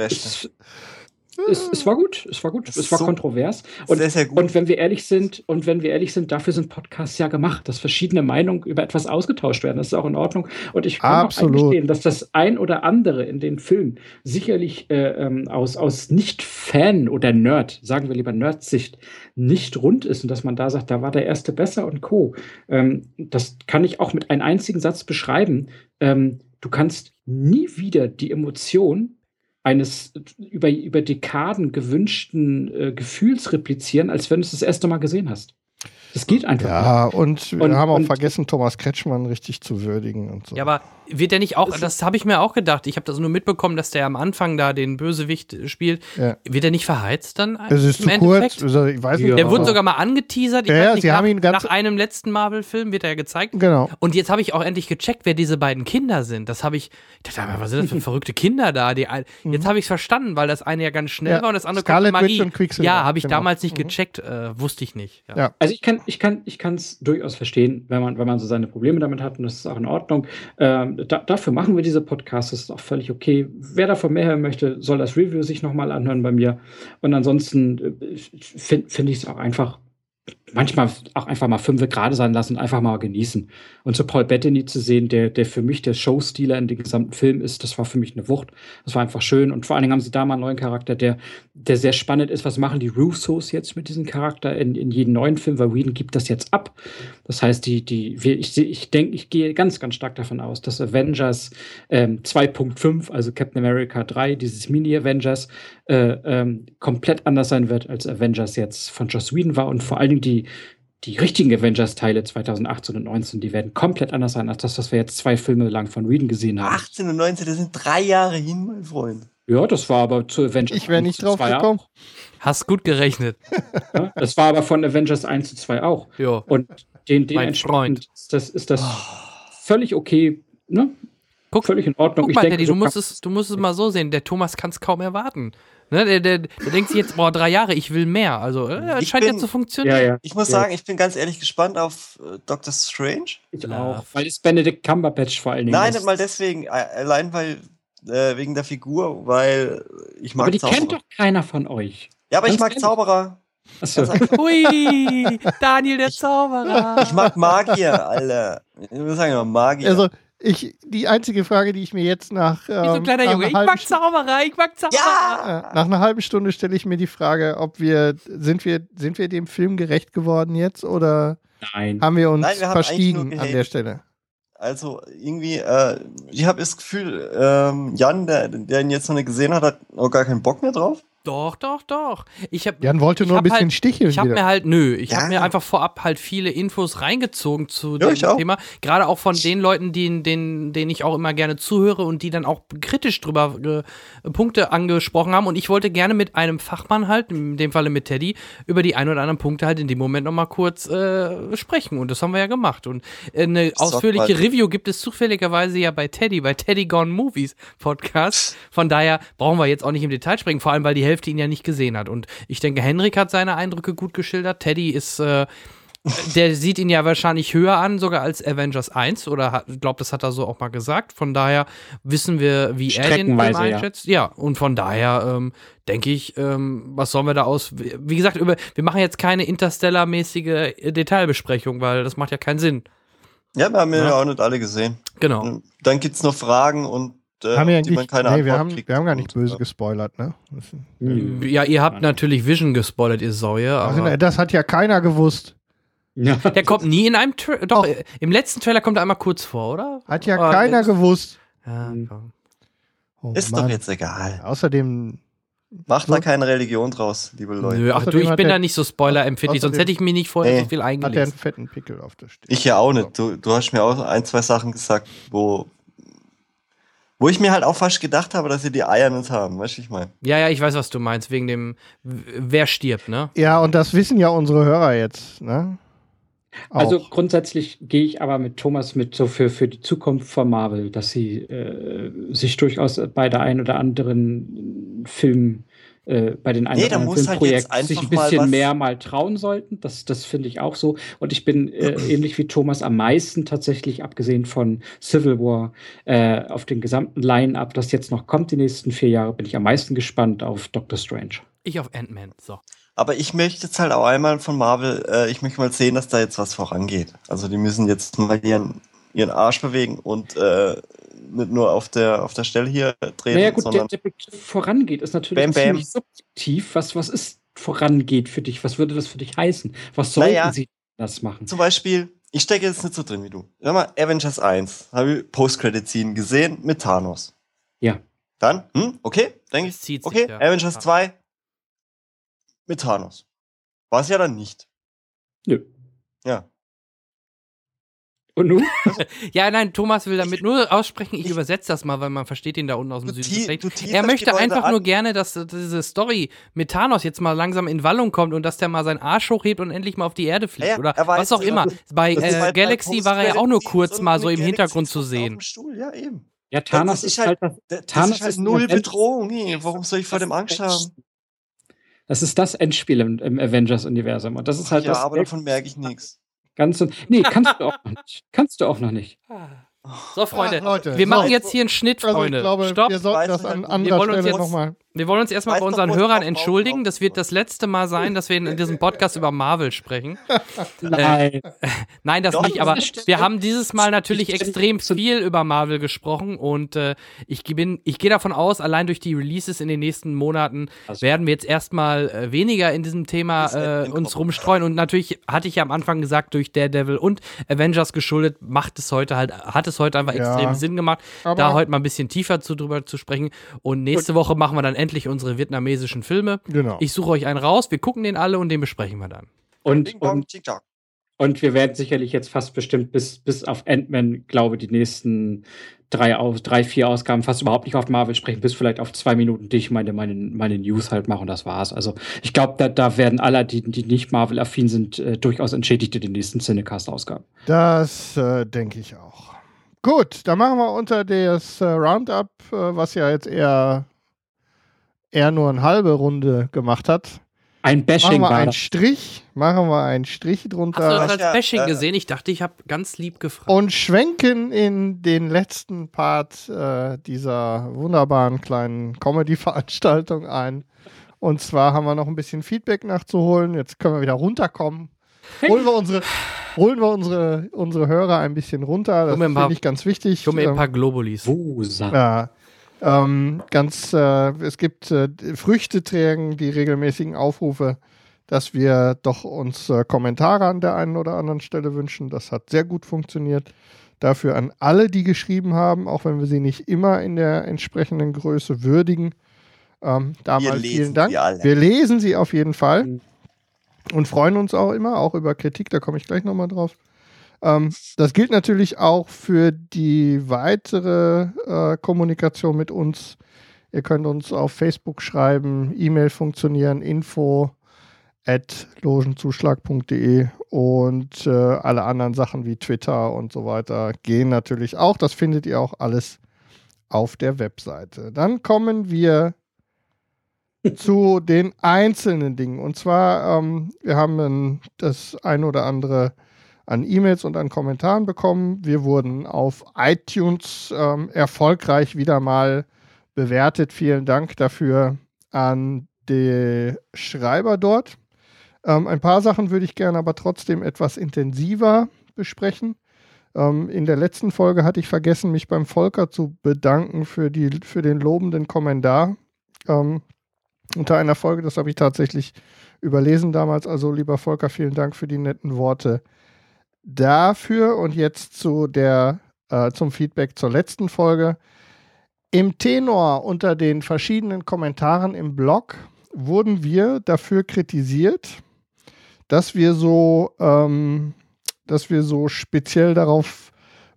Es, es, war gut. Es war gut. Das Es war so kontrovers. Und sehr, sehr gut. und wenn wir ehrlich sind, und wenn wir ehrlich sind, dafür sind Podcasts ja gemacht, dass verschiedene Meinungen über etwas ausgetauscht werden. Das ist auch in Ordnung. Und ich kann Absolut. auch eingestehen, dass das ein oder andere in den Filmen sicherlich äh, ähm, aus, aus Nicht-Fan oder Nerd, sagen wir lieber Nerd-Sicht, nicht rund ist und dass man da sagt, da war der erste besser und Co. Ähm, das kann ich auch mit einem einzigen Satz beschreiben. Ähm, du kannst nie wieder die Emotion eines über, über Dekaden gewünschten äh, Gefühls replizieren, als wenn du es das erste Mal gesehen hast. Das geht einfach. nicht. Ja, und wir Und- haben auch und- vergessen, Thomas Kretschmann richtig zu würdigen und so. Ja, aber wird der nicht auch, das habe ich mir auch gedacht, ich habe das nur mitbekommen, dass der am Anfang da den Bösewicht spielt. Ja. Wird er nicht verheizt dann? es ist im zu kurz. Endeffekt? Also, ich weiß nicht. Der wurde aber- sogar mal angeteasert. Ich Ja, nicht, sie nach, haben ihn ganz- nach einem letzten Marvel-Film wird er ja gezeigt. Genau. Und jetzt habe ich auch endlich gecheckt, wer diese beiden Kinder sind. Das habe ich, ich dachte, was sind das für [LAUGHS] verrückte Kinder da? Die, ein- Jetzt habe ich es verstanden, weil das eine ja ganz schnell Mhm. Ja, war und das andere Scarlet konnte Magie. Witch und Quicksilver, Ja, habe ich genau. damals nicht Mhm. gecheckt, äh, wusste ich nicht. Ja. Ja. Also ich kann, ich kann, ich kann es durchaus verstehen, wenn man, wenn man so seine Probleme damit hat und das ist auch in Ordnung. Ähm, da, dafür machen wir diese Podcasts, das ist auch völlig okay. Wer davon mehr hören möchte, soll das Review sich nochmal anhören bei mir. Und ansonsten äh, finde find ich es auch einfach, manchmal auch einfach mal fünf gerade sein lassen, einfach mal genießen. Und so Paul Bettany zu sehen, der, der für mich der Showstealer in dem gesamten Film ist, das war für mich eine Wucht. Das war einfach schön. Und vor allen Dingen haben sie da mal einen neuen Charakter, der, der sehr spannend ist. Was machen die Russos jetzt mit diesem Charakter in, in jedem neuen Film? Weil Whedon gibt das jetzt ab. Das heißt, die, die, ich, ich denke, ich gehe ganz, ganz stark davon aus, dass Avengers ähm, 2.5, also Captain America 3, dieses Mini-Avengers, äh, ähm, komplett anders sein wird, als Avengers jetzt von Joss Whedon war. Und vor allen Dingen die, die richtigen Avengers-Teile 2018 und 19, die werden komplett anders sein, als das, was wir jetzt zwei Filme lang von Whedon gesehen haben. 18 und 19, das sind drei Jahre hin, mein Freund. Ja, das war aber zu Avengers Ich wäre nicht drauf gekommen. Hast gut gerechnet. [LAUGHS] Ja, das war aber von Avengers 1 zu 2 auch. Ja. Und den, den Mein Freund. ist das, ist das völlig okay, ne? Guck, völlig in Ordnung. Guck Ich mal, denke, so du musst, es, du musst es mal so sehen. Der Thomas kann es kaum erwarten. Ne, der, der, der denkt sich jetzt, boah, drei Jahre, ich will mehr. Also, äh, das Ich scheint ja bin- zu funktionieren. ja, ja. Ich muss Ja. sagen, ich bin ganz ehrlich gespannt auf äh, Doctor Strange. Ich auch. Weil es Benedict Cumberbatch vor allen Dingen Nein, ist. nicht mal deswegen. Allein weil äh, wegen der Figur, weil ich mag Aber die Zauberer. kennt doch keiner von euch. ja, aber ich ganz mag ehrlich. Zauberer. Achso. Hui, Daniel der Zauberer. Ich mag Magier, Alter. Ich muss sagen, Magier. Also, ich, die einzige Frage, die ich mir jetzt nach, Wie so ein ähm, kleiner nach, Junge. einer Ich halben mag Zauberer, ich mag Zauberer. ja! äh, nach einer halben Stunde stelle ich mir die Frage, ob wir sind wir sind wir dem Film gerecht geworden jetzt oder Nein. haben wir uns Nein, wir haben verstiegen an der Stelle? Also irgendwie, äh, ich habe das Gefühl, ähm, Jan, der, der ihn jetzt noch nicht gesehen hat, hat auch gar keinen Bock mehr drauf. Doch, doch, doch. Ich hab, Jan wollte ich nur ein bisschen halt, sticheln Ich habe mir halt, nö, ich Ja. habe mir einfach vorab halt viele Infos reingezogen zu Ja, dem. Thema. Gerade auch von den Leuten, denen, denen, denen ich auch immer gerne zuhöre und die dann auch kritisch drüber äh, Punkte angesprochen haben. Und ich wollte gerne mit einem Fachmann halt, in dem Falle mit Teddy, über die ein oder anderen Punkte halt in dem Moment nochmal kurz äh, sprechen. Und das haben wir ja gemacht. Und äh, eine Sag ausführliche mal. Review gibt es zufälligerweise ja bei Teddy, bei Teddy Gone Movies Podcast. [LAUGHS] Von daher brauchen wir jetzt auch nicht im Detail sprechen, vor allem weil die Hälfte ihn ja nicht gesehen hat. Und ich denke, Henrik hat seine Eindrücke gut geschildert. Teddy ist, äh, der sieht ihn ja wahrscheinlich höher an, sogar als Avengers 1 oder ich glaube, das hat er so auch mal gesagt. Von daher wissen wir, wie er den Film Streckenweise, ja. einschätzt. Ja, und von daher ähm, denke ich, ähm, was sollen wir da aus. Wie gesagt, über, wir machen jetzt keine Interstellar-mäßige Detailbesprechung, weil das macht ja keinen Sinn. Ja, wir haben ja, Ja. auch nicht alle gesehen. Genau. Dann gibt's noch Fragen und äh, haben wir, die man keine nee, wir, Antwort haben, kriegt. wir haben gar nicht Und, böse gespoilert, ne? Hm. Ja, ihr habt natürlich Vision gespoilert, ihr Säue. also, Aber das hat ja keiner gewusst. Ja. [LAUGHS] der kommt nie in einem Trailer. Doch, Doch. äh, im letzten Trailer kommt er einmal kurz vor, oder? Hat ja Aber keiner gewusst. Ja, Hm. komm. Oh, Ist Mann. doch jetzt egal. Außerdem, Macht So. da keine Religion draus, liebe Leute. Nö, ach du, ich bin der- da nicht so spoilerempfindlich, sonst hätte ich mir nicht vorher Nee. so viel hat er einen eingelesen. fetten Pickel auf der Stirn. Ich ja auch nicht. Du, du hast mir auch ein, zwei Sachen gesagt, wo, wo ich mir halt auch fast gedacht habe, dass sie die Eier nicht haben. Weißt du, ich meine? Ja, ja, ich weiß, was du meinst, wegen dem, wer stirbt, ne? Ja, und das wissen ja unsere Hörer jetzt, ne? Auch. Also grundsätzlich gehe ich aber mit Thomas mit so für, für die Zukunft von Marvel, dass sie äh, sich durchaus bei der einen oder anderen Film, äh, bei den einen Nee, oder anderen halt Filmprojekten sich ein mal bisschen was- mehr mal trauen sollten. Das, das finde ich auch so. Und ich bin äh, [CLEARS THROAT] ähnlich wie Thomas am meisten tatsächlich, abgesehen von Civil War, äh, auf den gesamten Line-Up, das jetzt noch kommt, die nächsten vier Jahre, bin ich am meisten gespannt auf Doctor Strange. Ich auf Ant-Man, so. Aber ich möchte jetzt halt auch einmal von Marvel, äh, ich möchte mal sehen, dass da jetzt was vorangeht. Also die müssen jetzt mal ihren, ihren Arsch bewegen und äh, nicht nur auf der, auf der Stelle hier drehen, Naja, gut, der, sondern der Begriff vorangeht ist natürlich Bam, bam. ziemlich subjektiv. Was, was ist vorangeht für dich? Was würde das für dich heißen? Was sollten Naja. sie das machen? zum Beispiel, ich stecke jetzt nicht so drin wie du. Sag mal, Avengers 1, habe ich Post-Credit-Scene gesehen mit Thanos. Ja. Dann, hm, okay, denke ich, Es zieht sich, okay, ja. Avengers Ja. 2 mit Thanos. War es ja dann nicht. Nö. Ja. Und nun? [LAUGHS] Ja, nein, Thomas will damit nur aussprechen, ich übersetze das mal, weil man versteht ihn da unten aus dem Du Süden tie- Er möchte einfach an. nur gerne, dass diese Story mit Thanos jetzt mal langsam in Wallung kommt und dass der mal seinen Arsch hochhebt und endlich mal auf die Erde fliegt Ja, oder er weiß, was auch immer. Bei äh, halt bei Galaxy war er ja auch nur kurz mal so im Galaxy Hintergrund zu sehen. ja, eben. Ja, Thanos das ist halt, halt, das, das Thanos ist halt null Bedrohung. Warum soll ich vor dem Angst haben? das ist das Endspiel im, im Avengers-Universum. Und das ist halt ja, das aber davon merke ich nichts. Ganze. Nee, kannst du auch noch nicht. [LAUGHS] Kannst du auch noch nicht. So, Freunde, Ja, Leute, wir machen so. jetzt hier einen Schnitt, also Freunde. ich glaube, Stopp. wir sollten das an anderer Stelle nochmal. Wir wollen uns erstmal bei unseren Hörern entschuldigen. Das wird das letzte Mal sein, dass wir in diesem Podcast über Marvel sprechen. [LAUGHS] Nein. [LAUGHS] Nein, das Doch, nicht, aber wir haben dieses Mal natürlich Ich- extrem viel über Marvel gesprochen und äh, ich bin, ich gehe davon aus, allein durch die Releases in den nächsten Monaten Also- werden wir jetzt erstmal äh, weniger in diesem Thema äh, uns rumstreuen und natürlich hatte ich ja am Anfang gesagt, durch Daredevil und Avengers geschuldet, macht es heute halt, hat es heute einfach Ja. extrem Sinn gemacht, Aber- da heute mal ein bisschen tiefer zu, drüber zu sprechen und nächste Woche machen wir dann endlich unsere vietnamesischen Filme. Genau. Ich suche euch einen raus, wir gucken den alle und den besprechen wir dann. Und, und. Und wir werden sicherlich jetzt fast bestimmt bis, bis auf Ant-Man, glaube ich, die nächsten drei, aus, drei, vier Ausgaben fast überhaupt nicht auf Marvel sprechen, bis vielleicht auf zwei Minuten, die ich meine, meine, meine News halt mache und das war's. Also ich glaube, da, da werden alle, die, die nicht Marvel-affin sind, äh, durchaus entschädigt in den nächsten Cinecast-Ausgaben. Das äh, denke ich auch. Gut, dann machen wir unter das äh, Roundup, äh, was ja jetzt eher, eher nur eine halbe Runde gemacht hat. Ein Bashing machen wir einen Strich, machen wir einen Strich drunter. Hast du das als Bashing gesehen? Ich dachte, ich habe ganz lieb gefragt. Und schwenken in den letzten Part äh, dieser wunderbaren kleinen Comedy-Veranstaltung ein. Und zwar haben wir noch ein bisschen Feedback nachzuholen. Jetzt können wir wieder runterkommen. Holen wir unsere, holen wir unsere, unsere Hörer ein bisschen runter. Das finde ich ganz wichtig. Ich mir ein paar Globulis. Wusa. Ja. Ähm, ganz, äh, es gibt äh, Früchte tragen die regelmäßigen Aufrufe, dass wir doch uns äh, Kommentare an der einen oder anderen Stelle wünschen. Das hat sehr gut funktioniert. Dafür an alle, die geschrieben haben, auch wenn wir sie nicht immer in der entsprechenden Größe würdigen. Ähm, da mal vielen Dank. Wir lesen sie auf jeden Fall mhm. und freuen uns auch immer, auch über Kritik, da komme ich gleich nochmal drauf. Ähm, das gilt natürlich auch für die weitere äh, Kommunikation mit uns. Ihr könnt uns auf Facebook schreiben, E-Mail funktionieren, info at logenzuschlag.de und äh, alle anderen Sachen wie Twitter und so weiter gehen natürlich auch. Das findet ihr auch alles auf der Webseite. Dann kommen wir [LAUGHS] zu den einzelnen Dingen. Und zwar, ähm, wir haben das ein oder andere an E-Mails und an Kommentaren bekommen. Wir wurden auf iTunes ähm, erfolgreich wieder mal bewertet. Vielen Dank dafür an die Schreiber dort. Ähm, ein paar Sachen würde ich gerne aber trotzdem etwas intensiver besprechen. Ähm, in der letzten Folge hatte ich vergessen, mich beim Volker zu bedanken für, die, für den lobenden Kommentar. Ähm, unter einer Folge, das habe ich tatsächlich überlesen damals. Also, lieber Volker, vielen Dank für die netten Worte dafür und jetzt zu der, äh, zum Feedback zur letzten Folge. Im Tenor unter den verschiedenen Kommentaren im Blog wurden wir dafür kritisiert, dass wir so, ähm, dass wir so speziell darauf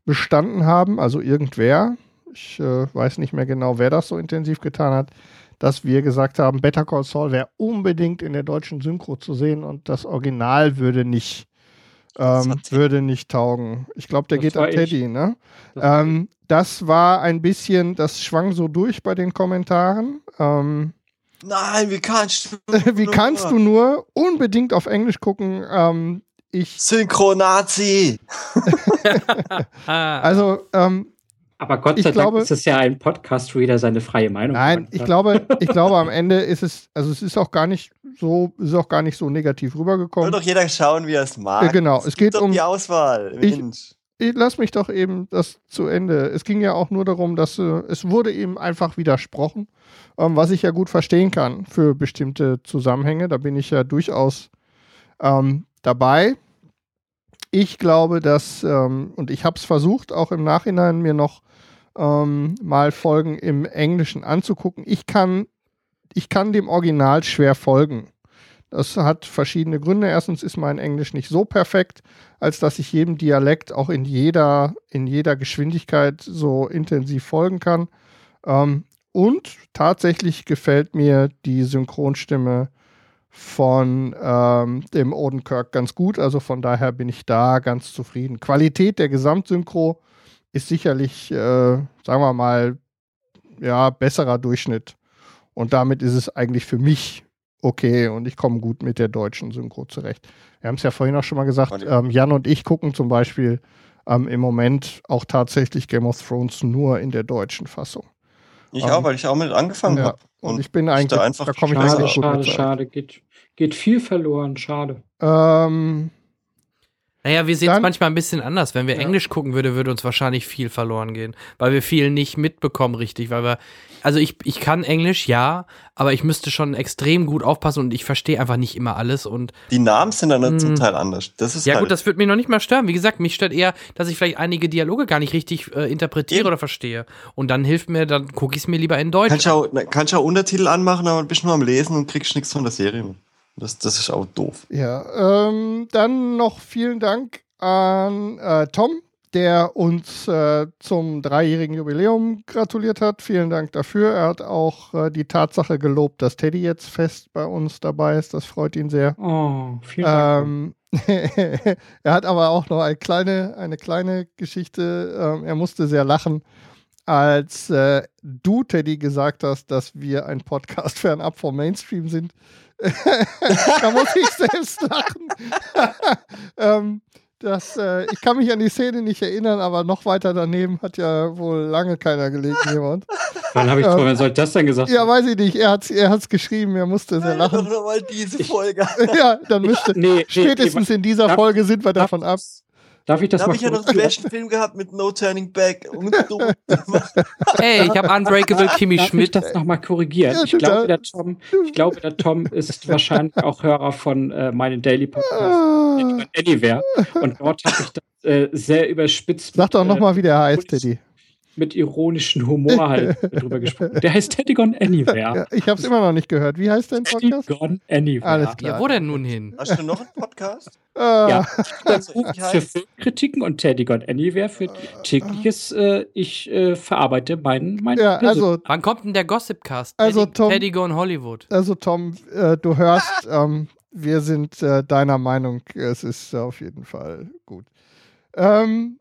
bestanden haben, also irgendwer, ich äh, weiß nicht mehr genau, wer das so intensiv getan hat, dass wir gesagt haben, Better Call Saul wäre unbedingt in der deutschen Synchro zu sehen und das Original würde nicht ähm, würde nicht taugen. Ich glaube, der das geht an Teddy, ne? Das, ähm, das, war ein bisschen, das schwang so durch bei den Kommentaren. Ähm, Nein, wie kannst du [LAUGHS] Wie nur? kannst du nur unbedingt auf Englisch gucken? Ähm, ich Synchronazi. [LAUGHS] [LAUGHS] also ähm, aber Gott sei Dank ist es ja ein Podcast, wo jeder seine freie Meinung hat. Nein, ich glaube, ich glaube, am Ende ist es, also es ist auch gar nicht so, ist auch gar nicht so negativ rübergekommen. Soll doch jeder schauen, wie er es mag. Ja, genau, es, es geht um die Auswahl. Ich, ich, lass mich doch eben das zu Ende. Es ging ja auch nur darum, dass äh, es wurde eben einfach widersprochen, ähm, was ich ja gut verstehen kann für bestimmte Zusammenhänge. Da bin ich ja durchaus ähm, dabei. Ich glaube, dass, ähm, und ich habe es versucht, auch im Nachhinein mir noch ähm, mal Folgen im Englischen anzugucken. Ich kann, ich kann dem Original schwer folgen. Das hat verschiedene Gründe. Erstens ist mein Englisch nicht so perfekt, als dass ich jedem Dialekt auch in jeder, in jeder Geschwindigkeit so intensiv folgen kann. Ähm, und tatsächlich gefällt mir die Synchronstimme von ähm, dem Odenkirk ganz gut. Also von daher bin ich da ganz zufrieden. Qualität der Gesamtsynchro ist sicherlich, äh, sagen wir mal, ja, besserer Durchschnitt. Und damit ist es eigentlich für mich okay und ich komme gut mit der deutschen Synchro zurecht. Wir haben es ja vorhin auch schon mal gesagt, ähm, Jan und ich gucken zum Beispiel ähm, im Moment auch tatsächlich Game of Thrones nur in der deutschen Fassung. Ich ähm, auch, weil ich auch mit angefangen ja. habe. Und, und, ich bin eigentlich, da, da komme ich schade, gut Schade, schade, geht, geht viel verloren, schade. Ähm, naja, wir sehen es manchmal ein bisschen anders. Wenn wir ja. Englisch gucken würde, würde uns wahrscheinlich viel verloren gehen, weil wir viel nicht mitbekommen richtig, weil wir also ich, ich kann Englisch, ja, aber ich müsste schon extrem gut aufpassen und ich verstehe einfach nicht immer alles und die Namen sind dann mh, zum hm. Teil anders. Das ist ja halt gut, das wird mir noch nicht mal stören. Wie gesagt, mich stört eher, dass ich vielleicht einige Dialoge gar nicht richtig äh, interpretiere Eben. oder verstehe und dann hilft mir, dann gucke ich es mir lieber in Deutsch. Kannst du auch, kannst auch Untertitel anmachen, aber bist nur am Lesen und kriegst nichts von der Serie. Das, das ist auch doof. Ja, ähm, dann noch vielen Dank an äh, Tom, der uns äh, zum dreijährigen Jubiläum gratuliert hat. Vielen Dank dafür. Er hat auch äh, die Tatsache gelobt, dass Teddy jetzt fest bei uns dabei ist. Das freut ihn sehr. Oh, vielen Dank. Ähm, [LAUGHS] er hat aber auch noch eine kleine, eine kleine Geschichte. Ähm, er musste sehr lachen, als äh, du, Teddy, gesagt hast, dass wir ein Podcast [LAUGHS] fernab vom Mainstream sind. [LAUGHS] da muss ich selbst lachen. [LAUGHS] ähm, das, äh, ich kann mich an die Szene nicht erinnern, aber noch weiter daneben hat ja wohl lange keiner gelegen, jemand. Wann habe ich, ähm, wann soll ich das denn gesagt Ja, weiß ich nicht. Er hat es er hat's geschrieben, er musste sehr lachen. Doch mal diese Folge. [LAUGHS] ja, dann müsste. Nee, spätestens nee, in dieser Folge sind wir davon ab. Darf ich das da mal habe ich ja noch einen Fashion-Film gehabt mit No Turning Back. hey, [LAUGHS] ich habe Unbreakable Kimmy Darf Schmidt. Ich das nochmal korrigieren? Ja, ich, glaube, der Tom, ich glaube, der Tom ist wahrscheinlich auch Hörer von äh, meinem Daily Podcast ah. Anywhere. Und dort habe ich das äh, sehr überspitzt. Sag doch nochmal, äh, wie der heißt, Teddy mit ironischem Humor halt [LAUGHS] drüber gesprochen. Der heißt Teddygon Anywhere. Ja, ich habe es immer noch nicht gehört. Wie heißt dein Podcast? Teddygon Anywhere. Alles klar. Ja, wo denn nun hin? Hast du noch einen Podcast? Äh. [LAUGHS] ja, das für Filmkritiken und Teddygon Anywhere für tägliches, äh, ich äh, verarbeite meinen mein ja, also, Wann kommt denn der Gossipcast? Also Tom, Teddygon Hollywood. Also Tom, äh, du hörst, [LAUGHS] ähm, wir sind äh, deiner Meinung, es ist auf jeden Fall gut. Ähm,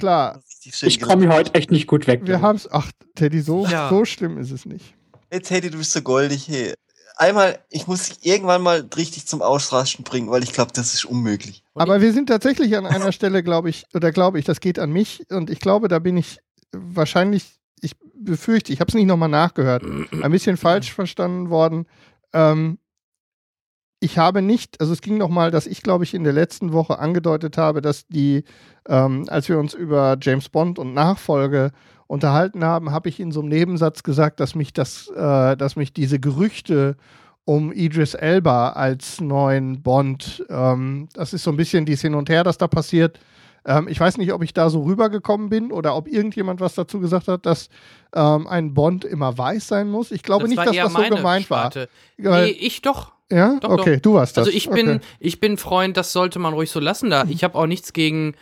klar. Ich komme heute echt nicht gut weg. Wir haben es. Ach, Teddy, so, ja. so schlimm ist es nicht. Hey, Teddy, du bist so goldig. Hey. Einmal, ich muss dich irgendwann mal richtig zum Ausrasten bringen, weil ich glaube, das ist unmöglich. Aber wir sind tatsächlich an einer Stelle, glaube ich, oder glaube ich, das geht an mich und ich glaube, da bin ich wahrscheinlich, ich befürchte, ich habe es nicht nochmal nachgehört, [CLEARS THROAT] ein bisschen falsch verstanden worden. Ähm, ich habe nicht, also es ging nochmal, dass ich, glaube ich, in der letzten Woche angedeutet habe, dass die, ähm, als wir uns über James Bond und Nachfolge unterhalten haben, habe ich in so einem Nebensatz gesagt, dass mich das, äh, dass mich diese Gerüchte um Idris Elba als neuen Bond, ähm, das ist so ein bisschen dies Hin und Her, das da passiert. Ähm, ich weiß nicht, ob ich da so rübergekommen bin oder ob irgendjemand was dazu gesagt hat, dass ähm, ein Bond immer weiß sein muss. Ich glaube das nicht, dass das so gemeint Sparte. war. Nee, ich doch. Ja, doch, okay, doch. du warst das. Also ich bin, okay. ich bin Freund, das sollte man ruhig so lassen. Da, ich habe auch nichts gegen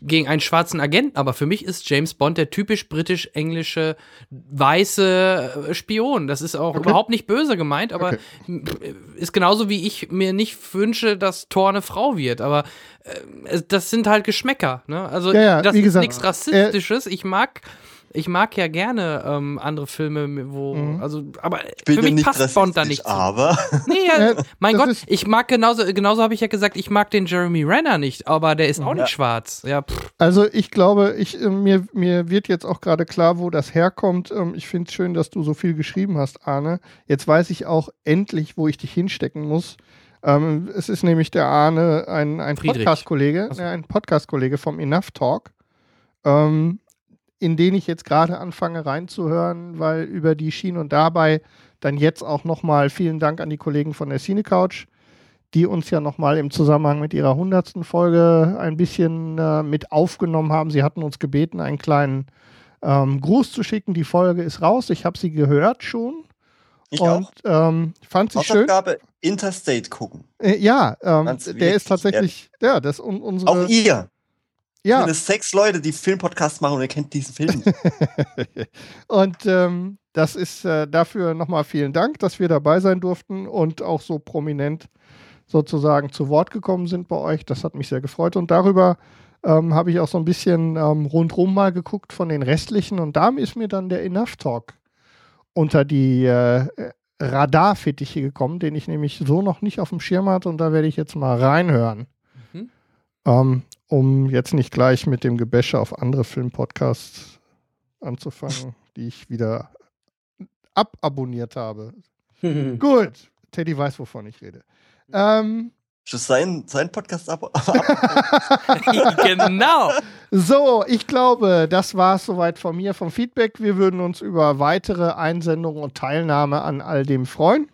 gegen einen schwarzen Agenten, aber für mich ist James Bond der typisch britisch-englische weiße äh, Spion. Das ist auch okay. überhaupt nicht böse gemeint, aber okay. ist genauso wie ich mir nicht wünsche, dass Thor eine Frau wird. Aber äh, das sind halt Geschmäcker. Ne? Also ja, ja, das ist nichts Rassistisches. Ich mag ich mag ja gerne ähm, andere Filme, wo, mhm. also, aber für mich passt Bond da nicht. Aber. [LAUGHS] Nee, ja, mein Gott, ich mag genauso, genauso habe ich ja gesagt, ich mag den Jeremy Renner nicht, aber der ist auch ja. nicht schwarz. Ja, pff. Also ich glaube, ich, äh, mir, mir wird jetzt auch gerade klar, wo das herkommt. Ähm, ich finde es schön, dass du so viel geschrieben hast, Arne. Jetzt weiß ich auch endlich, wo ich dich hinstecken muss. Ähm, es ist nämlich der Arne, ein, ein Podcast-Kollege, äh, ein Podcast-Kollege vom Enough Talk. Ähm, in den ich jetzt gerade anfange reinzuhören, weil über die Schiene und dabei dann jetzt auch nochmal vielen Dank an die Kollegen von der Cine Couch, die uns ja nochmal im Zusammenhang mit ihrer hundertsten Folge ein bisschen äh, mit aufgenommen haben. Sie hatten uns gebeten, einen kleinen ähm, Gruß zu schicken. Die Folge ist raus. Ich habe sie gehört schon. Ich und auch. Ähm, fand sie schön. Interstate gucken. Äh, ja, ähm, der ist tatsächlich, ja, das un unsere. Auch ihr. Ja. Sind es sechs Leute, die Filmpodcasts machen und ihr kennt diesen Film nicht. [LAUGHS] und ähm, das ist äh, dafür nochmal vielen Dank, dass wir dabei sein durften und auch so prominent sozusagen zu Wort gekommen sind bei euch. Das hat mich sehr gefreut. Und darüber ähm, habe ich auch so ein bisschen ähm, rundrum mal geguckt von den restlichen. Und da ist mir dann der Enough Talk unter die äh, Radarfittiche gekommen, den ich nämlich so noch nicht auf dem Schirm hatte. Und da werde ich jetzt mal reinhören. Ähm, um jetzt nicht gleich mit dem Gebäsche auf andere Filmpodcasts anzufangen, die ich wieder ababonniert habe. [LAUGHS] Gut, Teddy weiß, wovon ich rede. Ähm, sein, sein Podcast ab. [LAUGHS] genau. So, ich glaube, das war es soweit von mir vom Feedback. Wir würden uns über weitere Einsendungen und Teilnahme an all dem freuen.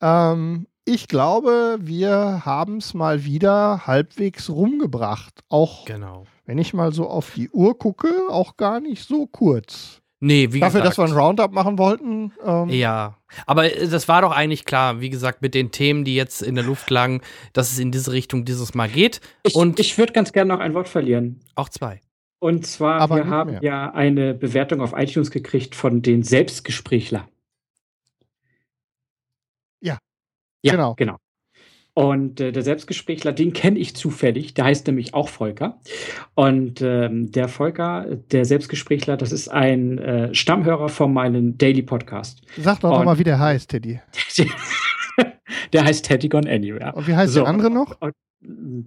Ähm, ich glaube, wir haben es mal wieder halbwegs rumgebracht. Auch genau. wenn ich mal so auf die Uhr gucke, auch gar nicht so kurz. Nee, wie Dafür, gesagt. dass wir ein Roundup machen wollten. Ähm, Ja, aber äh, das war doch eigentlich klar, wie gesagt, mit den Themen, die jetzt in der Luft lagen, dass es in diese Richtung dieses Mal geht. Ich, Und- ich würde ganz gerne noch ein Wort verlieren. Auch zwei. Und zwar, Aber wir haben mehr. ja eine Bewertung auf iTunes gekriegt von den Selbstgesprächler. Ja. Ja, Genau. genau. Und äh, der Selbstgesprächler, den kenne ich zufällig, der heißt nämlich auch Volker. Und ähm, der Volker, der Selbstgesprächler, das ist ein äh, Stammhörer von meinem Daily Podcast. Sag doch Und- mal, wie der heißt, Teddy. [LAUGHS] der heißt Teddy Gone Anywhere. Und wie heißt So. der andere noch?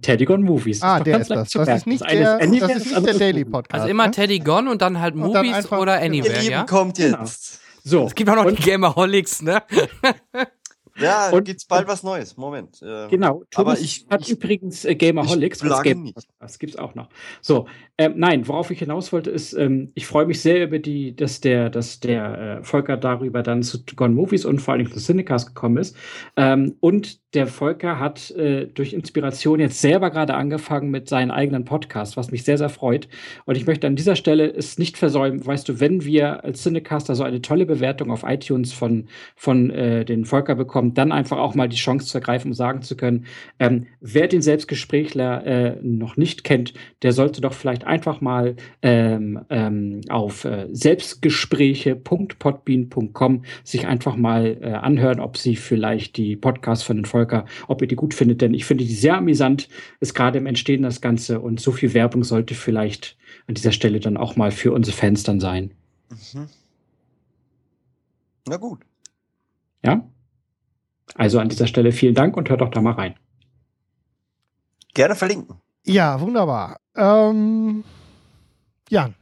Teddy Gone Movies. Ah, doch der ist das. Das ist nicht der, das ist nicht der Daily. Podcast. Also immer ne? Teddy Gone und dann halt Und dann Movies einfach- oder genau. Ihr Anywhere, Lieben, ja? kommt Genau. jetzt. So. Es gibt auch noch und, die Gamerholics, ne? [LAUGHS] Ja, Und- gibt's bald was Neues. Moment. äh, Genau. Aber Thomas ich- hat ich- übrigens äh, Gamerholics. ich plage Game- nicht. Das gibt's auch noch. So, ähm, nein, worauf ich hinaus wollte, ist, ähm, ich freue mich sehr über die, dass der, dass der äh, Volker darüber dann zu Gone Movies und vor allem zu Cinecast gekommen ist. Ähm, und der Volker hat äh, durch Inspiration jetzt selber gerade angefangen mit seinem eigenen Podcast, was mich sehr, sehr freut. Und ich möchte an dieser Stelle es nicht versäumen, weißt du, wenn wir als Cinecaster so eine tolle Bewertung auf iTunes von, von äh, den Volker bekommen, dann einfach auch mal die Chance zu ergreifen, um sagen zu können, ähm, wer den Selbstgesprächler äh, noch nicht kennt, der sollte doch vielleicht einfach mal ähm, ähm, auf äh, selbstgespräche.podbean.com sich einfach mal äh, anhören, ob sie vielleicht die Podcasts von den Volker, ob ihr die gut findet, denn ich finde die sehr amüsant, ist gerade im Entstehen das Ganze und so viel Werbung sollte vielleicht an dieser Stelle dann auch mal für unsere Fans dann sein. Mhm. Na gut. Ja? Also an dieser Stelle vielen Dank und hört doch da mal rein. Gerne verlinken. Ja, wunderbar. Ähm, Jan,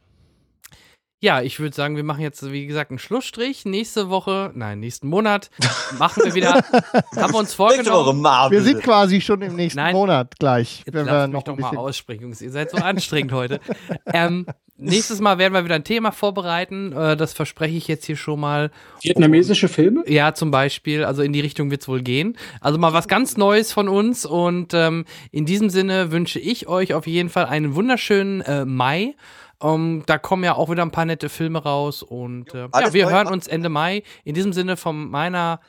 Ja, ich würde sagen, wir machen jetzt, wie gesagt, einen Schlussstrich. Nächste Woche, nein, nächsten Monat machen wir wieder, [LAUGHS] haben wir uns vorgenommen. Wir sind quasi schon im nächsten Nein. Monat gleich. Jetzt wenn wir lasst mich noch doch mal aussprechen, Jungs. Ihr seid so anstrengend heute. [LAUGHS] Ähm, nächstes Mal werden wir wieder ein Thema vorbereiten. Äh, das verspreche ich jetzt hier schon mal. Vietnamesische Filme? Ja, zum Beispiel. Also in die Richtung wird es wohl gehen. Also mal was ganz Neues von uns. Und ähm, in diesem Sinne wünsche ich euch auf jeden Fall einen wunderschönen äh, Mai. Ähm, da kommen ja auch wieder ein paar nette Filme raus. Und äh, ja, wir hören uns Ende Mai. In diesem Sinne von meiner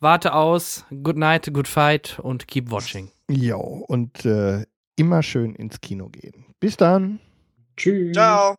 Warte aus. Good night, good fight und keep watching. Jo, und äh, immer schön ins Kino gehen. Bis dann. Tschüss. Ciao.